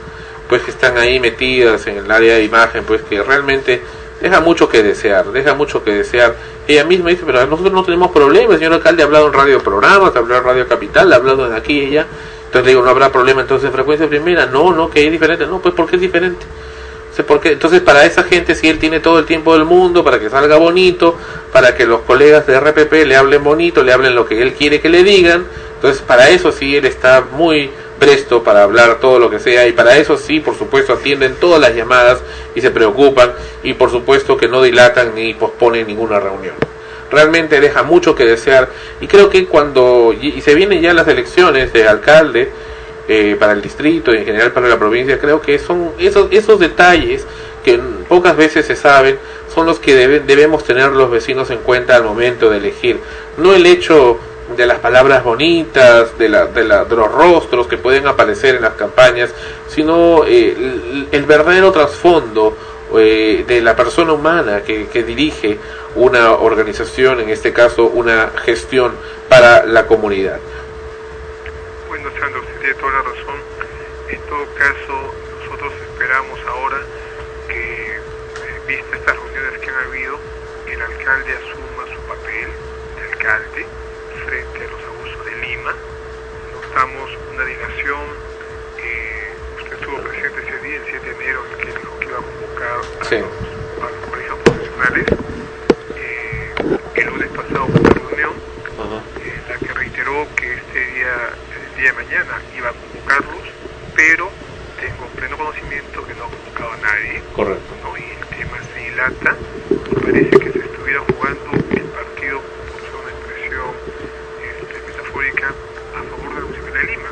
pues que están ahí metidas en el área de imagen, pues que realmente deja mucho que desear, deja mucho que desear. Ella misma dice, pero nosotros no tenemos problemas, el señor alcalde ha hablado en radio programas, ha hablado en radio capital, ha hablado de aquí y allá. Entonces digo, no habrá problema entonces de frecuencia primera, no, no, que es diferente, no, pues porque es diferente. Porque, entonces para esa gente si él tiene todo el tiempo del mundo, para que salga bonito, para que los colegas de RPP le hablen bonito, le hablen lo que él quiere que le digan, Entonces, para eso sí, él está muy presto para hablar todo lo que sea y para eso sí, por supuesto, atienden todas las llamadas y se preocupan y por supuesto que no dilatan ni posponen ninguna reunión. Realmente deja mucho que desear y creo que cuando y y se vienen ya las elecciones de alcalde eh, para el distrito y en general para la provincia, creo que son esos, esos detalles que pocas veces se saben son los que debe- debemos tener los vecinos en cuenta al momento de elegir. No el hecho de las palabras bonitas, de, la, de, la- de los rostros que pueden aparecer en las campañas, sino eh, el, el verdadero trasfondo eh, de la persona humana que, que dirige una organización, en este caso una gestión para la comunidad. Bueno, Sandro, tiene toda la razón. En todo caso, nosotros esperamos ahora que, eh, vista estas reuniones que han habido, el alcalde asuma su papel de alcalde frente a los abusos de Lima. Notamos una dilación. eh, usted estuvo presente ese día, el 7 de enero, en el que dijo que iba a convocar a, Sí. los colegios profesionales. Eh, el lunes pasado fue una reunión en la que reiteró que este día, el día de mañana, iba a convocarlos, pero tengo pleno conocimiento que no ha convocado a nadie, Correcto. ¿no? y el tema se dilata, parece que se estuviera jugando el partido, por usar una expresión este, metafórica, a favor del municipio de Lima,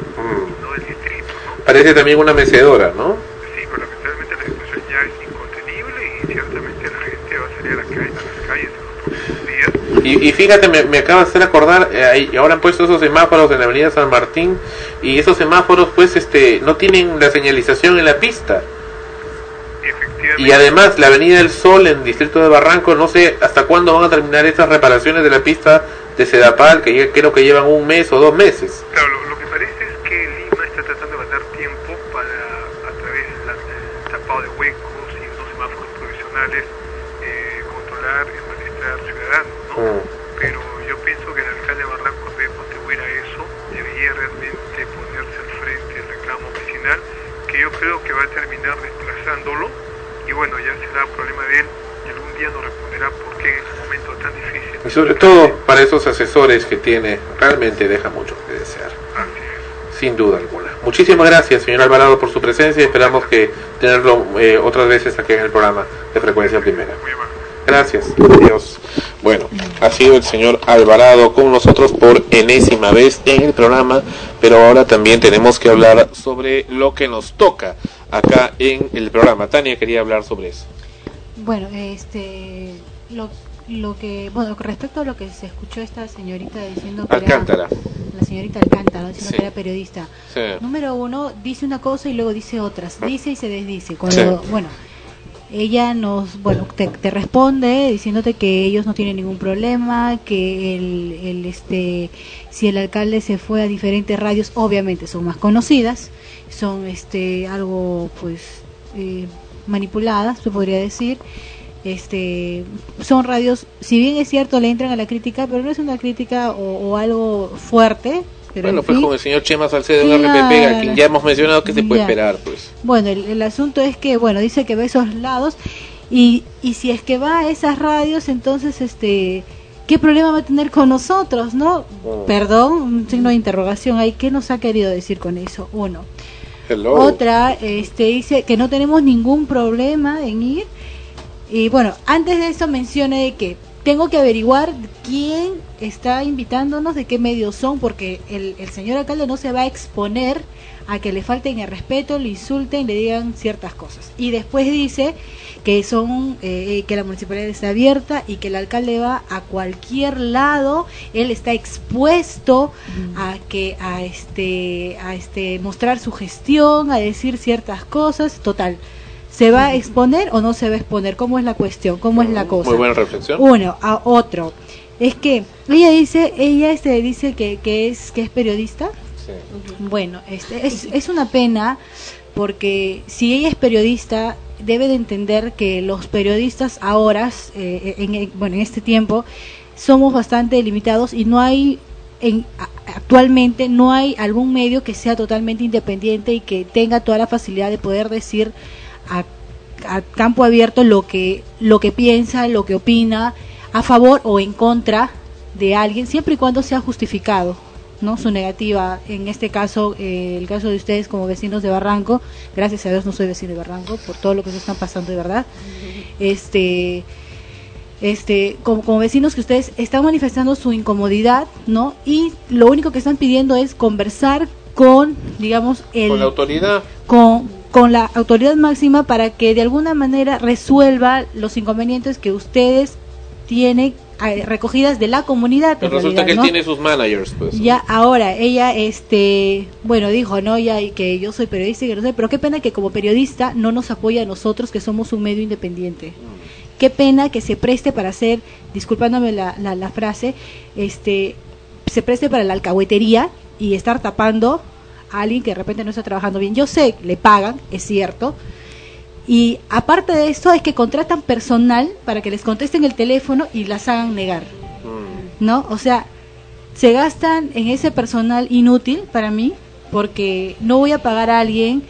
no del distrito, ¿no? Parece también una mecedora, ¿no? Sí, pero lamentablemente la situación ya es incontenible y ciertamente la gente va a salir a, la calle, a las calles en los próximos días. Y, y fíjate, me, me acaba de hacer acordar, eh, ahora han puesto esos semáforos en la avenida San Martín y esos semáforos pues este no tienen la señalización en la pista. Y además la avenida del Sol en Distrito de Barranco, no sé hasta cuándo van a terminar esas reparaciones de la pista de Sedapal, que creo que llevan un mes o dos meses. Claro, lo, lo que parece es que Lima está tratando de ganar tiempo para, a través del tapado de huecos y unos semáforos provisionales, eh, controlar el malestar ciudadano, ¿no? Pero yo pienso que el alcalde de Barranco debe contribuir a eso, debería realmente ponerse al frente del reclamo vecinal, que yo creo que va a terminar desplazándolo, y bueno, ya será problema de él, y algún día nos responderá por qué en este momento tan difícil. Y sobre todo para esos asesores que tiene, realmente deja mucho que desear. Sin duda alguna. Muchísimas gracias, señor Alvarado, por su presencia y esperamos que tenerlo eh, otras veces aquí en el programa de Frecuencia Primera. Gracias. Adiós. Bueno, ha sido el señor Alvarado con nosotros por enésima vez en el programa, pero ahora también tenemos que hablar sobre lo que nos toca acá en el programa. Tania quería hablar sobre eso. Bueno, este, lo, lo que, bueno, con respecto a lo que se escuchó esta señorita diciendo que Alcántara. era, la señorita Alcántara diciendo Sí. que era periodista. Sí. Número uno, dice una cosa y luego dice otras, dice y se desdice. Cuando, Sí. bueno, ella nos, bueno, te, te responde diciéndote que ellos no tienen ningún problema, que el, el, este, si el alcalde se fue a diferentes radios, obviamente son más conocidas, son, este, algo, pues, eh, manipuladas, se podría decir. Este, son radios, si bien es cierto, le entran a la crítica, pero no es una crítica o, o algo fuerte. Pero Bueno, en pues fin. con el señor Chema Salcedo en. RPP, a quien ya hemos mencionado que se puede Ya. esperar, pues. Bueno, el, el asunto es que, bueno, dice que va a esos lados y, y si es que va a esas radios, entonces, este, ¿qué problema va a tener con nosotros, no? Mm. Perdón, un signo de interrogación ahí, ¿qué nos ha querido decir con eso? Uno. Hello. Otra, este, dice que no tenemos ningún problema en ir. Y bueno, antes de eso mencione que tengo que averiguar quién está invitándonos, de qué medios son, porque el, el señor alcalde no se va a exponer a que le falten el respeto, le insulten, le digan ciertas cosas. Y después dice que son eh, que la municipalidad está abierta y que el alcalde va a cualquier lado, él está expuesto a que a este a este mostrar su gestión, a decir ciertas cosas, total. ¿Se va a exponer o no se va a exponer? ¿Cómo es la cuestión? ¿Cómo es la cosa? Muy buena reflexión. Uno, a otro. Es que ella dice, ella este dice que, que es que es periodista. Bueno, este es, es una pena porque si ella es periodista debe de entender que los periodistas ahora, eh, en, en- bueno, en este tiempo, somos bastante limitados y no hay en, a- actualmente no hay algún medio que sea totalmente independiente y que tenga toda la facilidad de poder decir a, a campo abierto lo que lo que piensa, lo que opina, a favor o en contra de alguien, siempre y cuando sea justificado. no su negativa en este caso eh, el caso de ustedes como vecinos de Barranco gracias a Dios no soy vecino de Barranco por todo lo que se están pasando de verdad este este como, como vecinos que ustedes están manifestando su incomodidad no y lo único que están pidiendo es conversar con digamos el Con la autoridad. con, con la autoridad máxima para que de alguna manera resuelva los inconvenientes que ustedes tienen recogidas de la comunidad. Pero resulta realidad, que él ¿no? tiene sus managers, pues. Ya ahora ella este bueno dijo no ya y que yo soy periodista y que no sé pero qué pena que como periodista no nos apoya a nosotros que somos un medio independiente qué pena que se preste para hacer disculpándome la, la, la frase este se preste para la alcahuetería y estar tapando a alguien que de repente no está trabajando bien yo sé le pagan es cierto y aparte de eso es que contratan personal para que les contesten el teléfono y las hagan negar ¿no? O sea, se gastan en ese personal inútil para mí, porque no voy a pagar a alguien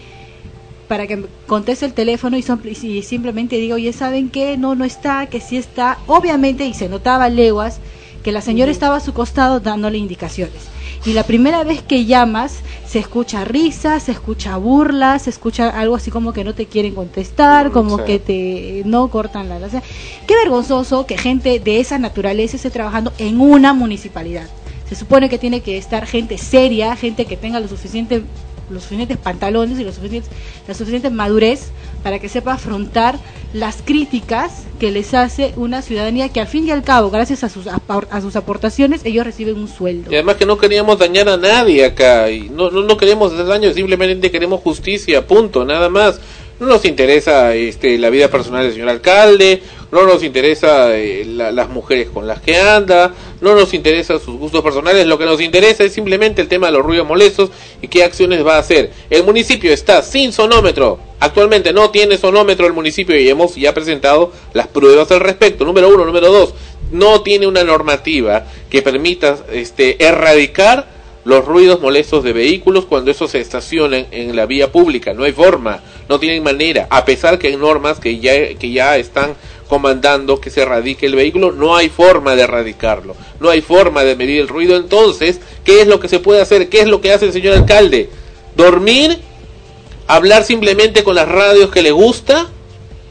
para que me conteste el teléfono y, son- y simplemente diga, oye, ¿saben qué? No, no está, que sí está. Obviamente, y se notaba leguas, que la señora estaba a su costado dándole indicaciones. Y la primera vez que llamas, se escucha risa, se escucha burla, se escucha algo así como que no te quieren contestar, como sí. que te no cortan la... la- o sea, qué vergonzoso que gente de esa naturaleza esté trabajando en una municipalidad. Se supone que tiene que estar gente seria, gente que tenga lo suficiente los suficientes pantalones y los suficientes, la suficiente madurez para que sepa afrontar las críticas que les hace una ciudadanía que al fin y al cabo, gracias a sus, a sus aportaciones, ellos reciben un sueldo. Y además que no queríamos dañar a nadie acá. Y no, no, no queremos hacer daño, simplemente queremos justicia, punto, nada más. No nos interesa este, la vida personal del señor alcalde, no nos interesa eh, la- las mujeres con las que anda, no nos interesa sus gustos personales, lo que nos interesa es simplemente el tema de los ruidos molestos y qué acciones va a hacer. El municipio está sin sonómetro, actualmente no tiene sonómetro el municipio y hemos ya presentado las pruebas al respecto. Número uno, número dos, no tiene una normativa que permita este, erradicar los ruidos molestos de vehículos cuando esos se estacionan en la vía pública. No hay forma, no tienen manera, a pesar que hay normas que ya, que ya están comandando que se erradique el vehículo, no hay forma de erradicarlo, no hay forma de medir el ruido. Entonces, ¿qué es lo que se puede hacer? ¿Qué es lo que hace el señor alcalde? ¿Dormir? ¿Hablar simplemente con las radios que le gusta?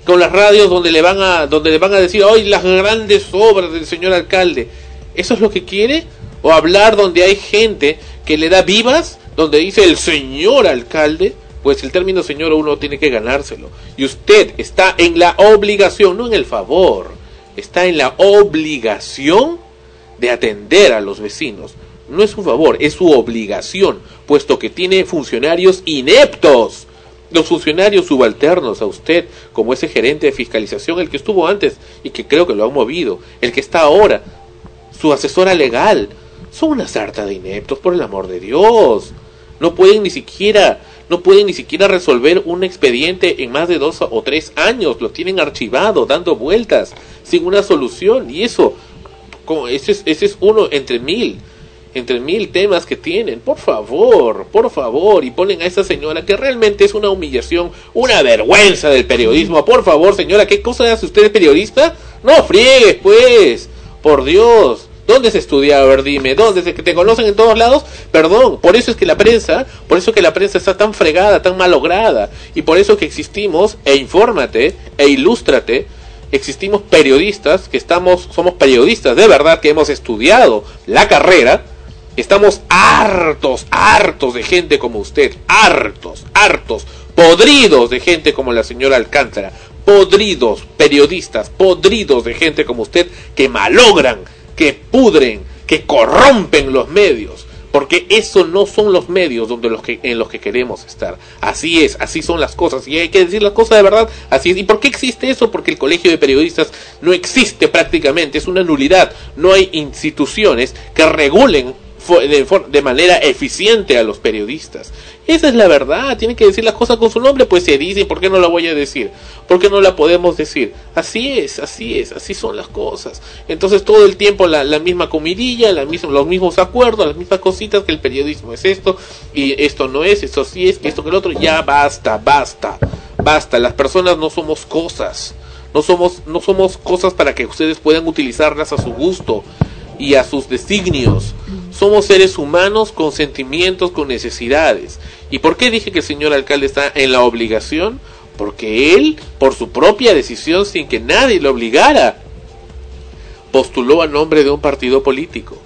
con las radios donde le van a donde le van a decir hoy las grandes obras del señor alcalde eso es lo que quiere o hablar donde hay gente que le da vivas donde dice el señor alcalde pues el término señor uno tiene que ganárselo. Y usted está en la obligación no en el favor está en la obligación de atender a los vecinos. No es un favor es su obligación puesto que tiene funcionarios ineptos. Los funcionarios subalternos a usted, como ese gerente de fiscalización, el que estuvo antes y que creo que lo han movido, el que está ahora, su asesora legal, son una sarta de ineptos, por el amor de Dios. No pueden ni siquiera, no pueden ni siquiera resolver un expediente en más de dos o tres años, lo tienen archivado, dando vueltas, sin una solución, y eso, ese, es, ese es uno entre mil entre mil temas que tienen. Por favor, por favor, y ponen a esa señora que realmente es una humillación, una vergüenza del periodismo. Por favor, señora, ¿qué cosa hace usted periodista? No friegues, pues, por Dios. ¿Dónde se estudia? A ver, dime, ¿dónde se que te conocen en todos lados? Perdón, por eso es que la prensa, por eso que la prensa está tan fregada, tan malograda, y por eso que existimos, e infórmate, e ilústrate, existimos periodistas, que estamos, somos periodistas de verdad, que hemos estudiado la carrera, Estamos hartos, hartos de gente como usted, hartos, hartos, podridos de gente como la señora Alcántara, podridos, periodistas, podridos de gente como usted que malogran, que pudren, que corrompen los medios. Porque eso no son los medios donde los que, en los que queremos estar. Así es, así son las cosas. Y hay que decir las cosas de verdad. Así es. ¿Y por qué existe eso? Porque el colegio de periodistas no existe prácticamente. Es una nulidad. No hay instituciones que regulen de, de manera eficiente a los periodistas. Esa es la verdad, tienen que decir las cosas con su nombre, pues se dice, ¿por qué no la voy a decir? ¿Por qué no la podemos decir? Así es, así es, así son las cosas. Entonces todo el tiempo la, la misma comidilla, la los mismos acuerdos, las mismas cositas que el periodismo es esto, y esto no es, esto sí es, esto que el otro, ya basta, basta, basta, las personas no somos cosas, no somos, no somos cosas para que ustedes puedan utilizarlas a su gusto y a sus designios. Somos seres humanos con sentimientos, con necesidades. ¿Y por qué dije que el señor alcalde está en la obligación? Porque él, por su propia decisión, sin que nadie lo obligara, postuló a nombre de un partido político,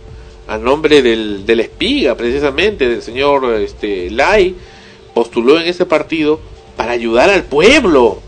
a nombre del, del espiga, precisamente, del señor este, Lai, postuló en ese partido para ayudar al pueblo.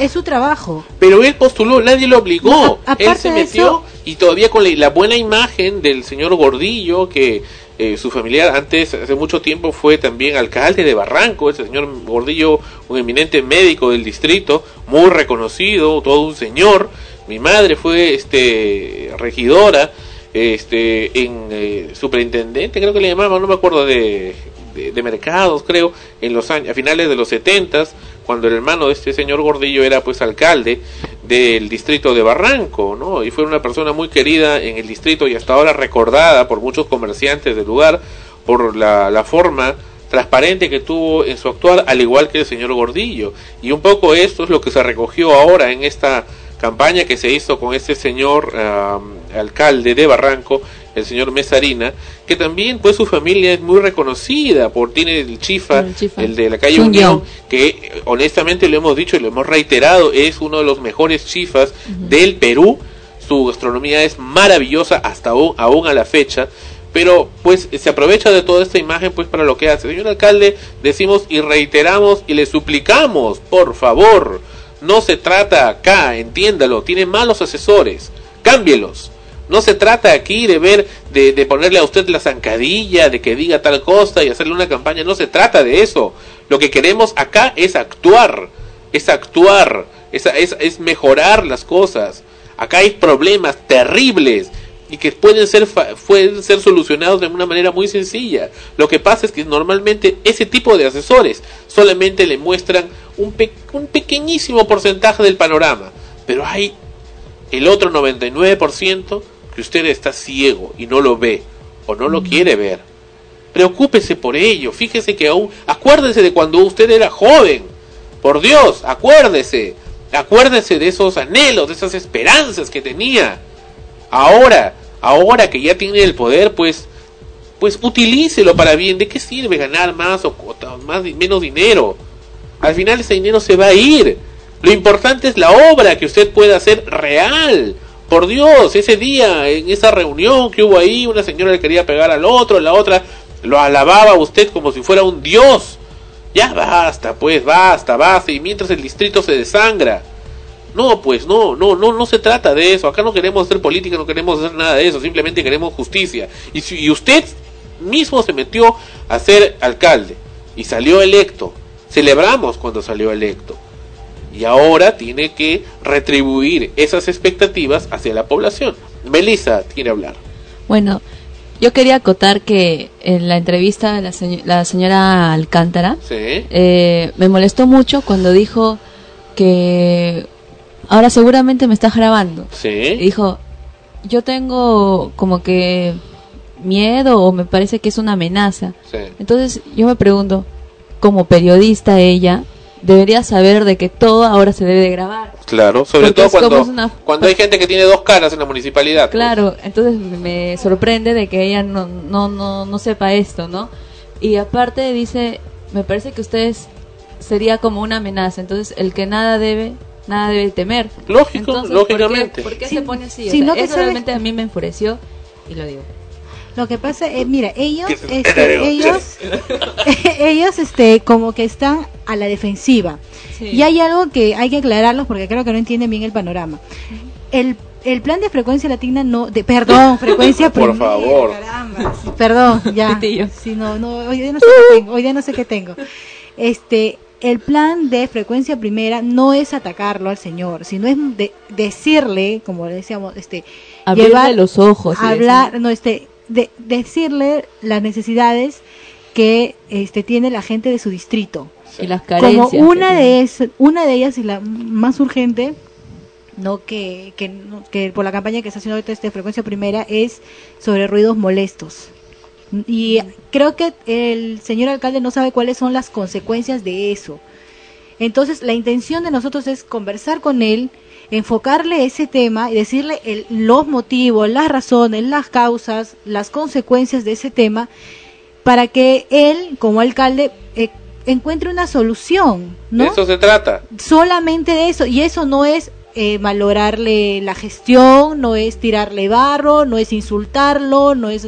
Es su trabajo. Pero él postuló, nadie lo obligó. No, a- él se de metió eso- y todavía con la, la buena imagen del señor Gordillo, que eh, su familiar antes, hace mucho tiempo, fue también alcalde de Barranco. Ese señor Gordillo, un eminente médico del distrito, muy reconocido, todo un señor. Mi madre fue este regidora, este en eh, superintendente, creo que le llamaban, no me acuerdo de, de, de mercados, creo, en los años, a finales de los setentas, cuando el hermano de este señor Gordillo era pues alcalde del distrito de Barranco, ¿no? Y fue una persona muy querida en el distrito y hasta ahora recordada por muchos comerciantes del lugar por la, la forma transparente que tuvo en su actuar, al igual que el señor Gordillo. Y un poco esto es lo que se recogió ahora en esta campaña que se hizo con este señor alcalde de Barranco, el señor Mesarina, que también pues su familia es muy reconocida por tiene el chifa, El chifa. el de la calle Unión, que honestamente lo hemos dicho y lo hemos reiterado, es uno de los mejores chifas del Perú. Su gastronomía es maravillosa hasta aún, aún a la fecha. Pero pues se aprovecha de toda esta imagen pues para lo que hace. Señor alcalde, decimos y reiteramos y le suplicamos, por favor, no se trata acá, entiéndalo, tiene malos asesores, cámbielos. No se trata aquí de ver, de, de ponerle a usted la zancadilla, de que diga tal cosa y hacerle una campaña. No se trata de eso. Lo que queremos acá es actuar, es actuar, es, es, es mejorar las cosas. Acá hay problemas terribles y que pueden ser, pueden ser solucionados de una manera muy sencilla. Lo que pasa es que normalmente ese tipo de asesores solamente le muestran un, pe- un pequeñísimo porcentaje del panorama, pero hay el otro 99% que usted está ciego y no lo ve o no lo quiere ver. Preocúpese por ello, fíjese que aún, acuérdese de cuando usted era joven, por Dios, acuérdese, acuérdese de esos anhelos, de esas esperanzas que tenía. Ahora, ahora que ya tiene el poder, pues, pues utilícelo para bien. ¿De qué sirve ganar más o o más menos dinero? Al final ese dinero se va a ir. Lo importante es la obra que usted pueda hacer real. Por Dios, ese día, en esa reunión que hubo ahí, una señora le quería pegar al otro, la otra lo alababa a usted como si fuera un dios. Ya basta, pues, basta, basta. Y mientras el distrito se desangra. No, pues no, no, no, no se trata de eso. Acá no queremos hacer política, no queremos hacer nada de eso. Simplemente queremos justicia. Y, si, y usted mismo se metió a ser alcalde y salió electo. Celebramos cuando salió electo. Y ahora tiene que retribuir esas expectativas hacia la población. Melissa quiere hablar. Bueno, yo quería acotar que en la entrevista de la, la señora Alcántara Sí. eh, me molestó mucho cuando dijo que ahora seguramente me está grabando. Sí. Y dijo, yo tengo como que miedo o me parece que es una amenaza. Sí. Entonces yo me pregunto, como periodista ella, debería saber de que todo ahora se debe de grabar. Claro, sobre Porque todo cuando, una- cuando hay gente que tiene dos caras en la municipalidad. Claro, entonces me sorprende de que ella no, no, no, no sepa esto, ¿no? Y aparte dice, me parece que ustedes sería como una amenaza, entonces el que nada debe, nada debe temer. Lógico, Entonces, lógicamente. ¿Por qué, por qué Sí, se pone así? O si sea, no eso sabes- realmente a mí me enfureció y lo digo. Lo que pasa es, mira, ellos, este, ellos, <laughs> ellos, este, como que están a la defensiva. Sí. Y hay algo que hay que aclararlos porque creo que no entienden bien el panorama. El, el plan de frecuencia latina no, de, perdón, <laughs> frecuencia Por primera, favor. caramba, perdón, ya. <laughs> Sí, no, no, hoy día no sé qué tengo, hoy día no sé qué tengo. Este, el plan de frecuencia primera no es atacarlo al señor, sino es de- decirle, como le decíamos, este, Abrirle llevar- los ojos hablar, no, este, de, decirle las necesidades que este tiene la gente de su distrito. Y las Como carencias. una de es, una de ellas y la más urgente, no que, que, no- que por la campaña que está haciendo ahorita este frecuencia primera es sobre ruidos molestos. Y creo que el señor alcalde no sabe cuáles son las consecuencias de eso. Entonces, la intención de nosotros es conversar con él enfocarle ese tema y decirle el- los motivos, las razones, las causas, las consecuencias de ese tema para que él, como alcalde, eh, encuentre una solución, ¿no? De eso se trata. solamente de eso. Y eso no es eh, valorarle la gestión no es tirarle barro no es insultarlo no es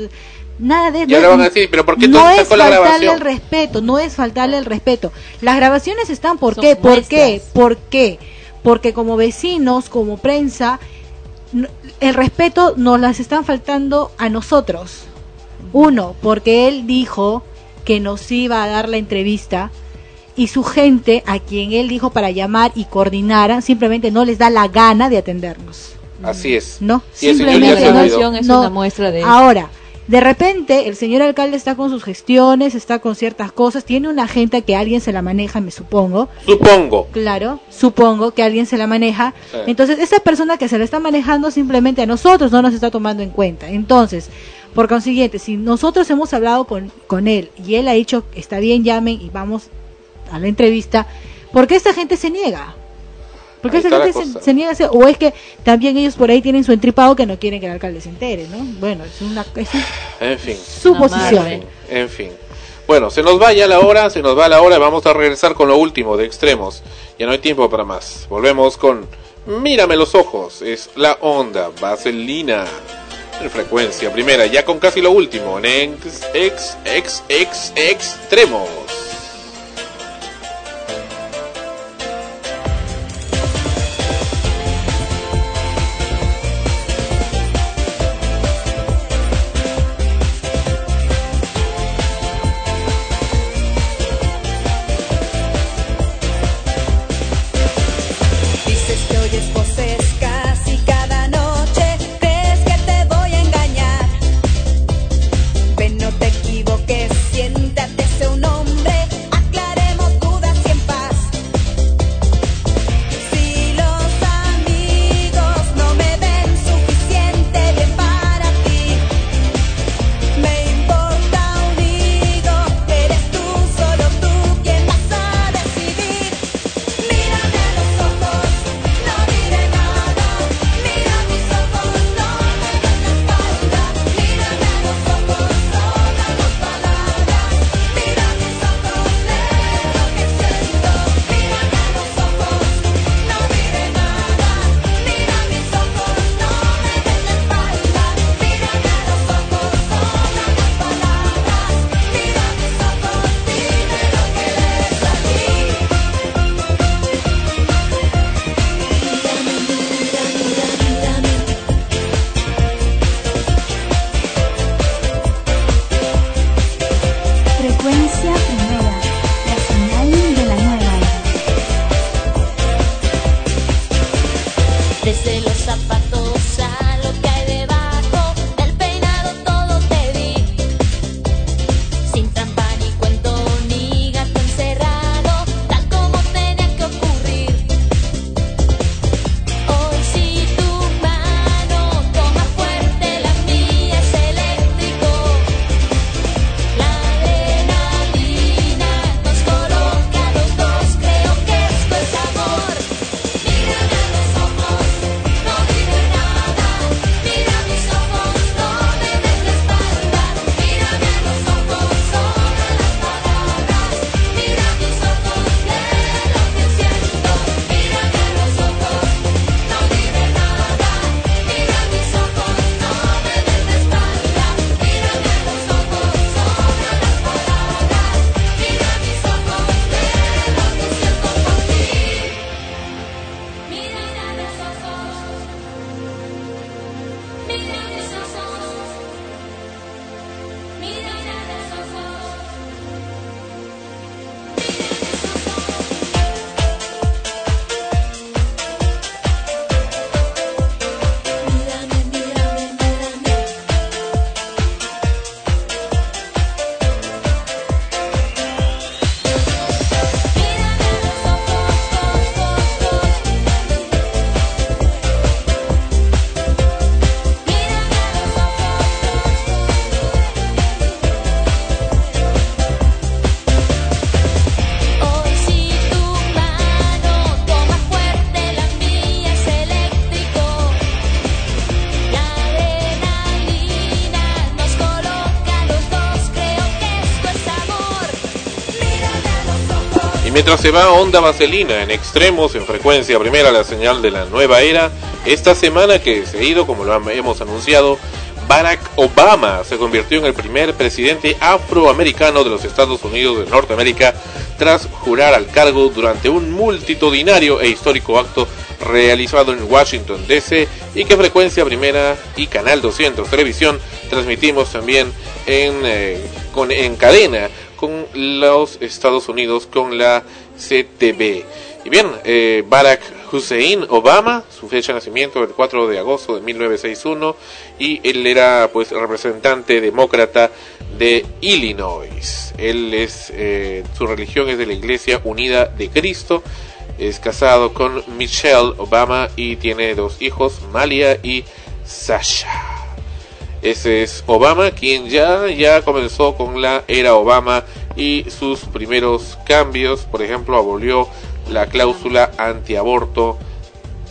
nada de Y ahora no- van a decir, pero ¿por qué no es faltarle grabación? el respeto no es faltarle el respeto. Las grabaciones están por Son qué por qué por qué porque como vecinos como prensa el respeto nos las están faltando a nosotros uno porque él dijo que nos iba a dar la entrevista y su gente, a quien él dijo para llamar y coordinaran, simplemente no les da la gana de atendernos. Así es. No, señor simplemente no. es una muestra de eso. Ahora, de repente, el señor alcalde está con sus gestiones, está con ciertas cosas, tiene una agenda que alguien se la maneja, me supongo. Supongo. Claro, supongo que alguien se la maneja. Sí. Entonces, esa persona que se la está manejando simplemente a nosotros no nos está tomando en cuenta. Entonces, por consiguiente, si nosotros hemos hablado con, con él y él ha dicho, está bien, llamen y vamos a la entrevista, ¿por qué esta gente se niega? O es que también ellos por ahí tienen su entripado que no quieren que el alcalde se entere, ¿no? Bueno, es una, es un- En fin. suposición. En fin. Bueno, se nos va ya la hora, se nos va la hora y vamos a regresar con lo último de extremos. Ya no hay tiempo para más. Volvemos con Mírame los ojos. Es la onda vaselina. En frecuencia primera, ya con casi lo último. En ex, ex, ex, ex, extremos. Mientras se va Onda Vaselina en extremos, en frecuencia primera, la señal de la nueva era, esta semana que se ha ido, como lo hemos anunciado, Barack Obama se convirtió en el primer presidente afroamericano de los Estados Unidos de Norteamérica tras jurar al cargo durante un multitudinario e histórico acto realizado en Washington DC y que Frecuencia Primera y Canal 200 Televisión transmitimos también en, eh, con, en cadena con los Estados Unidos con la CTV. Y bien, eh, Barack Hussein Obama, su fecha de nacimiento el 4 de agosto de 1961 y él era pues representante demócrata de Illinois. Él es eh, su religión es de la Iglesia Unida de Cristo. Es casado con Michelle Obama y tiene dos hijos, Malia y Sasha. Ese es Obama, quien ya, ya comenzó con la era Obama y sus primeros cambios. Por ejemplo, abolió la cláusula antiaborto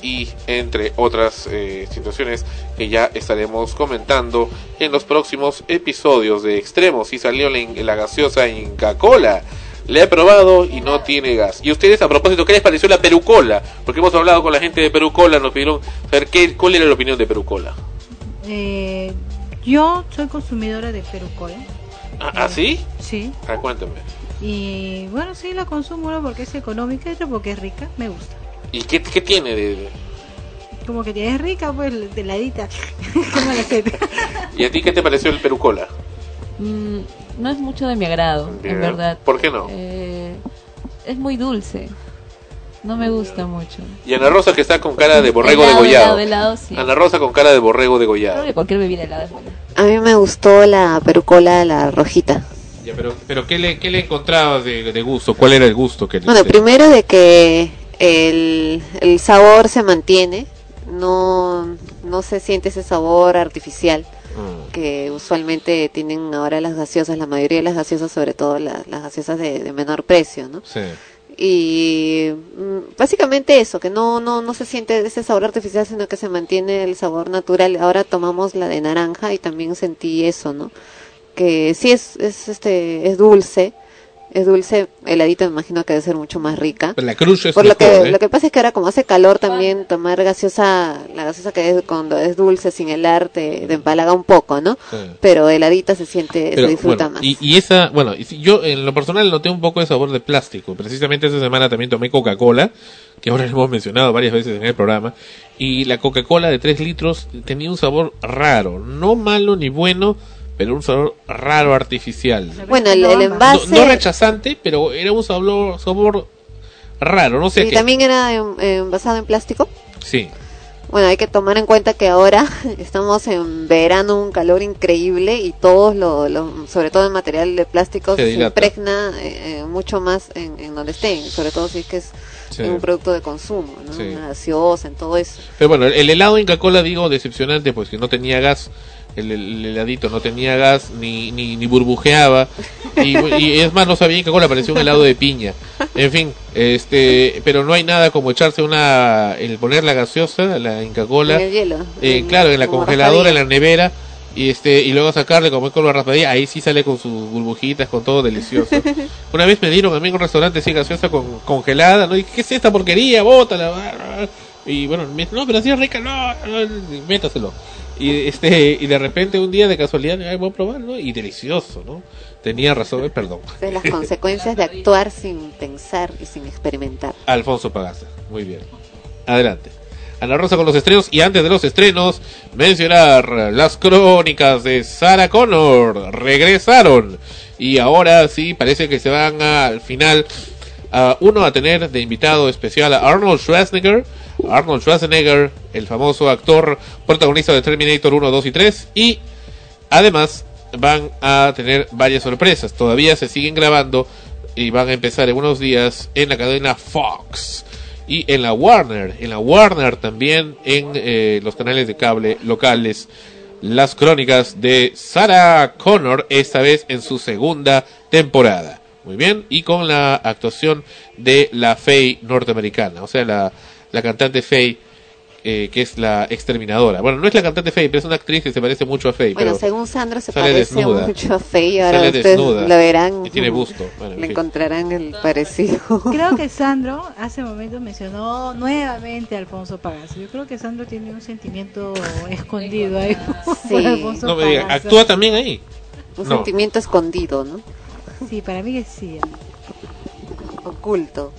y entre otras eh, situaciones que ya estaremos comentando en los próximos episodios de Extremos. Y salió la, gaseosa Inca Cola. Le he probado y no tiene gas. Y ustedes, a propósito, ¿qué les pareció la Perucola? Porque hemos hablado con la gente de Perucola, nos pidieron saber qué, cuál era la opinión de Perucola. Eh, yo soy consumidora de Perucola. ¿Ah, ¿ah, sí? Sí. Ah, cuéntame. Y bueno, sí la consumo uno porque es económica y otro porque es rica. Me gusta. ¿Y qué, qué tiene de, Como que es rica, pues, de ladita. <laughs> Como la sed. ¿Y a ti qué te pareció el Perucola? Mm, no es mucho de mi agrado, Bien. en verdad. ¿Por qué no? Eh, es muy dulce. No me gusta mucho. Y Ana Rosa que está con cara de borrego Helado, degollado. helado, helado, sí. Ana Rosa con cara de borrego Creo degollado. que cualquier bebida helada es buena. A mí me gustó la perucola, la rojita. Ya, pero, pero ¿qué le, qué le encontrabas de, de gusto? ¿Cuál era el gusto que le Bueno, primero de que el, el sabor se mantiene, no, no se siente ese sabor artificial Mm. que usualmente tienen ahora las gaseosas, la mayoría de las gaseosas, sobre todo la- las gaseosas de, de menor precio, ¿no? Sí. Y mm, básicamente eso, que no, no, no se siente ese sabor artificial, sino que se mantiene el sabor natural. Ahora tomamos la de naranja y también sentí eso, ¿no? Que sí es, es, este, es dulce, es dulce, heladita me imagino que debe ser mucho más rica. Pero la cruz es Por lo mejor, que, ¿eh? lo que pasa es que ahora como hace calor también tomar gaseosa, la gaseosa que es cuando es dulce sin helar te, te empalaga un poco, ¿no? Sí. Pero heladita se siente, Pero, se disfruta bueno, más. Y, y esa, bueno, yo en lo personal noté un poco de sabor de plástico. Precisamente esta semana también tomé Coca-Cola, que ahora lo hemos mencionado varias veces en el programa. Y la Coca-Cola de 3 litros tenía un sabor raro. No malo ni bueno, pero un sabor raro artificial. Bueno, el, el No, envase no rechazante, pero era un sabor, sabor raro. No sé y qué. también era en- envasado en plástico. Sí. Bueno, hay que tomar en cuenta que ahora <laughs> estamos en verano, un calor increíble y todos, lo, lo- sobre todo el material de plástico, Se impregna eh, eh, mucho más en, en donde estén, sobre todo si es que es Sí. un producto de consumo, ¿no? Sí. Una gaseosa, en todo eso. Pero bueno, el helado Inca Cola, digo, decepcionante, pues que no tenía gas. El, el heladito no tenía gas ni, ni, ni burbujeaba. Y, y es más, no sabía Inca Cola, parecía un helado de piña. En fin, este, pero no hay nada como echarse una. El poner la gaseosa, la Inca Cola. En el hielo. eh, en- claro, en la congeladora, en la nevera. Y este y luego sacarle como con la raspadilla, ahí sí sale con sus burbujitas, con todo delicioso. <laughs> Una vez me dieron a mí en un restaurante así gaseosa con, congelada, ¿no? Y ¿qué es esta porquería? Bótala. Y bueno, no, pero así es rica, no, no, métaselo. Y este y de repente un día de casualidad, ay, voy a probar, ¿no? Y delicioso, ¿no? Tenía razón, eh, perdón. De las consecuencias de actuar sin pensar y sin experimentar. Alfonso Pagasa, muy bien. Adelante. Ana Rosa con los estrenos y antes de los estrenos mencionar las crónicas de Sarah Connor regresaron y ahora sí parece que se van a- al final uno a tener de invitado especial a Arnold Schwarzenegger. Arnold Schwarzenegger el famoso actor protagonista de Terminator 1, 2 y 3 y además van a tener varias sorpresas. Todavía se siguen grabando y van a empezar en unos días en la cadena Fox y en la Warner, en la Warner también en eh, los canales de cable locales. Las crónicas de Sarah Connor esta vez en su segunda temporada. Muy bien, y con la actuación de la Faye norteamericana, o sea, la, la cantante Faye eh, que es la exterminadora. Bueno, no es la cantante Faye, pero es una actriz que se parece mucho a Faye. Bueno, pero según Sandra se parece desnuda. mucho a Faye, ahora Sale ustedes desnuda. lo verán. Y tiene busto. Bueno, en Le fin. encontrarán el parecido. Creo que <laughs> Sandro hace momento mencionó nuevamente a Alfonso Pagaza. Yo creo que Sandro tiene un sentimiento escondido ahí <laughs> por Alfonso No me diga. ¿actúa también ahí? Un No. sentimiento escondido, ¿no? Sí, para mí que sí. Oculto.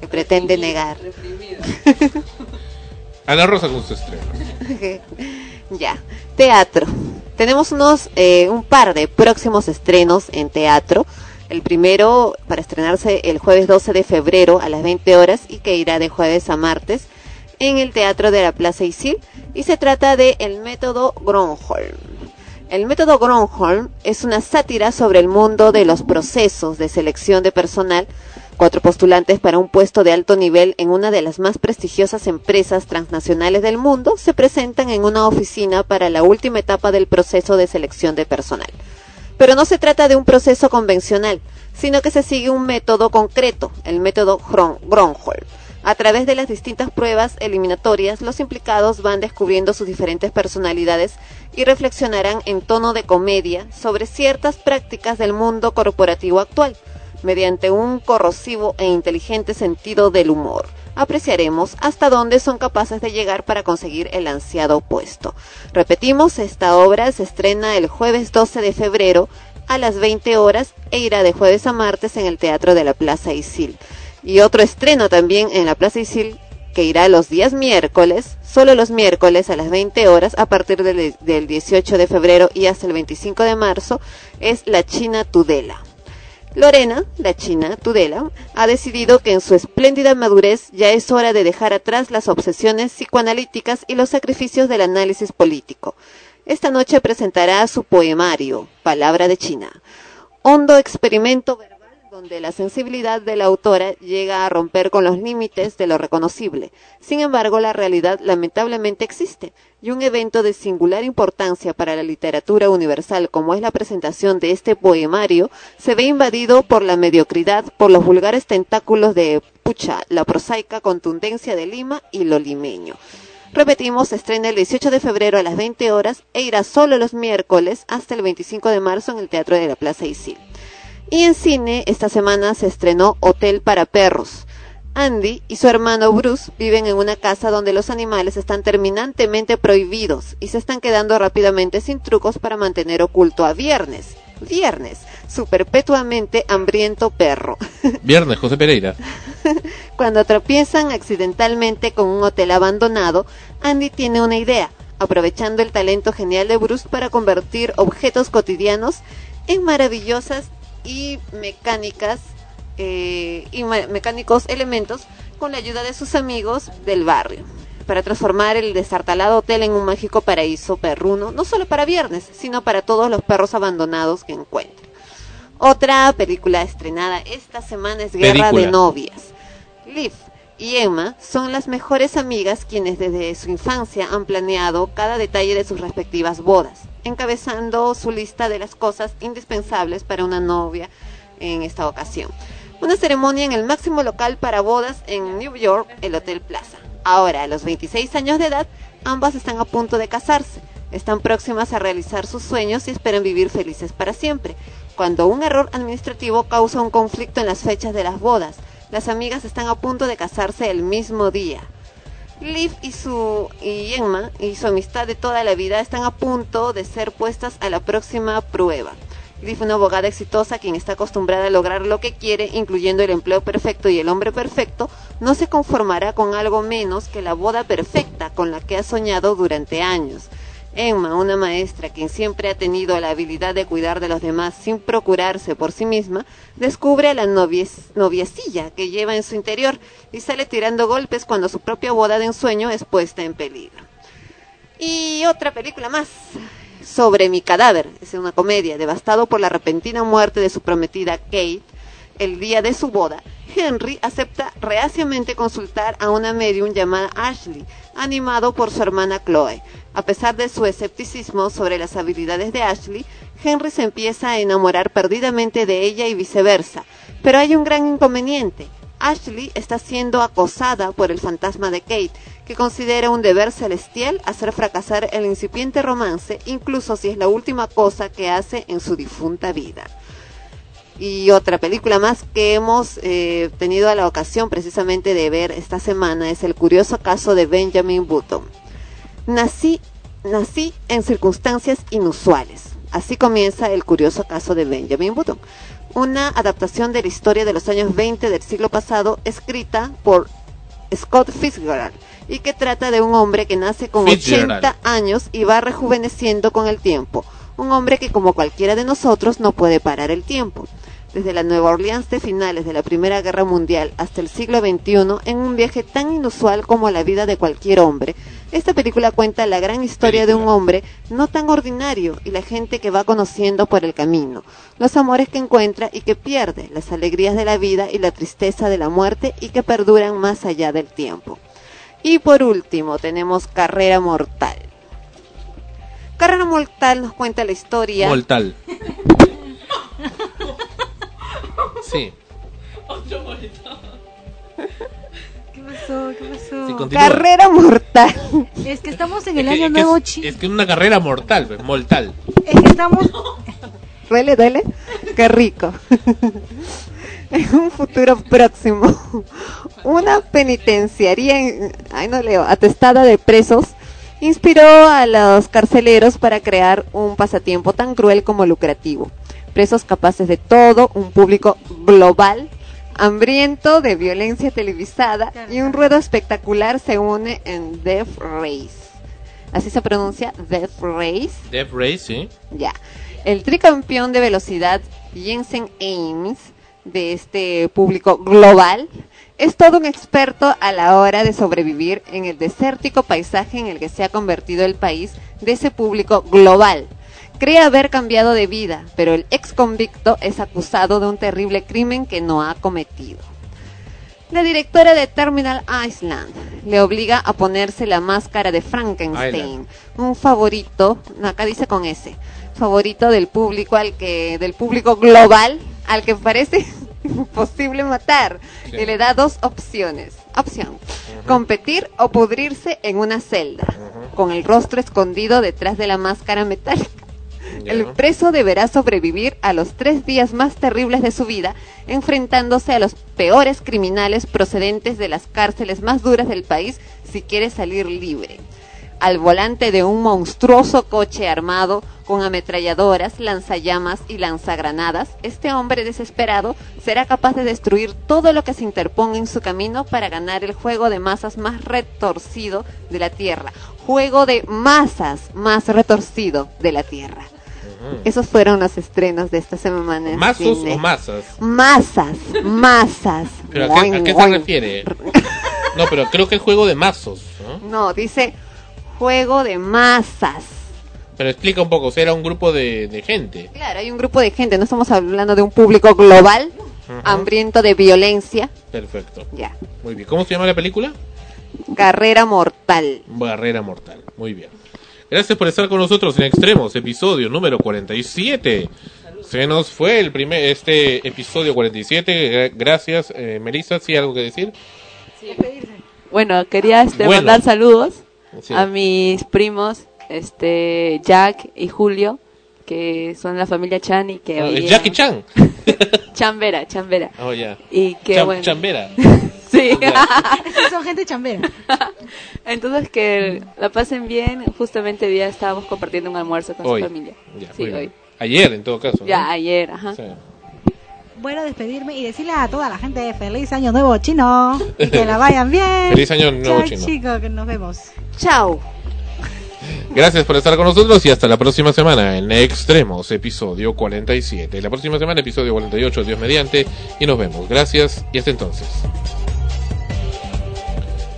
Que pretende negar. <laughs> Ana Rosa con su estreno. <laughs> ya. Teatro. Tenemos unos, eh, un par de próximos estrenos en teatro. El primero para estrenarse el jueves 12 de febrero a las 20 horas y que irá de jueves a martes en el Teatro de la Plaza Isil. Y se trata de El Método Gronholm. El método Gronholm es una sátira sobre el mundo de los procesos de selección de personal. Cuatro postulantes para un puesto de alto nivel en una de las más prestigiosas empresas transnacionales del mundo se presentan en una oficina para la última etapa del proceso de selección de personal. Pero no se trata de un proceso convencional, sino que se sigue un método concreto, el método Gron- Gronholm. A través de las distintas pruebas eliminatorias, los implicados van descubriendo sus diferentes personalidades y reflexionarán en tono de comedia sobre ciertas prácticas del mundo corporativo actual, mediante un corrosivo e inteligente sentido del humor. Apreciaremos hasta dónde son capaces de llegar para conseguir el ansiado puesto. Repetimos, esta obra se estrena el jueves 12 de febrero a las 20 horas e irá de jueves a martes en el Teatro de la Plaza Isil. Y otro estreno también en la Plaza Isil que irá los días miércoles, solo los miércoles a las 20 horas a partir del, del 18 de febrero y hasta el 25 de marzo, es La China Tudela. Lorena, la china Tudela, ha decidido que en su espléndida madurez ya es hora de dejar atrás las obsesiones psicoanalíticas y los sacrificios del análisis político. Esta noche presentará su poemario, Palabra de China, hondo experimento verbal donde la sensibilidad de la autora llega a romper con los límites de lo reconocible. Sin embargo, la realidad lamentablemente existe, y un evento de singular importancia para la literatura universal como es la presentación de este poemario, se ve invadido por la mediocridad, por los vulgares tentáculos de pucha, la prosaica contundencia de Lima y lo limeño. Repetimos, se estrena el 18 de febrero a las 20 horas e irá solo los miércoles hasta el 25 de marzo en el Teatro de la Plaza Isil. Y en cine, esta semana se estrenó Hotel para Perros. Andy y su hermano Bruce viven en una casa donde los animales están terminantemente prohibidos y se están quedando rápidamente sin trucos para mantener oculto a Viernes. Viernes, su perpetuamente hambriento perro. <laughs> Viernes, José Pereira. <laughs> Cuando tropiezan accidentalmente con un hotel abandonado, Andy tiene una idea, aprovechando el talento genial de Bruce para convertir objetos cotidianos en maravillosas y mecánicas eh, y mecánicos elementos con la ayuda de sus amigos del barrio para transformar el destartalado hotel en un mágico paraíso perruno, no solo para viernes, sino para todos los perros abandonados que encuentren. Otra película estrenada esta semana es Guerra Película. de Novias. Liv y Emma son las mejores amigas quienes desde su infancia han planeado cada detalle de sus respectivas bodas, encabezando su lista de las cosas indispensables para una novia en esta ocasión. Una ceremonia en el máximo local para bodas en New York, el Hotel Plaza. Ahora, a los 26 años de edad, ambas están a punto de casarse. Están próximas a realizar sus sueños y esperan vivir felices para siempre. Cuando un error administrativo causa un conflicto en las fechas de las bodas, las amigas están a punto de casarse el mismo día. Liv y su y y su amistad de toda la vida están a punto de ser puestas a la próxima prueba. Liv, una abogada exitosa quien está acostumbrada a lograr lo que quiere, incluyendo el empleo perfecto y el hombre perfecto, no se conformará con algo menos que la boda perfecta con la que ha soñado durante años. Emma, una maestra quien siempre ha tenido la habilidad de cuidar de los demás sin procurarse por sí misma, descubre a la noviecilla que lleva en su interior y sale tirando golpes cuando su propia boda de ensueño es puesta en peligro. Y otra película más sobre mi cadáver, es una comedia, devastado por la repentina muerte de su prometida Kate, el día de su boda, Henry acepta reaciamente consultar a una medium llamada Ashley, animado por su hermana Chloe. A pesar de su escepticismo sobre las habilidades de Ashley, Henry se empieza a enamorar perdidamente de ella y viceversa. Pero hay un gran inconveniente. Ashley está siendo acosada por el fantasma de Kate, que considera un deber celestial hacer fracasar el incipiente romance, incluso si es la última cosa que hace en su difunta vida. Y otra película más que hemos eh, tenido la ocasión precisamente de ver esta semana es el curioso caso de Benjamin Button. Nací, nací en circunstancias inusuales. Así comienza el curioso caso de Benjamin Button, una adaptación de la historia de los años 20 del siglo pasado escrita por Scott Fitzgerald y que trata de un hombre que nace con Fitzgerald. 80 años y va rejuveneciendo con el tiempo. Un hombre que como cualquiera de nosotros no puede parar el tiempo. Desde la Nueva Orleans de finales de la Primera Guerra Mundial hasta el siglo XXI, en un viaje tan inusual como la vida de cualquier hombre, esta película cuenta la gran historia de un hombre no tan ordinario y la gente que va conociendo por el camino, los amores que encuentra y que pierde, las alegrías de la vida y la tristeza de la muerte y que perduran más allá del tiempo. Y por último tenemos Carrera Mortal. Carrera Mortal nos cuenta la historia... Mortal. Sí. ¿Qué pasó? ¿Qué pasó? Sí, continúa. Carrera Mortal. Es que estamos en el Es que- año es que nuevo es, chino. es que una carrera mortal, pues, mortal. Es que estamos. ¿Duele, duele? Qué rico. en un futuro próximo, una penitenciaría, en- ay no leo, atestada de presos, inspiró a los carceleros para crear un pasatiempo tan cruel como lucrativo. Presos capaces de todo, un público global, hambriento de violencia televisada y un ruedo espectacular se une en Death Race. Así se pronuncia Death Race. Death Race, sí. Ya. El tricampeón de velocidad Jensen Ames de este público global es todo un experto a la hora de sobrevivir en el desértico paisaje en el que se ha convertido el país de ese público global. Cree haber cambiado de vida, pero el ex convicto es acusado de un terrible crimen que no ha cometido. La directora de Terminal Island le obliga a ponerse la máscara de Frankenstein, Island. un favorito, acá dice con ese, favorito del público al que del público global al que parece <laughs> imposible matar Sí. y le da dos opciones. Opción: competir o pudrirse en una celda con el rostro escondido detrás de la máscara metálica. El preso deberá sobrevivir a los tres días más terribles de su vida, enfrentándose a los peores criminales procedentes de las cárceles más duras del país si quiere salir libre. Al volante de un monstruoso coche armado con ametralladoras, lanzallamas y lanzagranadas, este hombre desesperado será capaz de destruir todo lo que se interponga en su camino para ganar el juego de masas más retorcido de la Tierra. Juego de masas más retorcido de la Tierra. Esos fueron los estrenos de esta semana. en ¿Mazos cine. o masas? Masas, masas. ¿Pero a qué, a Boing, qué se refiere? No, pero creo que es juego de mazos, ¿no? No, dice juego de masas. Pero explica un poco, o sea, era un grupo de, de gente. Claro, hay un grupo de gente, no estamos hablando de un público global, hambriento de violencia. Perfecto. Ya. Muy bien. ¿Cómo se llama la película? Carrera mortal. Barrera Mortal. Muy bien. Gracias por estar con nosotros en Extremos, episodio número 47. Se nos fue el primer este episodio 47. Gra- Gracias, eh, Melissa. ¿Sí algo que decir? Bueno, quería este, Bueno. mandar saludos Sí. a mis primos, este Jack y Julio, que son la familia Chan y que Ah, hoy es día- Jackie Chan. <laughs> Chambera, Chambera. Oh, ya. Y que Cham- bueno. Chambera. <laughs> Sí. Son gente chambera. <laughs> Entonces que la pasen bien. Justamente hoy día estábamos compartiendo un almuerzo con Hoy. su familia. Ya, sí, hoy. Ayer, en todo caso. ¿no? Ya ayer, ajá. Sí. Bueno, despedirme y decirle a toda la gente feliz año nuevo chino. Y que la vayan bien. <laughs> Feliz año nuevo Chao, chino. chicos, que nos vemos. Chao. Gracias por estar con nosotros y hasta la próxima semana en Extremos, episodio 47. La próxima semana, episodio 48, Dios mediante, y nos vemos. Gracias y hasta entonces.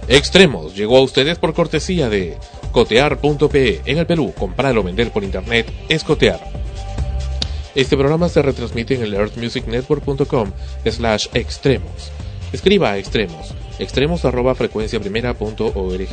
Extremos llegó a ustedes por cortesía de cotear.pe. En el Perú, comprar o vender por internet es cotear. Este programa se retransmite en el earthmusicnetwork.com slash extremos. Escriba a extremos, extremos arroba frecuencia primera punto org.